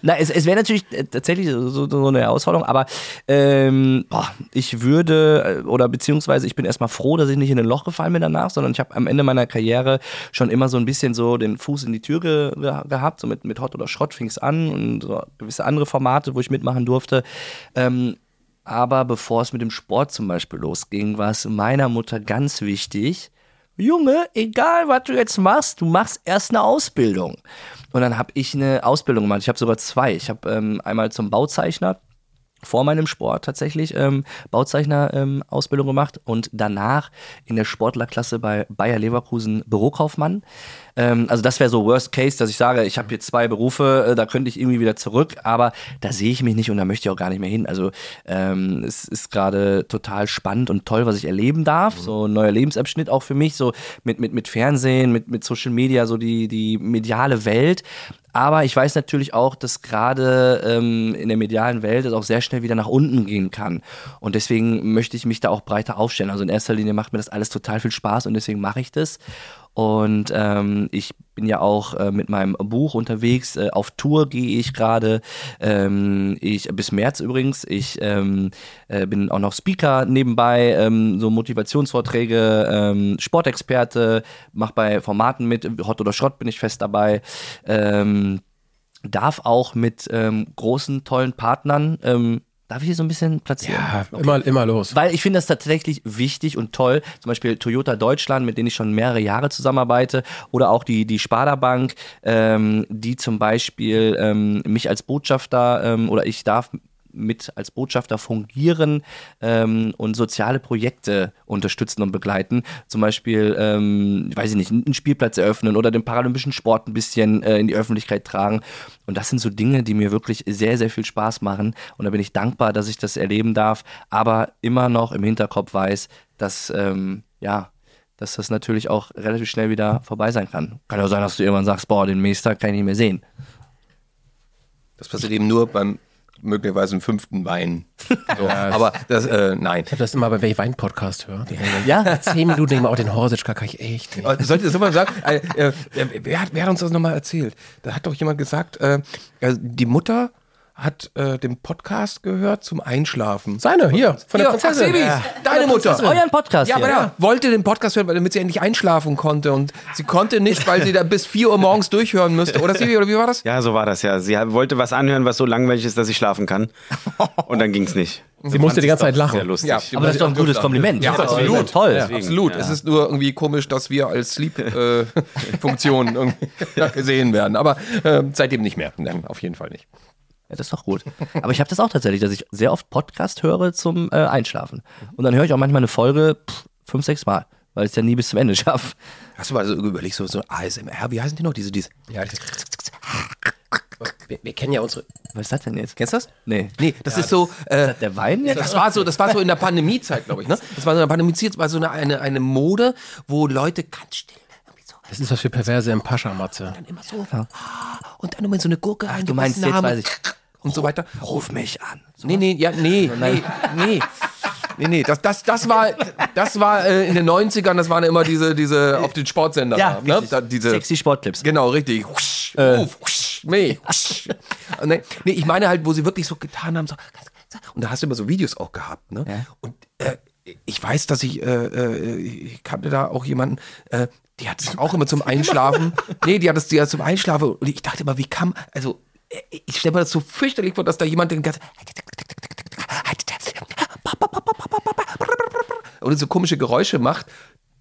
Na, es, es wäre natürlich äh, tatsächlich so, so eine Herausforderung, aber ähm, boah, ich würde, äh, oder beziehungsweise ich bin erstmal froh, dass ich nicht in ein Loch gefallen bin danach, sondern ich habe am Ende meiner Karriere schon immer so ein bisschen so den Fuß in die Tür ge gehabt, so mit, mit Hot oder Schrott fing es an und so gewisse andere Formate, wo ich mitmachen durfte. Ähm, aber bevor es mit dem Sport zum Beispiel losging, war es meiner Mutter ganz wichtig, Junge, egal was du jetzt machst, du machst erst eine Ausbildung. Und dann habe ich eine Ausbildung gemacht. Ich habe sogar zwei. Ich habe ähm, einmal zum Bauzeichner vor meinem Sport tatsächlich ähm, Bauzeichner-Ausbildung gemacht und danach in der Sportlerklasse bei Bayer Leverkusen Bürokaufmann. Ähm, also das wäre so Worst Case, dass ich sage, ich habe hier zwei Berufe, äh, da könnte ich irgendwie wieder zurück, aber da sehe ich mich nicht und da möchte ich auch gar nicht mehr hin. Also ähm, es ist gerade total spannend und toll, was ich erleben darf. So ein neuer Lebensabschnitt auch für mich, so mit, mit, mit Fernsehen, mit, mit Social Media, so die, die mediale Welt. Aber ich weiß natürlich auch, dass gerade ähm, in der medialen Welt es auch sehr schnell wieder nach unten gehen kann. Und deswegen möchte ich mich da auch breiter aufstellen. Also in erster Linie macht mir das alles total viel Spaß und deswegen mache ich das. Und ähm, ich bin ja auch äh, mit meinem Buch unterwegs. Äh, auf Tour gehe ich gerade. Ähm, ich bis März übrigens. Ich ähm, äh, bin auch noch Speaker nebenbei, ähm, so Motivationsvorträge, ähm, Sportexperte, mache bei Formaten mit. Hot oder Schrott bin ich fest dabei. Ähm, darf auch mit ähm, großen tollen Partnern. Ähm, darf ich hier so ein bisschen platzieren? Ja, immer, immer los. Weil ich finde das tatsächlich wichtig und toll. Zum Beispiel Toyota Deutschland, mit denen ich schon mehrere Jahre zusammenarbeite. Oder auch die, die Sparda Bank, ähm, die zum Beispiel ähm, mich als Botschafter ähm, oder ich darf mit als Botschafter fungieren ähm, und soziale Projekte unterstützen und begleiten. Zum Beispiel, ähm, weiß ich nicht, einen Spielplatz eröffnen oder den paralympischen Sport ein bisschen äh, in die Öffentlichkeit tragen. Und das sind so Dinge, die mir wirklich sehr, sehr viel Spaß machen. Und da bin ich dankbar, dass ich das erleben darf, aber immer noch im Hinterkopf weiß, dass, ähm, ja, dass das natürlich auch relativ schnell wieder vorbei sein kann. Kann ja sein, dass du irgendwann sagst, boah, den Meister kann ich nicht mehr sehen. Das passiert eben nur beim möglicherweise im fünften Wein. So, aber das, äh, nein. Ich habe das immer, wenn ich Wein-Podcast höre. Ja? *laughs* zehn Minuten denke ich mal, oh, den Horsitschka kann ich echt nicht. Äh, Sollte soll man sagen, äh, äh, wer, hat, wer hat uns das nochmal erzählt? Da hat doch jemand gesagt, äh, also die Mutter hat äh, den Podcast gehört zum Einschlafen. Seine, hier, von der Hier, Prinzessin. Axelis, deine Mutter. Euren Podcast Ja, aber ja, wollte den Podcast hören, weil- damit sie endlich einschlafen konnte. Und sie konnte nicht, weil sie da bis 4 Uhr morgens durchhören müsste. Oder Sibi, oder wie war das? Ja, so war das ja. Sie wollte was anhören, was so langweilig ist, dass ich schlafen kann. Und dann ging's nicht. Sie musste die ganze Zeit Sehr lachen. lustig. Ja, Aber das ist doch ein gutes Kompliment. Ja, absolut. Toll. Deswegen, Absolut. ja. Es ist nur irgendwie komisch, dass wir als Sleep-Funktion *laughs* irgendwie *laughs* gesehen werden. Aber äh, seitdem nicht mehr. Nein, auf jeden Fall nicht. Ja, das ist doch gut. Aber ich habe das auch tatsächlich, dass ich sehr oft Podcast höre zum äh, Einschlafen. Und dann höre ich auch manchmal eine Folge pff, fünf, sechs Mal, weil ich es ja nie bis zum Ende *laughs* schaffe. Hast du mal so überlegt, so, so ASMR, wie heißen die noch? Diese, diese. Ja, das- wir, wir kennen ja unsere. Was ist das denn jetzt? Kennst du das? Nee. Nee, das ist so. Äh, Der Wein jetzt? das war so, das war so in der Pandemiezeit, glaube ich. Ne? Das war so in der Pandemiezeit, war so eine, eine, eine Mode, wo Leute ganz still irgendwie so Das ist was für Perverse im Pascha-Matze. dann immer so ah, und dann in so eine Gurke Ach, du meinst, jetzt haben weiß ich. und so weiter. Ruf mich an. Nee, nee, ja, nee, *laughs* nee, nee. Nee, nee, das, das, das war, das war äh, in den 90ern, das waren immer diese, diese auf den Sportsender. Ja, ne? da, diese, Sexy Sportclips. Genau, richtig. Husch, ruf, husch, nee, husch. nee, nee, ich meine halt, wo sie wirklich so getan haben, so, und da hast du immer so Videos auch gehabt, ne? Ja. Und äh, ich weiß, dass ich, äh, äh, ich kannte da auch jemanden, äh, die hat es auch immer zum Einschlafen. nee, die hat es die hat zum Einschlafen. Und ich dachte immer, wie kam, also, ich stelle mir das so fürchterlich vor, dass da jemand den ganzen oder so komische Geräusche macht.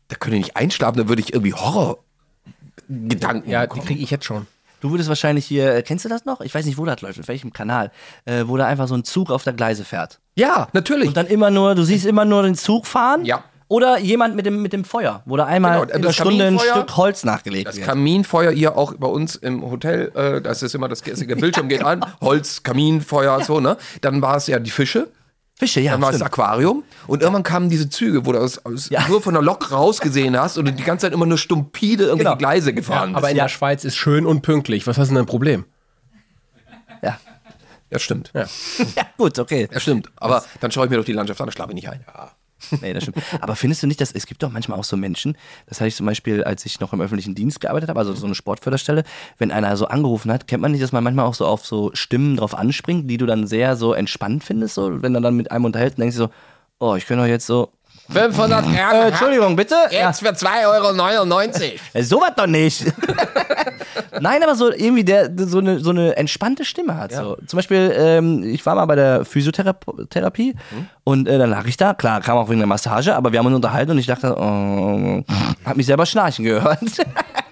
Da könnte ich nicht einschlafen, da würde ich irgendwie Horror-Gedanken Ja, die bekommen. kriege ich jetzt schon. Du würdest wahrscheinlich hier, äh, kennst du das noch? Ich weiß nicht, wo das läuft, auf welchem Kanal, äh, wo da einfach so ein Zug auf der Gleise fährt. Ja, natürlich. Und dann immer nur, du siehst immer nur den Zug fahren. Ja. Oder jemand mit dem, mit dem Feuer, wo da einmal Genau, in das Stunde ein Stück Holz nachgelegt Das wird. Kaminfeuer hier auch bei uns im Hotel, äh, das ist immer das der *laughs* Bildschirm geht an, Holz, Kaminfeuer, so, ne? Dann war es ja die Fische, Fische, ja. dann war es stimmt. das Aquarium und irgendwann kamen diese Züge, wo du aus, aus, Ja. nur von der Lok rausgesehen hast und du die ganze Zeit immer nur stumpide irgendwelche Genau. Gleise gefahren Aber bist. in der Schweiz ist schön und pünktlich. Was hast du denn ein Problem? Ja. Ja, stimmt. *laughs* ja, gut, okay. Ja, stimmt. Aber dann schaue ich mir doch die Landschaft an, da schlafe ich nicht ein. Ja. Nee, das stimmt. Aber findest du nicht, dass es gibt doch manchmal auch so Menschen, das hatte ich zum Beispiel, als ich noch im öffentlichen Dienst gearbeitet habe, also so eine Sportförderstelle, wenn einer so angerufen hat, kennt man nicht, dass man manchmal auch so auf so Stimmen drauf anspringt, die du dann sehr so entspannt findest, so, wenn du dann mit einem unterhältst, denkst du so, oh, ich könnte doch jetzt so, 500 Gramm. äh, Entschuldigung, bitte? Ja, Jetzt für 2,99 Euro. *laughs* äh, sowas doch nicht. *laughs* Nein, aber so irgendwie der so eine, so eine entspannte Stimme hat. So. Zum Beispiel, ähm, ich war mal bei der Physiotherapie und äh, dann lag ich da. Klar, kam auch wegen der Massage, aber wir haben uns unterhalten und ich dachte, oh, hab mich selber schnarchen gehört. *laughs*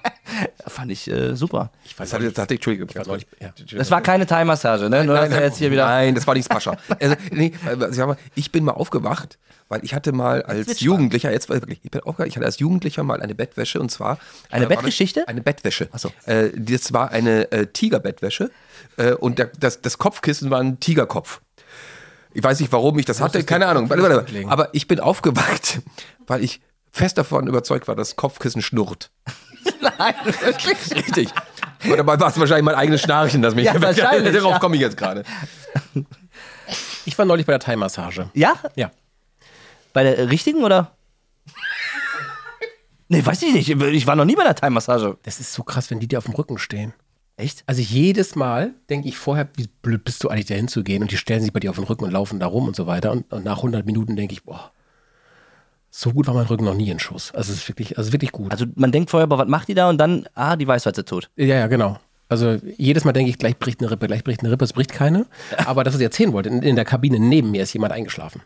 Fand ich äh, super. Das hatte, das hatte ich, Entschuldigung. Ich neulich- ja. Das war keine Thai-Massage, ne? Nur dass er jetzt hier wieder. Nein, das war nicht Spascha. Also, nee, ich, mal, ich bin mal aufgewacht, weil ich hatte mal als Jugendlicher, jetzt wirklich, ich bin aufgewacht, ich hatte als Jugendlicher mal eine Bettwäsche und zwar. Eine äh, war Bettgeschichte? Eine Bettwäsche. Ach so. Äh, das war eine äh, Tigerbettwäsche äh, und der, das, das Kopfkissen war ein Tigerkopf. Ich weiß nicht, warum ich das hatte, keine Ahnung. Warte, warte, warte. legen. Aber ich bin aufgewacht, *laughs* weil ich fest davon überzeugt war, dass das Kopfkissen schnurrt. *laughs* Nein, wirklich. Richtig. Aber dabei war es wahrscheinlich mein eigenes Schnarchen, das mich Ja, *laughs* wahrscheinlich, Darauf ja. komme ich jetzt gerade. Ich war neulich bei der Thai-Massage. Ja? Ja. Bei der richtigen oder? Nee, weiß ich nicht. Ich war noch nie bei der Thai-Massage. Das ist so krass, wenn die dir auf dem Rücken stehen. Echt? Also jedes Mal denke ich vorher, wie blöd bist du eigentlich da hinzugehen und die stellen sich bei dir auf den Rücken und laufen da rum und so weiter. Und, und nach 100 Minuten denke ich, boah, so gut war mein Rücken noch nie in Schuss. Also es ist wirklich, also wirklich gut. Also man denkt vorher, boah, was macht die da? Und dann, ah, die weiß, was sie tut. Ja, ja, genau. Also jedes Mal denke ich, gleich bricht eine Rippe, gleich bricht eine Rippe, es bricht keine. *laughs* Aber das, was ich erzählen wollte, in, in der Kabine neben mir ist jemand eingeschlafen.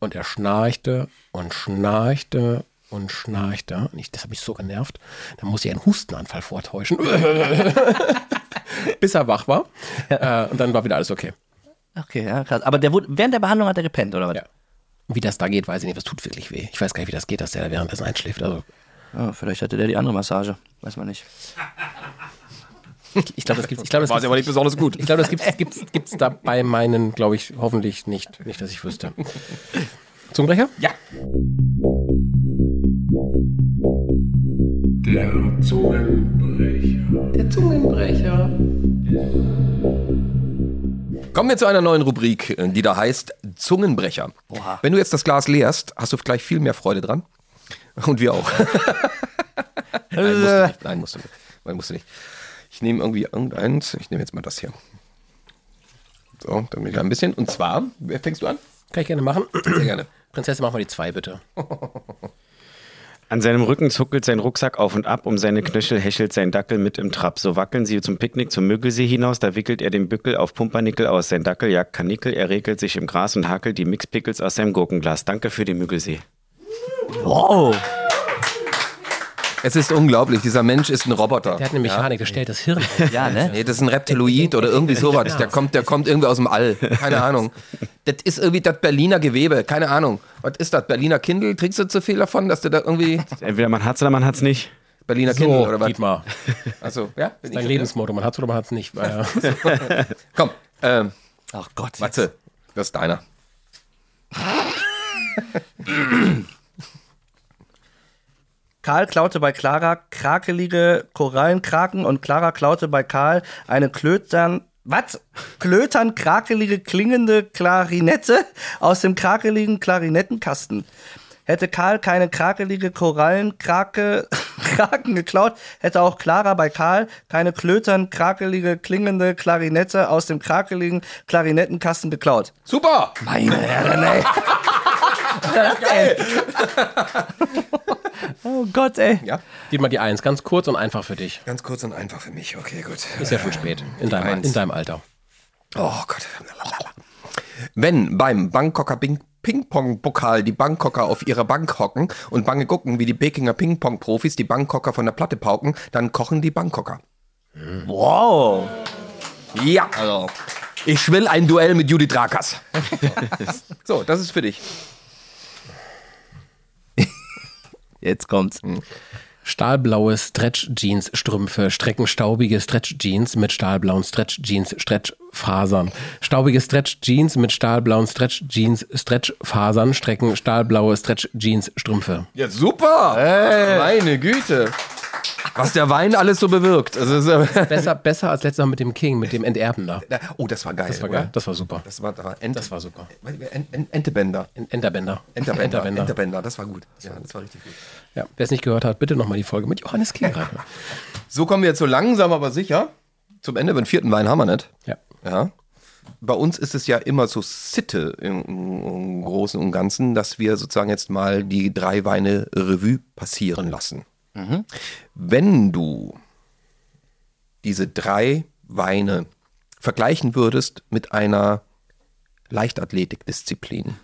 Und er schnarchte und schnarchte und schnarchte. Und ich, das hat mich so genervt. Dann muss ich einen Hustenanfall vortäuschen. *laughs* Bis er wach war. Äh, und dann war wieder alles okay. Okay, ja, krass. Aber der wurde, während der Behandlung hat er gepennt, oder was? Ja. Wie das da geht, weiß ich nicht. Das tut wirklich weh. Ich weiß gar nicht, wie das geht, dass der währenddessen einschläft. Also Ja, vielleicht hatte der die andere Massage. Weiß man nicht. ich glaube, das gibt ich glaube, das War aber nicht besonders gut. Ich glaube, das gibt's, gibt's, gibt's da bei meinen, glaube ich, hoffentlich nicht. Nicht, dass ich wüsste. Zungenbrecher? Ja. Der Zungenbrecher. Der Zungenbrecher. Kommen wir zu einer neuen Rubrik, äh, die da heißt Zungenbrecher. Oha. Wenn du jetzt das Glas leerst, hast du gleich viel mehr Freude dran. Und wir auch. *laughs* Nein, musst du nicht. Nein, musst du nicht. Nein, musst du nicht. Ich nehme irgendwie irgendeins. Ich nehme jetzt mal das hier. So, dann wieder ein bisschen. Und zwar, wer fängst du an? Kann ich gerne machen. Sehr gerne. Prinzessin, mach mal die zwei, bitte. *laughs* An seinem Rücken zuckelt sein Rucksack auf und ab, um seine Knöchel hechelt sein Dackel mit im Trab. So wackeln sie zum Picknick zum Müggelsee hinaus, da wickelt er den Bückel auf Pumpernickel aus. Sein Dackel jagt Kanickel, er regelt sich im Gras und hakelt die Mixpickles aus seinem Gurkenglas. Danke für den Müggelsee. Wow. Es ist unglaublich. Dieser Mensch ist ein Roboter. Der hat eine Mechanik, der stellt das Hirn. *laughs* auf. Ja, ne? Nee, das ist ein Reptiloid oder irgendwie *laughs* sowas. Der kommt, der kommt irgendwie aus dem All. Keine Ahnung. Das ist irgendwie das Berliner Gewebe. Keine Ahnung. Was ist das? Berliner Kindle? Trinkst du zu viel davon, dass du da irgendwie Entweder man hat's oder man hat's nicht. Berliner Kindle So, oder was? Dietmar. Achso, ja? Bin Dein ich- Lebensmotto, man hat's oder man hat's nicht. Äh, *laughs* Komm, ähm, Ach Gott. Matze, das ist deiner. *clears throat* *clears throat* Karl klaute bei Clara krakelige Korallenkraken und Clara klaute bei Karl eine Klötern. Was? Klötern krakelige klingende Klarinette aus dem krakeligen Klarinettenkasten. Hätte Karl keine krakelige Korallenkrake *laughs* Kraken geklaut, hätte auch Clara bei Karl keine klötern krakelige klingende Klarinette aus dem krakeligen Klarinettenkasten geklaut. Super! Meine Herren, ey. *laughs* Oh Gott, ey. Ja, Gib mal die Eins, ganz kurz und einfach für dich. ganz kurz und einfach für mich. Okay, gut. Ist ja schon spät. In deinem, in deinem Alter. Oh Gott. Wenn beim Bangkoker Ping- Ping-Pong-Pokal die Bangkoker auf ihrer Bank hocken und bange gucken, wie die Pekinger Ping-Pong-Profis die Bangkoker von der Platte pauken, dann kochen die Bangkoker. Wow. Ja. Also. Ich will ein Duell mit Judith Rakas. *laughs* so, das ist für dich. Jetzt kommt's. Stahlblaue Stretch-Jeans-Strümpfe strecken staubige Stretch-Jeans mit stahlblauen Stretch-Jeans-Stretchfasern. Staubige Stretch-Jeans mit stahlblauen Stretch-Jeans-Stretchfasern strecken stahlblaue Stretch-Jeans-Strümpfe. Ja, super. Meine Güte. Was der Wein alles so bewirkt. Also, *laughs* Besser, besser als letztes Mal mit dem King, mit dem Enterben da. oh, das war geil. Das war oder? geil. Das war super. Das war, das war, Ent Das war super. Ent Ent Entebänder. En- Enterbänder. Enterbänder. Enterbänder. Enterbänder, das war gut. Ja, das war richtig gut. Ja. Wer es nicht gehört hat, bitte nochmal die Folge mit Johannes King *laughs* reinhören. So kommen wir jetzt so langsam, aber sicher zum Ende. Den vierten Wein haben wir nicht. Ja. Ja. Bei uns ist es ja immer so Sitte im, im Großen und Ganzen, dass wir sozusagen jetzt mal die drei Weine Revue passieren lassen. Wenn du diese drei Weine vergleichen würdest mit einer Leichtathletikdisziplin,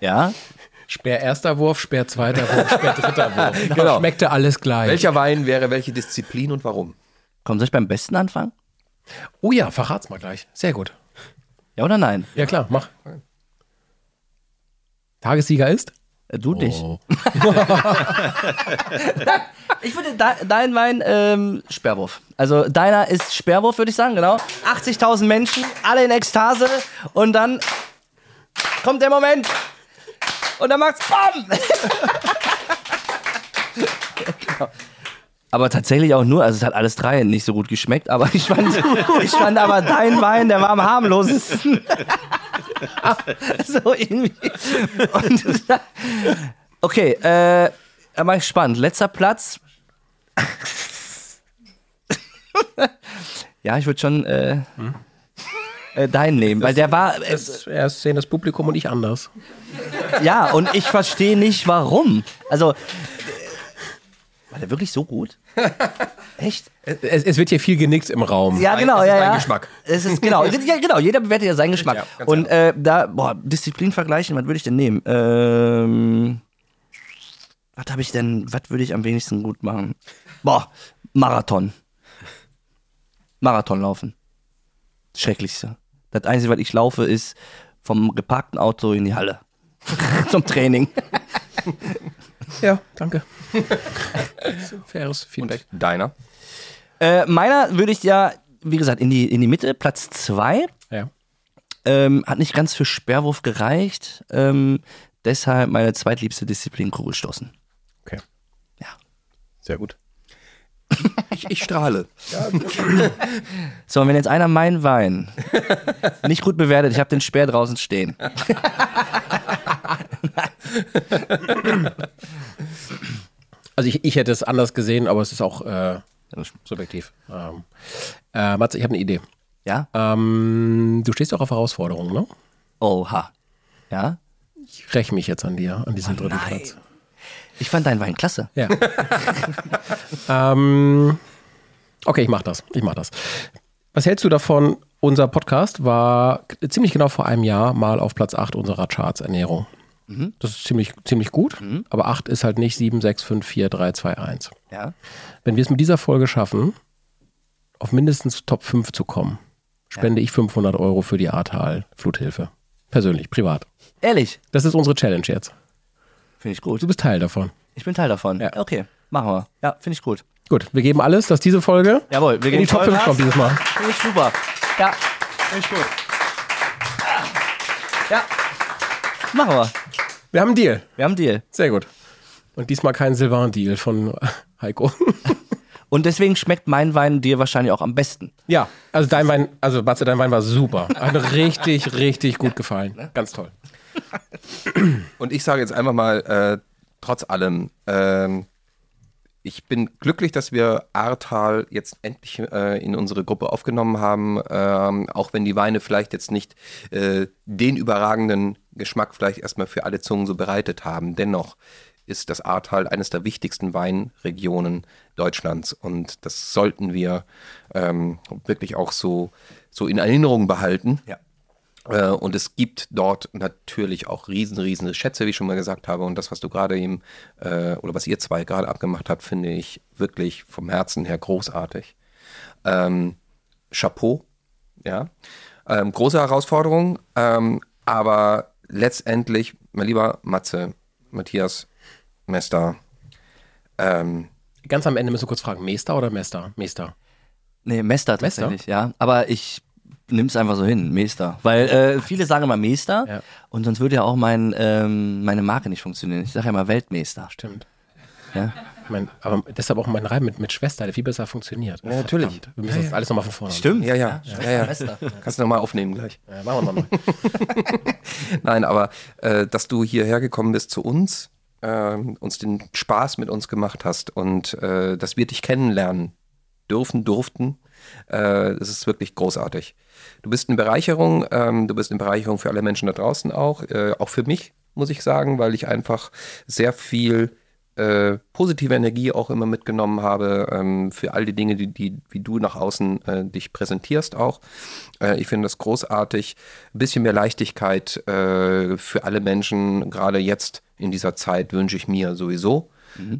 Ja? Speer erster Wurf, Speer zweiter Wurf, Speer dritter Wurf. *laughs* Genau. Schmeckte alles gleich. welcher Wein wäre welche Disziplin und warum? Komm, soll ich beim Besten anfangen? Oh ja, verrat's mal gleich. Sehr gut. Ja oder nein? Ja klar, mach. Tagessieger ist? Äh, Du dich. Oh. *laughs* Ich würde de dein Wein ähm, Sperrwurf. Also deiner ist Sperrwurf, würde ich sagen, genau. 80.000 Menschen, alle in Ekstase und dann kommt der Moment und dann macht's BAM! *laughs* genau. Aber tatsächlich auch nur, also es hat alles drei nicht so gut geschmeckt, aber ich fand, *laughs* ich fand aber dein Wein, der war am harmlosesten. *laughs* so irgendwie. Und, *laughs* okay, äh, ich gespannt. Letzter Platz. *laughs* ja, ich würde schon äh, äh, deinen nehmen, weil der war. Äh, Das, erst sehen das Publikum und ich anders. ja, und ich verstehe nicht warum. Also. äh, War der wirklich so gut? Echt? Es, es wird hier viel genickt im Raum. Ja, genau, es ist ja. Geschmack. Es ist genau, *laughs* ja, genau. Jeder bewertet ja seinen Geschmack. Ja, und äh, da, boah, Disziplin vergleichen, was würde ich denn nehmen? Ähm, was habe ich denn? Was würde ich am wenigsten gut machen? Boah, Marathon. Marathon laufen. Das Schrecklichste. Das Einzige, was ich laufe, ist vom geparkten Auto in die Halle. *laughs* Zum Training. *laughs* Ja, danke. *laughs* Faires Feedback. Deiner? Äh, meiner würde ich ja, wie gesagt, in die, in die Mitte, Platz zwei. Ja. Ähm, hat nicht ganz für Sperrwurf gereicht. Ähm, deshalb meine zweitliebste Disziplin Kugelstoßen. Okay. Ja. Sehr gut. Ich, ich strahle. *laughs* So, und wenn jetzt einer meinen Wein nicht gut bewertet, ich habe den Speer draußen stehen. *laughs* *laughs* Also ich, ich hätte es anders gesehen, aber es ist auch äh, subjektiv. Ähm, äh, Matze, ich habe eine Idee. Ja? Ähm, du stehst auch auf Herausforderungen, ne? Oha. Ja? Ich räche mich jetzt an dir, an diesem dritten nein. Platz. Ich fand deinen Wein klasse. Ja. *laughs* ähm, okay, ich mach das. Ich mach das. Was hältst du davon? Unser Podcast war ziemlich genau vor einem Jahr mal auf Platz 8 unserer Charts Ernährung. Das ist ziemlich, ziemlich gut, aber 8 ist halt nicht 7, 6, 5, 4, 3, 2, 1. Ja? Wenn wir es mit dieser Folge schaffen, auf mindestens Top 5 zu kommen, spende ich 500 Euro für die Ahrtal Fluthilfe. Persönlich, privat. Ehrlich? Das ist unsere Challenge jetzt. Finde ich gut. Du bist Teil davon. Ich bin Teil davon. Ja. Okay, machen wir. Ja, finde ich gut. Gut, wir geben alles, dass diese Folge Jawohl, wir in die Top 5 kommt dieses Mal. Finde ich super. Ja. Finde ich gut. Ja. Machen wir. Wir haben einen Deal. Wir haben einen Deal. Sehr gut. Und diesmal kein Sylvain-Deal von *laughs* Heiko. *laughs* Und deswegen schmeckt mein Wein dir wahrscheinlich auch am besten. ja, also dein Wein, also Matze, dein Wein war super. Hat mir richtig, richtig gut gefallen. Ganz toll. *laughs* Und ich sage jetzt einfach mal, äh, trotz allem, ähm, ich bin glücklich, dass wir Ahrtal jetzt endlich äh, in unsere Gruppe aufgenommen haben, ähm, auch wenn die Weine vielleicht jetzt nicht äh, den überragenden Geschmack vielleicht erstmal für alle Zungen so bereitet haben. Dennoch ist das Ahrtal eines der wichtigsten Weinregionen Deutschlands und das sollten wir ähm, wirklich auch so, so in Erinnerung behalten. Ja. Äh, Und es gibt dort natürlich auch riesen, riesen Schätze, wie ich schon mal gesagt habe. Und das, was du gerade eben, äh, oder was ihr zwei gerade abgemacht habt, finde ich wirklich vom Herzen her großartig. Ähm, Chapeau, ja. Ähm, große Herausforderung, ähm, aber letztendlich, mein lieber Matze, Matthias, Mester, ähm, Ganz am Ende müssen wir kurz fragen, Mester oder Mester? Mester. Nee, Mester tatsächlich, ja. Aber ich nimm's einfach so hin, Mester. Weil äh, viele sagen immer Mester Ja. und sonst würde ja auch mein, ähm, meine Marke nicht funktionieren. Ich sage ja immer Weltmeister. Stimmt. Ja? Mein, aber deshalb auch mein Reim mit, mit Schwester, der viel besser funktioniert. Ja, natürlich. Wir müssen das alles nochmal von vorne. Stimmt. ja, ja, ja, ja. Kannst du nochmal aufnehmen gleich. Ja, machen wir nochmal. *laughs* Nein, aber äh, dass du hierher gekommen bist zu uns, ähm, uns den Spaß mit uns gemacht hast und äh, dass wir dich kennenlernen dürfen, durften, äh, das ist wirklich großartig. Du bist eine Bereicherung, ähm, du bist eine Bereicherung für alle Menschen da draußen auch, äh, auch für mich, muss ich sagen, weil ich einfach sehr viel äh, positive Energie auch immer mitgenommen habe ähm, für all die Dinge, die, die wie du nach außen äh, dich präsentierst auch. Äh, ich finde das großartig. Ein bisschen mehr Leichtigkeit äh, für alle Menschen, gerade jetzt in dieser Zeit wünsche ich mir sowieso.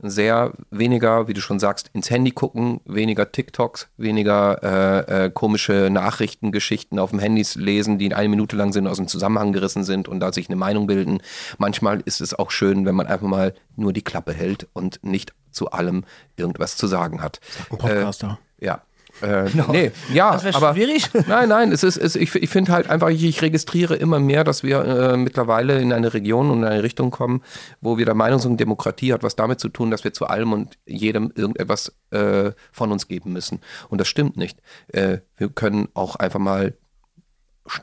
Sehr weniger, wie du schon sagst, ins Handy gucken, weniger TikToks, weniger äh, äh, komische Nachrichtengeschichten auf dem Handys lesen, die eine Minute lang sind, aus dem Zusammenhang gerissen sind und da sich eine Meinung bilden. Manchmal ist es auch schön, wenn man einfach mal nur die Klappe hält und nicht zu allem irgendwas zu sagen hat. Ein Podcaster. Ja. Äh, *laughs* Nee, ja, Das aber schwierig. *laughs* nein, nein, es ist, es, ich, ich finde halt einfach, ich, ich registriere immer mehr, dass wir äh, mittlerweile in eine Region und in eine Richtung kommen, wo wir der Meinung sind, Demokratie hat was damit zu tun, dass wir zu allem und jedem irgendetwas äh, von uns geben müssen. Und das stimmt nicht. Äh, wir können auch einfach mal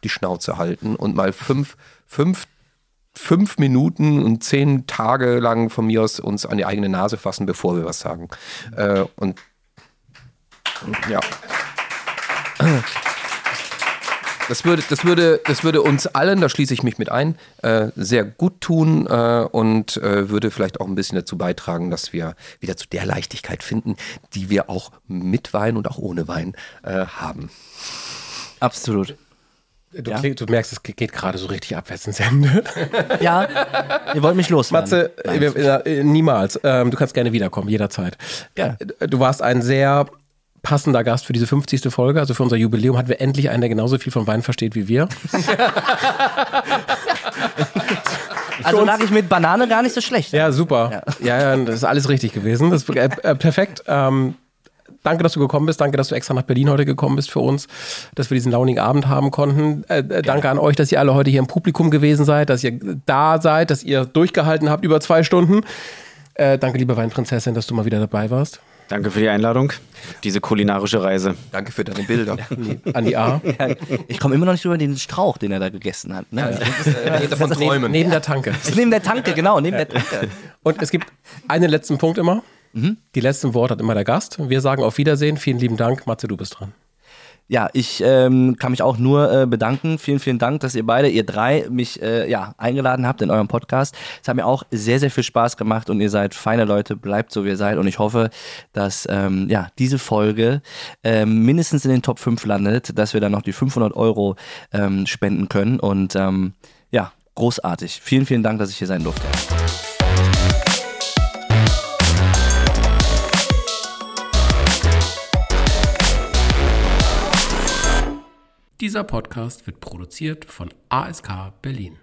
die Schnauze halten und mal fünf, fünf fünf Minuten und zehn Tage lang von mir aus uns an die eigene Nase fassen, bevor wir was sagen. Äh, und ja. Das würde, das, würde, das würde uns allen, da schließe ich mich mit ein, äh, sehr gut tun äh, und äh, würde vielleicht auch ein bisschen dazu beitragen, dass wir wieder zu der Leichtigkeit finden, die wir auch mit Wein und auch ohne Wein äh, haben. Absolut. Du, Ja. kling- du merkst, es geht gerade so richtig abwärts ins Ende. Ja, ihr wollt mich loswerden. Matze, äh, niemals. Ähm, du kannst gerne wiederkommen, jederzeit. Ja. Äh, Du warst ein sehr passender Gast für diese 50. Folge. Also für unser Jubiläum hatten wir endlich einen, der genauso viel von Wein versteht wie wir. *laughs* also lag ich mit Banane gar nicht so schlecht. Ja, super. Ja, ja, das ist alles richtig gewesen. Das ist äh, äh, perfekt. Ähm, danke, dass du gekommen bist. Danke, dass du extra nach Berlin heute gekommen bist für uns, dass wir diesen launigen Abend haben konnten. Äh, äh, danke an euch, dass ihr alle heute hier im Publikum gewesen seid, dass ihr da seid, dass ihr durchgehalten habt über zwei Stunden. Äh, danke, liebe Weinprinzessin, dass du mal wieder dabei warst. Danke für die Einladung, diese kulinarische Reise. Danke für deine Bilder. *laughs* An die A. *laughs* Ich komme immer noch nicht über den Strauch, den er da gegessen hat. Ne? Äh, davon Neben, träumen. neben der Tanke. neben der Tanke, genau, neben der Tanke. Und es gibt einen letzten Punkt immer. Die letzten Worte hat immer der Gast. Wir sagen auf Wiedersehen. Vielen lieben Dank. Matze, du bist dran. Ja, ich ähm, kann mich auch nur äh, bedanken. Vielen, vielen Dank, dass ihr beide, ihr drei, mich äh, ja, eingeladen habt in eurem Podcast. Es hat mir auch sehr, sehr viel Spaß gemacht und ihr seid feine Leute, bleibt so wie ihr seid. Und ich hoffe, dass ähm, ja, diese Folge ähm, mindestens in den Top 5 landet, dass wir dann noch die 500 Euro ähm, spenden können. Und ähm, ja, großartig. Vielen, vielen Dank, dass ich hier sein durfte. Dieser Podcast wird produziert von ASK Berlin.